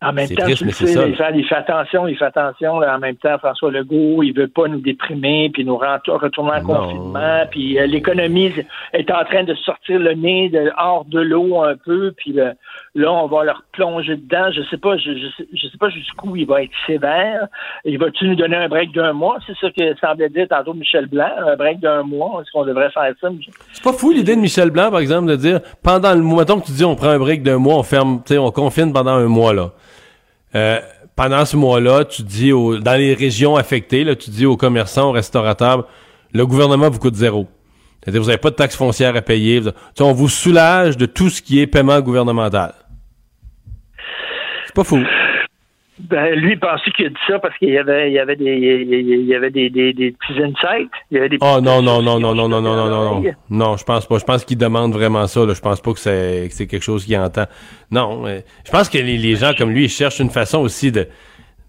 En même temps, triste, tu sais, il, fait, il, fait, attention, il fait attention. Là, en même temps, François Legault, il veut pas nous déprimer, puis nous retourner en confinement. Puis euh, l'économie est en train de sortir le nez de, hors de l'eau un peu. Puis là, on va leur plonger dedans. Je sais pas, je, sais, pas jusqu'où il va être sévère. Il va-tu nous donner un break d'un mois? C'est ça que semblait dire tantôt Michel Blanc, un break d'un mois. Est-ce qu'on devrait faire ça C'est pas fou l'idée de Michel Blanc, par exemple, de dire pendant le mois, que tu dis on prend un break d'un mois, on ferme, tu sais, on confine pendant un mois là. Euh, pendant ce mois-là, tu dis dans les régions affectées, là, tu dis aux commerçants, aux restaurateurs, le gouvernement vous coûte zéro. C'est-à-dire, vous n'avez pas de taxes foncières à payer. on vous soulage de tout ce qui est paiement gouvernemental. Pas fou. Ben, lui, il pensait qu'il a dit ça parce qu'il y avait, il y avait des, il y avait des, des, des petits insights. Il y avait des oh non, non, non, non, non, non, non, non, non, non. Non, je pense pas. Je pense qu'il demande vraiment ça. Là. Je pense pas que c'est, que c'est quelque chose qu'il entend. Non, je pense que les, les gens comme lui, ils cherchent une façon aussi de,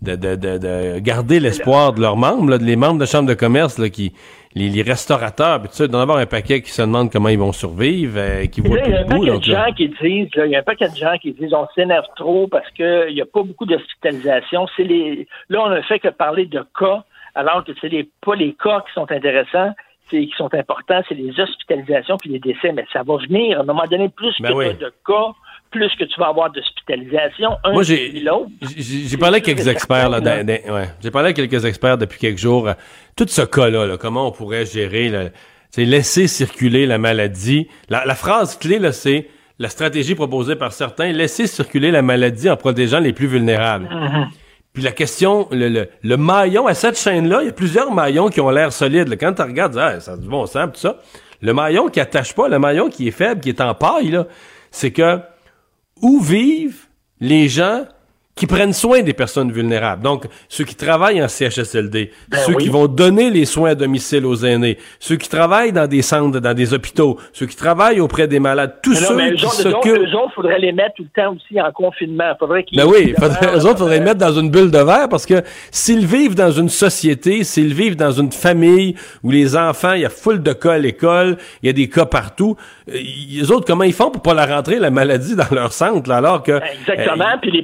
de, de, de, de garder l'espoir de leurs membres, là, les membres de chambre de commerce là, qui les, les restaurateurs, puis tu sais, d'en avoir un paquet qui se demandent comment ils vont survivre, euh, qui voient Il y a un paquet de gens qui disent, il y a un paquet de gens qui disent, on s'énerve trop parce qu'il n'y a pas beaucoup d'hospitalisation. C'est les, là, on ne fait que parler de cas, alors que c'est les, pas les cas qui sont intéressants, c'est qui sont importants, c'est les hospitalisations puis les décès. Mais ça va venir à un moment donné plus ben que de cas plus que tu vas avoir d'hospitalisation. Moi, j'ai, j'ai parlé avec quelques experts, là, ouais. J'ai parlé avec quelques experts depuis quelques jours. tout ce cas-là, comment on pourrait gérer, c'est laisser circuler la maladie. La, phrase clé, là, c'est la stratégie proposée par certains, laisser circuler la maladie en protégeant les plus vulnérables. Mm-hmm. Puis la question, le, le, maillon à cette chaîne-là, il y a plusieurs maillons qui ont l'air solides. Quand tu regardes, ah, ça a du bon sens, tout ça. Le maillon qui attache pas, le maillon qui est faible, qui est en paille, là, c'est que où vivent les gens qui prennent soin des personnes vulnérables. Donc, ceux qui travaillent en CHSLD, ben ceux qui vont donner les soins à domicile aux aînés, ceux qui travaillent dans des centres, dans des hôpitaux, ceux qui travaillent auprès des malades, tous ceux qui s'occupent... Eux autres, faudrait les mettre tout le temps aussi en confinement. Faudrait qu'ils... Ben oui, faudrait, eux autres, faudrait les mettre dans une bulle de verre parce que s'ils vivent dans une société, s'ils vivent dans une famille où les enfants, il y a foule de cas à l'école, il y a des cas partout, euh, les autres, comment ils font pour pas la rentrer, la maladie, dans leur centre, alors que... Exactement, euh, puis les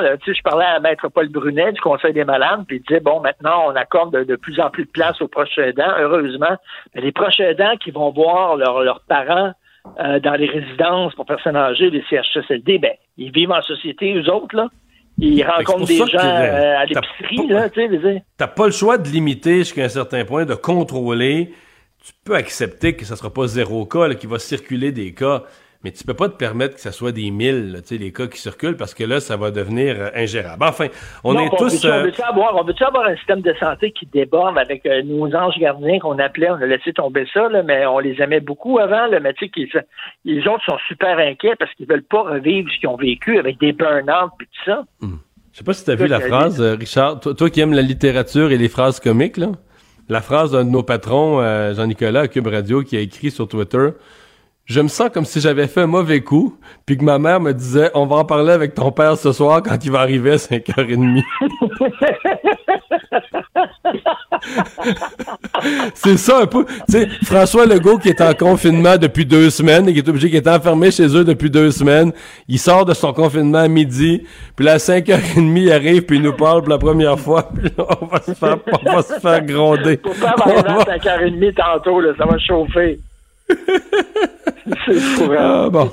prochains ans, je parlais à Maître Paul Brunet du Conseil des malades, puis il disait, bon, maintenant, on accorde de, plus en plus de place aux proches aidants, heureusement. Mais les proches aidants qui vont voir leurs parents euh, dans les résidences pour personnes âgées, les CHSLD, ben, ils vivent en société, eux autres, là. Ils rencontrent des gens euh, à l'épicerie, là, tu sais. T'as pas le choix de limiter jusqu'à un certain point, de contrôler. Tu peux accepter que ça sera pas zéro cas, qu'il va circuler des cas mais tu peux pas te permettre que ce soit des mille, tu sais, les cas qui circulent, parce que là, ça va devenir euh, ingérable. Enfin, on est tous... On veut-tu avoir, avoir, un système de santé qui déborde avec euh, nos anges gardiens qu'on appelait, on a laissé tomber ça, là, mais on les aimait beaucoup avant, là, mais tu sais, les autres sont super inquiets parce qu'ils veulent pas revivre ce qu'ils ont vécu avec des burn-out et tout ça. Hmm. Je sais pas si tu as vu la phrase, Richard, toi, qui aimes la littérature et les phrases comiques, là, la phrase d'un de nos patrons, Jean-Nicolas, à Cube Radio, qui a écrit sur Twitter je me sens comme si j'avais fait un mauvais coup, puis que ma mère me disait on va en parler avec ton père ce soir quand il va arriver à 5h30. (laughs) c'est ça un peu. Tu sais, François Legault qui est en confinement depuis deux semaines et qui est obligé, qui est enfermé chez eux depuis deux semaines, il sort de son confinement à midi, puis là, à 5h30, il arrive, puis il nous parle pour la première fois, puis on va se faire, on va se faire gronder. Pour faire à 5h30 tantôt, là, ça va chauffer. Ah, bon.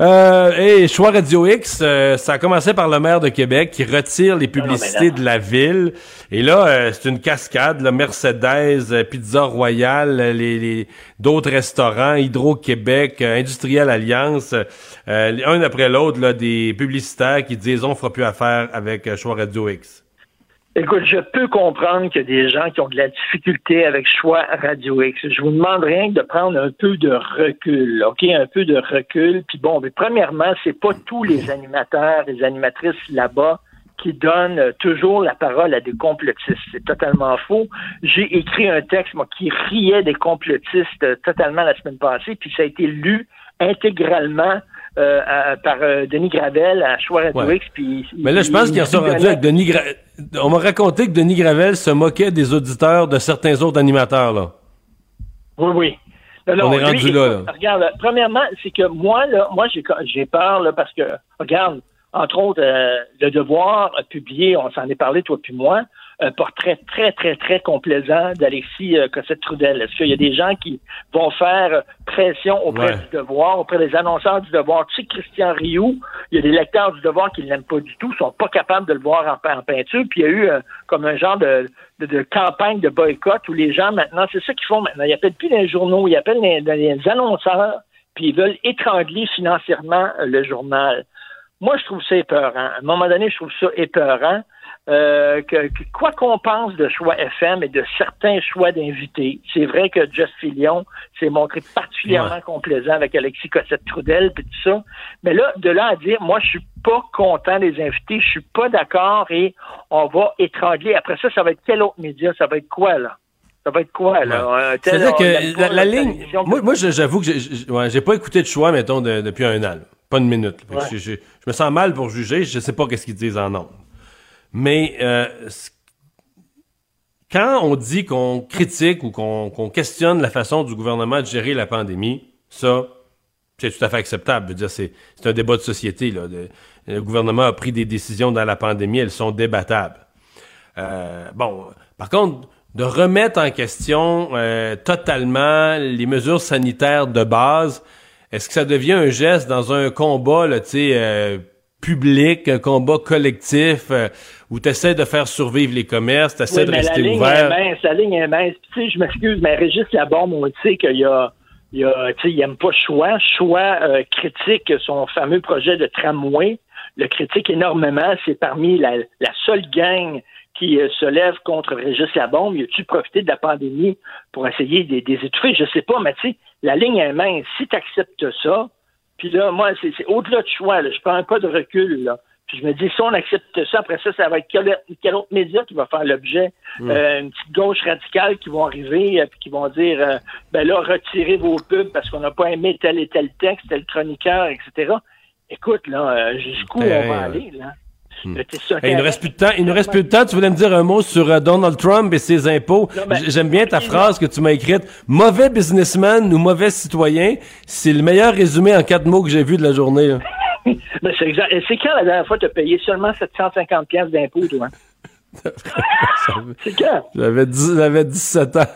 Euh, et Choix Radio X, euh, ça a commencé par le maire de Québec qui retire les publicités de la ville. Et là, euh, c'est une cascade. Là, Mercedes, euh, Pizza Royale, les, les d'autres restaurants, Hydro-Québec, Industriel Alliance, un après l'autre, là, des publicitaires qui disent on fera plus affaire avec Choix Radio X. Écoute, je peux comprendre qu'il y a des gens qui ont de la difficulté avec choix Radio X. Je vous demande rien que de prendre un peu de recul, OK? Un peu de recul. Puis bon, mais premièrement, c'est pas tous les animateurs, les animatrices là-bas qui donnent toujours la parole à des complotistes. C'est totalement faux. J'ai écrit un texte, moi, qui riait des complotistes totalement la semaine passée, puis ça a été lu intégralement euh, par euh, Denis Gravel à. Puis, Mais là, je pense qu'il en sont rendu avec Denis Gravel. On m'a raconté que Denis Gravel se moquait des auditeurs de certains autres animateurs, là. Oui, oui. on est rendu là, Regarde, premièrement, c'est que moi, là, moi, j'ai peur, là, parce que, regarde, entre autres, euh, Le Devoir a publié, on s'en est parlé, toi puis moi, un portrait très, très, très complaisant d'Alexis euh, Cossette-Trudel. Est-ce qu'il y a des gens qui vont faire pression auprès du devoir, auprès des annonceurs du devoir? Tu sais, Christian Rioux, il y a des lecteurs du devoir qui ne l'aiment pas du tout, sont pas capables de le voir en, peinture, puis il y a eu euh, comme un genre de, de, campagne de boycott où les gens maintenant, c'est ça qu'ils font maintenant, ils appellent plus les journaux, ils appellent les, annonceurs, puis ils veulent étrangler financièrement euh, le journal. Moi, je trouve ça épeurant. À un moment donné, je trouve ça épeurant. Euh, que, quoi qu'on pense de choix FM et de certains choix d'invités, c'est vrai que Jeff Fillion s'est montré particulièrement complaisant avec Alexis Cossette-Trudel et tout ça. Mais là, de là à dire, moi, je suis pas content des invités, je suis pas d'accord et on va étrangler. Après ça, ça va être quel autre média? Ça va être quoi, là? Ça va être quoi, là? C'est-à-dire que la, ligne... Moi, moi j'avoue que j'ai pas écouté de choix, mettons, depuis un an. Pas une minute. Je, me sens mal pour juger. Je sais pas qu'est-ce qu'ils disent en nom. Mais euh, quand on dit qu'on critique ou qu'on questionne la façon du gouvernement de gérer la pandémie, ça, c'est tout à fait acceptable. c'est un débat de société. Là. Le, gouvernement a pris des décisions dans la pandémie, elles sont débattables. Euh, bon, par contre, de remettre en question euh, totalement les mesures sanitaires de base, est-ce que ça devient un geste dans un combat, là, sais, public, un combat collectif euh, où tu essaies de faire survivre les commerces, tu essaies de rester la ouvert. Ligne est mince, la ligne est mince. Tu sais, je m'excuse, mais Régis Labombe, on sait qu'il y a, il y a, tu sais, il aime pas choix. Choix euh, critique son fameux projet de tramway. Le critique énormément. C'est parmi la, la seule gang qui euh, se lève contre Régis Labombe. Y a-tu profité de la pandémie pour essayer de les étouffer? Je sais pas, mais tu sais, la ligne est mince. Si tu acceptes ça, puis là, moi, c'est au-delà de choix. Là. Je prends pas de recul. Là. Puis je me dis, si on accepte ça, après ça, ça va être quel, quel autre média qui va faire l'objet? Hmm. Euh, une petite gauche radicale qui vont arriver et euh, qui vont dire, euh, ben là, retirez vos pubs parce qu'on n'a pas aimé tel et tel texte, tel chroniqueur, etc. Écoute, là, jusqu'où on va aller, là? Hmm. il ne reste plus de temps. Il nous reste plus de temps. Tu voulais me dire un mot sur euh, Donald Trump et ses impôts. J'aime bien ta phrase que tu m'as écrite. Mauvais businessman ou mauvais citoyen, c'est le meilleur résumé en quatre mots que j'ai vu de la journée. (laughs) c'est exact. C'est quand la dernière fois tu as payé seulement 750 pièces d'impôts, toi? (laughs) c'est quand? J'avais 17 ans.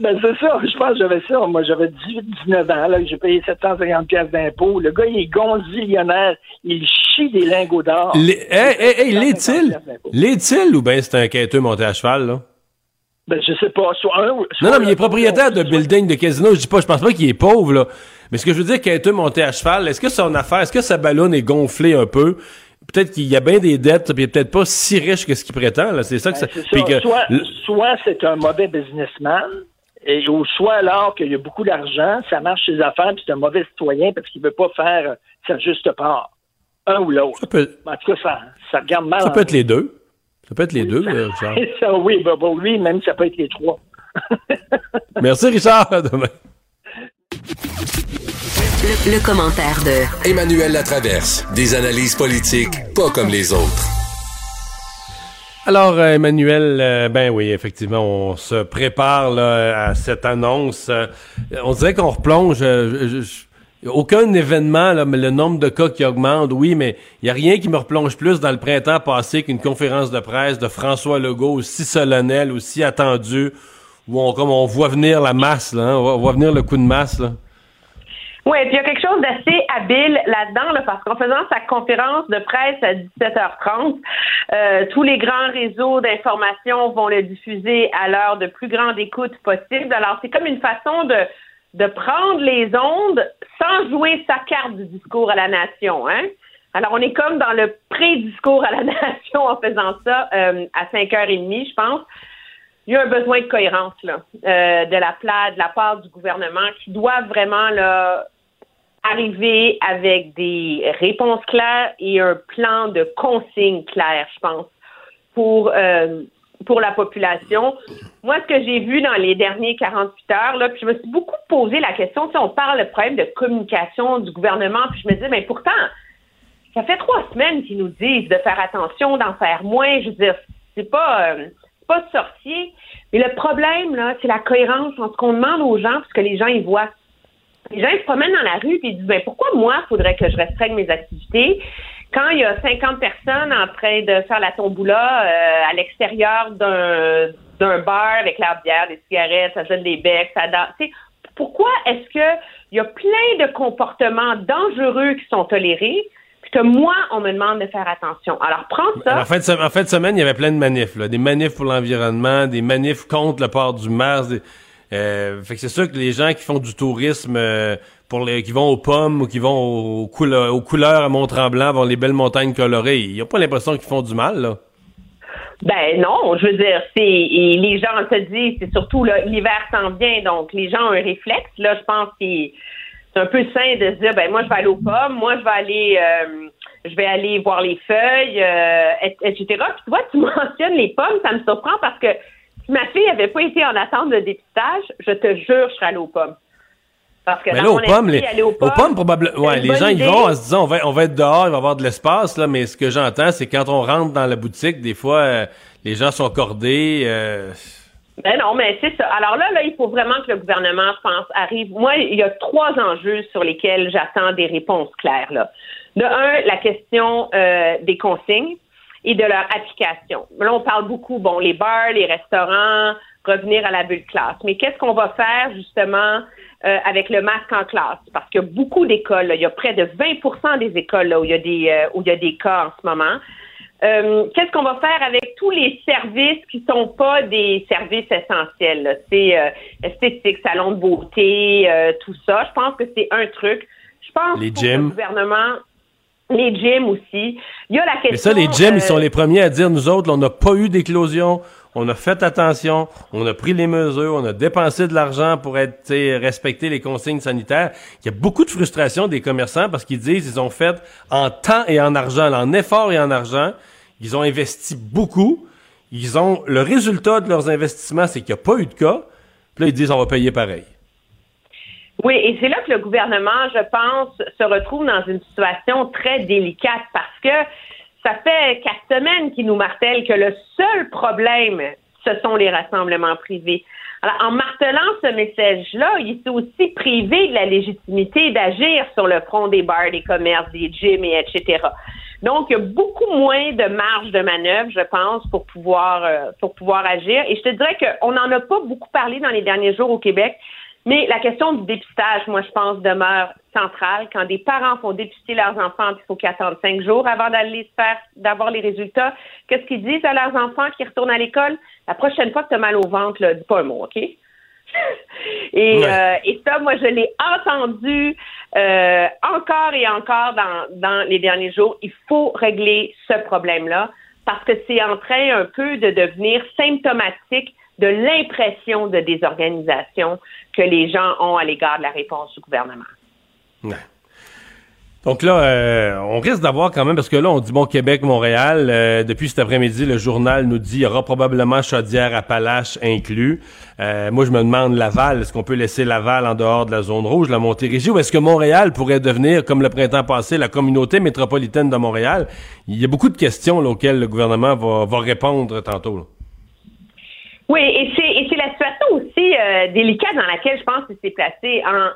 Ben, c'est ça. Je pense que j'avais ça. Moi, j'avais 18, 19 ans, là, j'ai payé 750 pièces d'impôts. Le gars, il est gonzillionnaire. Il chie des lingots d'or. Hé, hé, hé, l'est-il? L'est-il ou bien c'est un quêteux monté à cheval, là? Ben, je sais pas. Soit un, non, non, mais il est propriétaire de building de casino. Je dis pas, je pense pas qu'il est pauvre, là. Mais ce que je veux dire, quand est monté à cheval, est-ce que son affaire, est-ce que sa ballonne est gonflée un peu? Peut-être qu'il y a bien des dettes, puis il est peut-être pas si riche que ce qu'il prétend. Là. C'est ça que Ben, ça. c'est puis que- Soit, soit c'est un mauvais businessman, et, ou soit alors qu'il y a beaucoup d'argent, ça marche ses affaires, puis c'est un mauvais citoyen parce qu'il veut pas faire euh, sa juste part. Un ou l'autre. ça peut, En tout cas, ça, ça regarde mal. ça peut être les deux. Ça peut être les deux, là, Richard. (laughs) ça, oui, ben, ben, oui, même ça peut être les trois. Merci, Richard. À demain. (laughs) Le, le commentaire de Emmanuel Latraverse. Des analyses politiques pas comme les autres. Alors, euh, Emmanuel, euh, ben oui, effectivement, on se prépare là, à cette annonce. Euh, on dirait qu'on replonge. euh, je- je- aucun événement, là, mais le nombre de cas qui augmente, oui, mais il n'y a rien qui me replonge plus dans le printemps passé qu'une conférence de presse de François Legault aussi solennelle, aussi attendue, où on, comme on voit venir la masse, là, hein, on, voit, on voit venir le coup de masse. Là. Oui, puis il y a quelque chose d'assez habile là-dedans, là, parce qu'en faisant sa conférence de presse à 17h30, euh, tous les grands réseaux d'information vont le diffuser à l'heure de plus grande écoute possible. Alors, c'est comme une façon de, de prendre les ondes sans jouer sa carte du discours à la nation. Hein? Alors, on est comme dans le pré-discours à la (laughs) nation en faisant ça euh, à 5h30, je pense il y a un besoin de cohérence là, euh, de la de la part du gouvernement qui doit vraiment là, arriver avec des réponses claires et un plan de consignes claires, je pense, pour euh, pour la population. Moi, ce que j'ai vu dans les derniers 48 heures, là, puis je me suis beaucoup posé la question, si on parle de problème de communication du gouvernement, puis je me disais, mais pourtant, ça fait trois semaines qu'ils nous disent de faire attention, d'en faire moins. Je veux dire, c'est pas, euh, pas sorcier. Mais le problème, là, c'est la cohérence entre ce qu'on demande aux gens et ce que les gens y voient. Les gens ils se promènent dans la rue et ils disent ben, pourquoi moi, il faudrait que je restreigne mes activités quand il y a 50 personnes en train de faire la tomboula euh, à l'extérieur d'un d'un bar avec la bière, des cigarettes, ça donne des becs, ça danse. Pourquoi est-ce que il y a plein de comportements dangereux qui sont tolérés, puis que moi, on me demande de faire attention? Alors, prends ça. En fin, de, en fin de semaine, il y avait plein de manifs. Là. Des manifs pour l'environnement, des manifs contre le port du masque. des- euh, fait que c'est sûr que les gens qui font du tourisme, euh, pour les, qui vont aux pommes ou qui vont aux, couleurs, aux couleurs à Mont-Tremblant, voir les belles montagnes colorées, ils n'ont pas l'impression qu'ils font du mal. Là. Ben non, je veux dire, c'est les gens se disent, c'est surtout l'hiver s'en vient, donc les gens ont un réflexe. Là, je pense que c'est un peu sain de se dire, ben moi je vais aller aux pommes, moi je vais aller, euh, je vais aller voir les feuilles, et- etc. Puis tu vois, (laughs) tu mentionnes les pommes, ça me surprend parce que si ma fille avait pas été en attente de dépistage, je te jure, je serais allée aux pommes. Parce que Mais là, aux pommes, les, aller aux aux pommes, pommes, probablement. Ouais, les gens idée. vont en se disant, on va, on va être dehors, il va y avoir de l'espace, là, mais ce que j'entends, c'est quand on rentre dans la boutique, des fois, euh, les gens sont cordés. euh, Ben non, mais c'est ça. Alors là, là, il faut vraiment que le gouvernement, je pense, arrive. Moi, il y a trois enjeux sur lesquels j'attends des réponses claires. Là. De un, la question euh, des consignes et de leur application. Là, on parle beaucoup, bon, les bars, les restaurants, revenir à la bulle classe. Mais qu'est-ce qu'on va faire justement euh, avec le masque en classe? Parce qu'il y a beaucoup d'écoles, il y a près de 20% des écoles là, où il y a des euh, où il y a des cas en ce moment. Euh, qu'est-ce qu'on va faire avec tous les services qui sont pas des services essentiels? C'est euh, esthétique, salon de beauté, euh, tout ça. Je pense que c'est un truc. Je pense Les que gyms? le gouvernement, les gyms aussi. Il y a la question. Mais ça, les gyms, euh, ils sont les premiers à dire, nous autres, là, on n'a pas eu d'éclosion, on a fait attention, on a pris les mesures, on a dépensé de l'argent pour être, respecter les consignes sanitaires. Il y a beaucoup de frustration des commerçants parce qu'ils disent ils ont fait en temps et en argent, en effort et en argent, ils ont investi beaucoup. Ils ont le résultat de leurs investissements, c'est qu'il n'y a pas eu de cas. Puis là, ils disent on va payer pareil. Oui, et c'est là que le gouvernement, je pense, se retrouve dans une situation très délicate parce que ça fait quatre semaines qu'il nous martèle que le seul problème, ce sont les rassemblements privés. Alors, en martelant ce message-là, il s'est aussi privé de la légitimité d'agir sur le front des bars, des commerces, des gyms, et etc. Donc, il y a beaucoup moins de marge de manœuvre, je pense, pour pouvoir euh, pour pouvoir agir. Et je te dirais qu'on n'en a pas beaucoup parlé dans les derniers jours au Québec, mais la question du dépistage, moi, je pense, demeure centrale. Quand des parents font dépister leurs enfants, il faut qu'ils attendent cinq jours avant d'aller faire, d'avoir les résultats, qu'est-ce qu'ils disent à leurs enfants qui retournent à l'école? La prochaine fois que tu as mal au ventre, là, dis pas un mot, OK? (laughs) et, euh, et ça, moi, je l'ai entendu euh, encore et encore dans, dans les derniers jours. Il faut régler ce problème-là parce que c'est en train un peu de devenir symptomatique de l'impression de désorganisation que les gens ont à l'égard de la réponse du gouvernement. Ouais. Donc là, euh, on risque d'avoir quand même, parce que là, on dit bon Québec, Montréal. Euh, depuis cet après-midi, le journal nous dit il y aura probablement Chaudière-Appalaches inclus. Euh, moi, je me demande Laval, est-ce qu'on peut laisser Laval en dehors de la zone rouge, la Montérégie, ou est-ce que Montréal pourrait devenir, comme le printemps passé, la communauté métropolitaine de Montréal? Il y a beaucoup de questions auxquelles le gouvernement va, va répondre tantôt. Oui, et c'est la situation aussi délicate dans laquelle je pense qu'il s'est placé en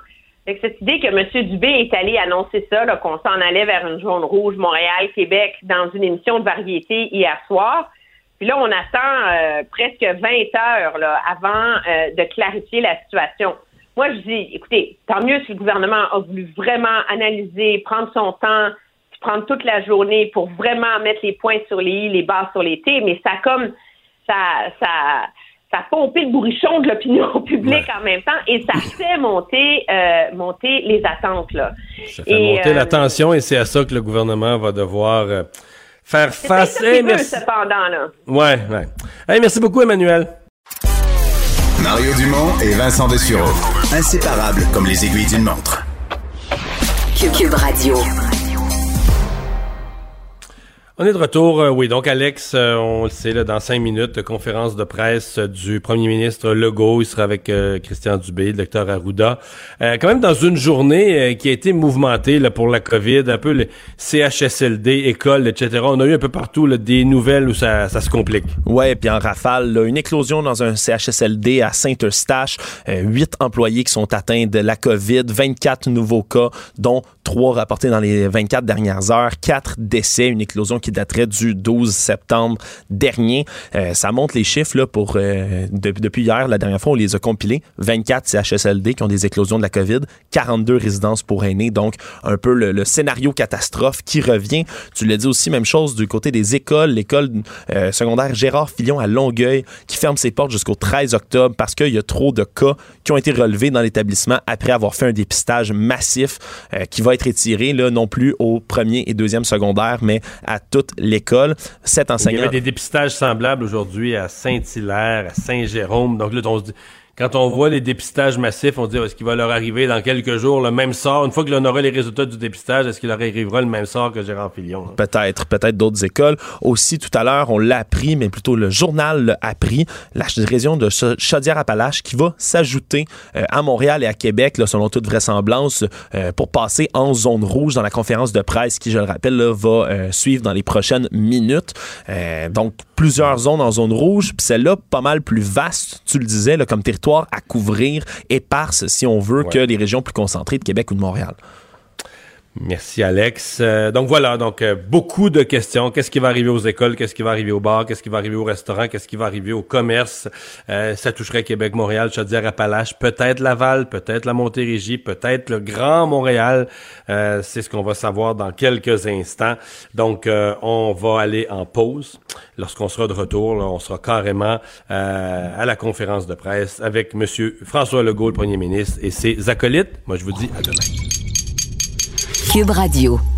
avec cette idée que M. Dubé est allé annoncer ça, qu'on s'en allait vers une zone rouge Montréal, Québec, dans une émission de variété hier soir. Puis là, on attend euh, presque 20 heures là, avant euh, de clarifier la situation. Moi, je dis, écoutez, tant mieux si le gouvernement a voulu vraiment analyser, prendre son temps, prendre toute la journée pour vraiment mettre les points sur les i, les barres sur les t, mais ça comme ça, ça, ça pompé le bourrichon de l'opinion (laughs) publique en même temps et ça (laughs) fait monter, euh, monter les attentes. Là. Ça fait monter la euh, tension et c'est à ça que le gouvernement va devoir euh, faire face. C'est merci. cependant. Là. Ouais, ouais. Hey, merci beaucoup, Emmanuel. Mario Dumont et Vincent Dessureau. Inséparables comme les aiguilles d'une montre. Cube Radio. On est de retour, euh, oui. Donc, Alex, euh, on le sait, là, dans cinq minutes, conférence de presse du premier ministre Legault. Il sera avec euh, Christian Dubé, le docteur Arruda. quand même dans une journée qui a été mouvementée pour la COVID, un peu le CHSLD, école, etc. On a eu un peu partout là, des nouvelles où ça, se complique. Ouais, puis en rafale, une éclosion dans un CHSLD à Saint-Eustache. Huit employés qui sont atteints de la COVID, 24 nouveaux cas, dont trois rapportés dans les 24 dernières heures, quatre décès, une éclosion qui qui daterait du 12 septembre dernier. Euh, ça montre les chiffres là, pour euh, depuis hier, la dernière fois, on les a compilés. 24 CHSLD qui ont des éclosions de la COVID, 42 résidences pour aînés. Donc, un peu le, scénario catastrophe qui revient. Tu l'as dit aussi, même chose du côté des écoles. L'école euh, secondaire Gérard Fillon à Longueuil qui ferme ses portes jusqu'au 13 octobre parce qu'il y a trop de cas qui ont été relevés dans l'établissement après avoir fait un dépistage massif qui va être étiré là, non plus au premier et deuxième secondaire, mais à l'école. Sept enseignants. Il y avait des dépistages semblables aujourd'hui à Saint-Hilaire, à Saint-Jérôme. Donc là, on se dit, quand on voit les dépistages massifs, on se dit est-ce qu'il va leur arriver dans quelques jours le même sort? Une fois que l'on aura les résultats du dépistage, est-ce qu'il leur arrivera le même sort que Gérard Filion? Peut-être, peut-être d'autres écoles. Aussi tout à l'heure, on l'a appris, mais plutôt le journal l'a appris, la région de Chaudière-Appalaches qui va s'ajouter euh, à Montréal et à Québec, là, selon toute vraisemblance, euh, pour passer en zone rouge dans la conférence de presse qui, je le rappelle, là, va euh, suivre dans les prochaines minutes. donc plusieurs zones en zone rouge, puis celle-là pas mal plus vaste, tu le disais, là, comme territoire à couvrir, éparse, si on veut, que les régions plus concentrées de Québec ou de Montréal. Merci Alex. Euh, donc voilà, donc euh, beaucoup de questions. Qu'est-ce qui va arriver aux écoles? Qu'est-ce qui va arriver aux bars? Qu'est-ce qui va arriver aux restaurants? Qu'est-ce qui va arriver au commerce? Euh, Ça toucherait Québec, Montréal, Chaudière-Appalaches, peut-être Laval, peut-être la Montérégie, peut-être le Grand Montréal. C'est ce qu'on va savoir dans quelques instants. Donc on va aller en pause. Lorsqu'on sera de retour, on sera carrément à la conférence de presse avec Monsieur François Legault, le Premier ministre, et ses acolytes. Moi, je vous dis à demain. Cube Radio.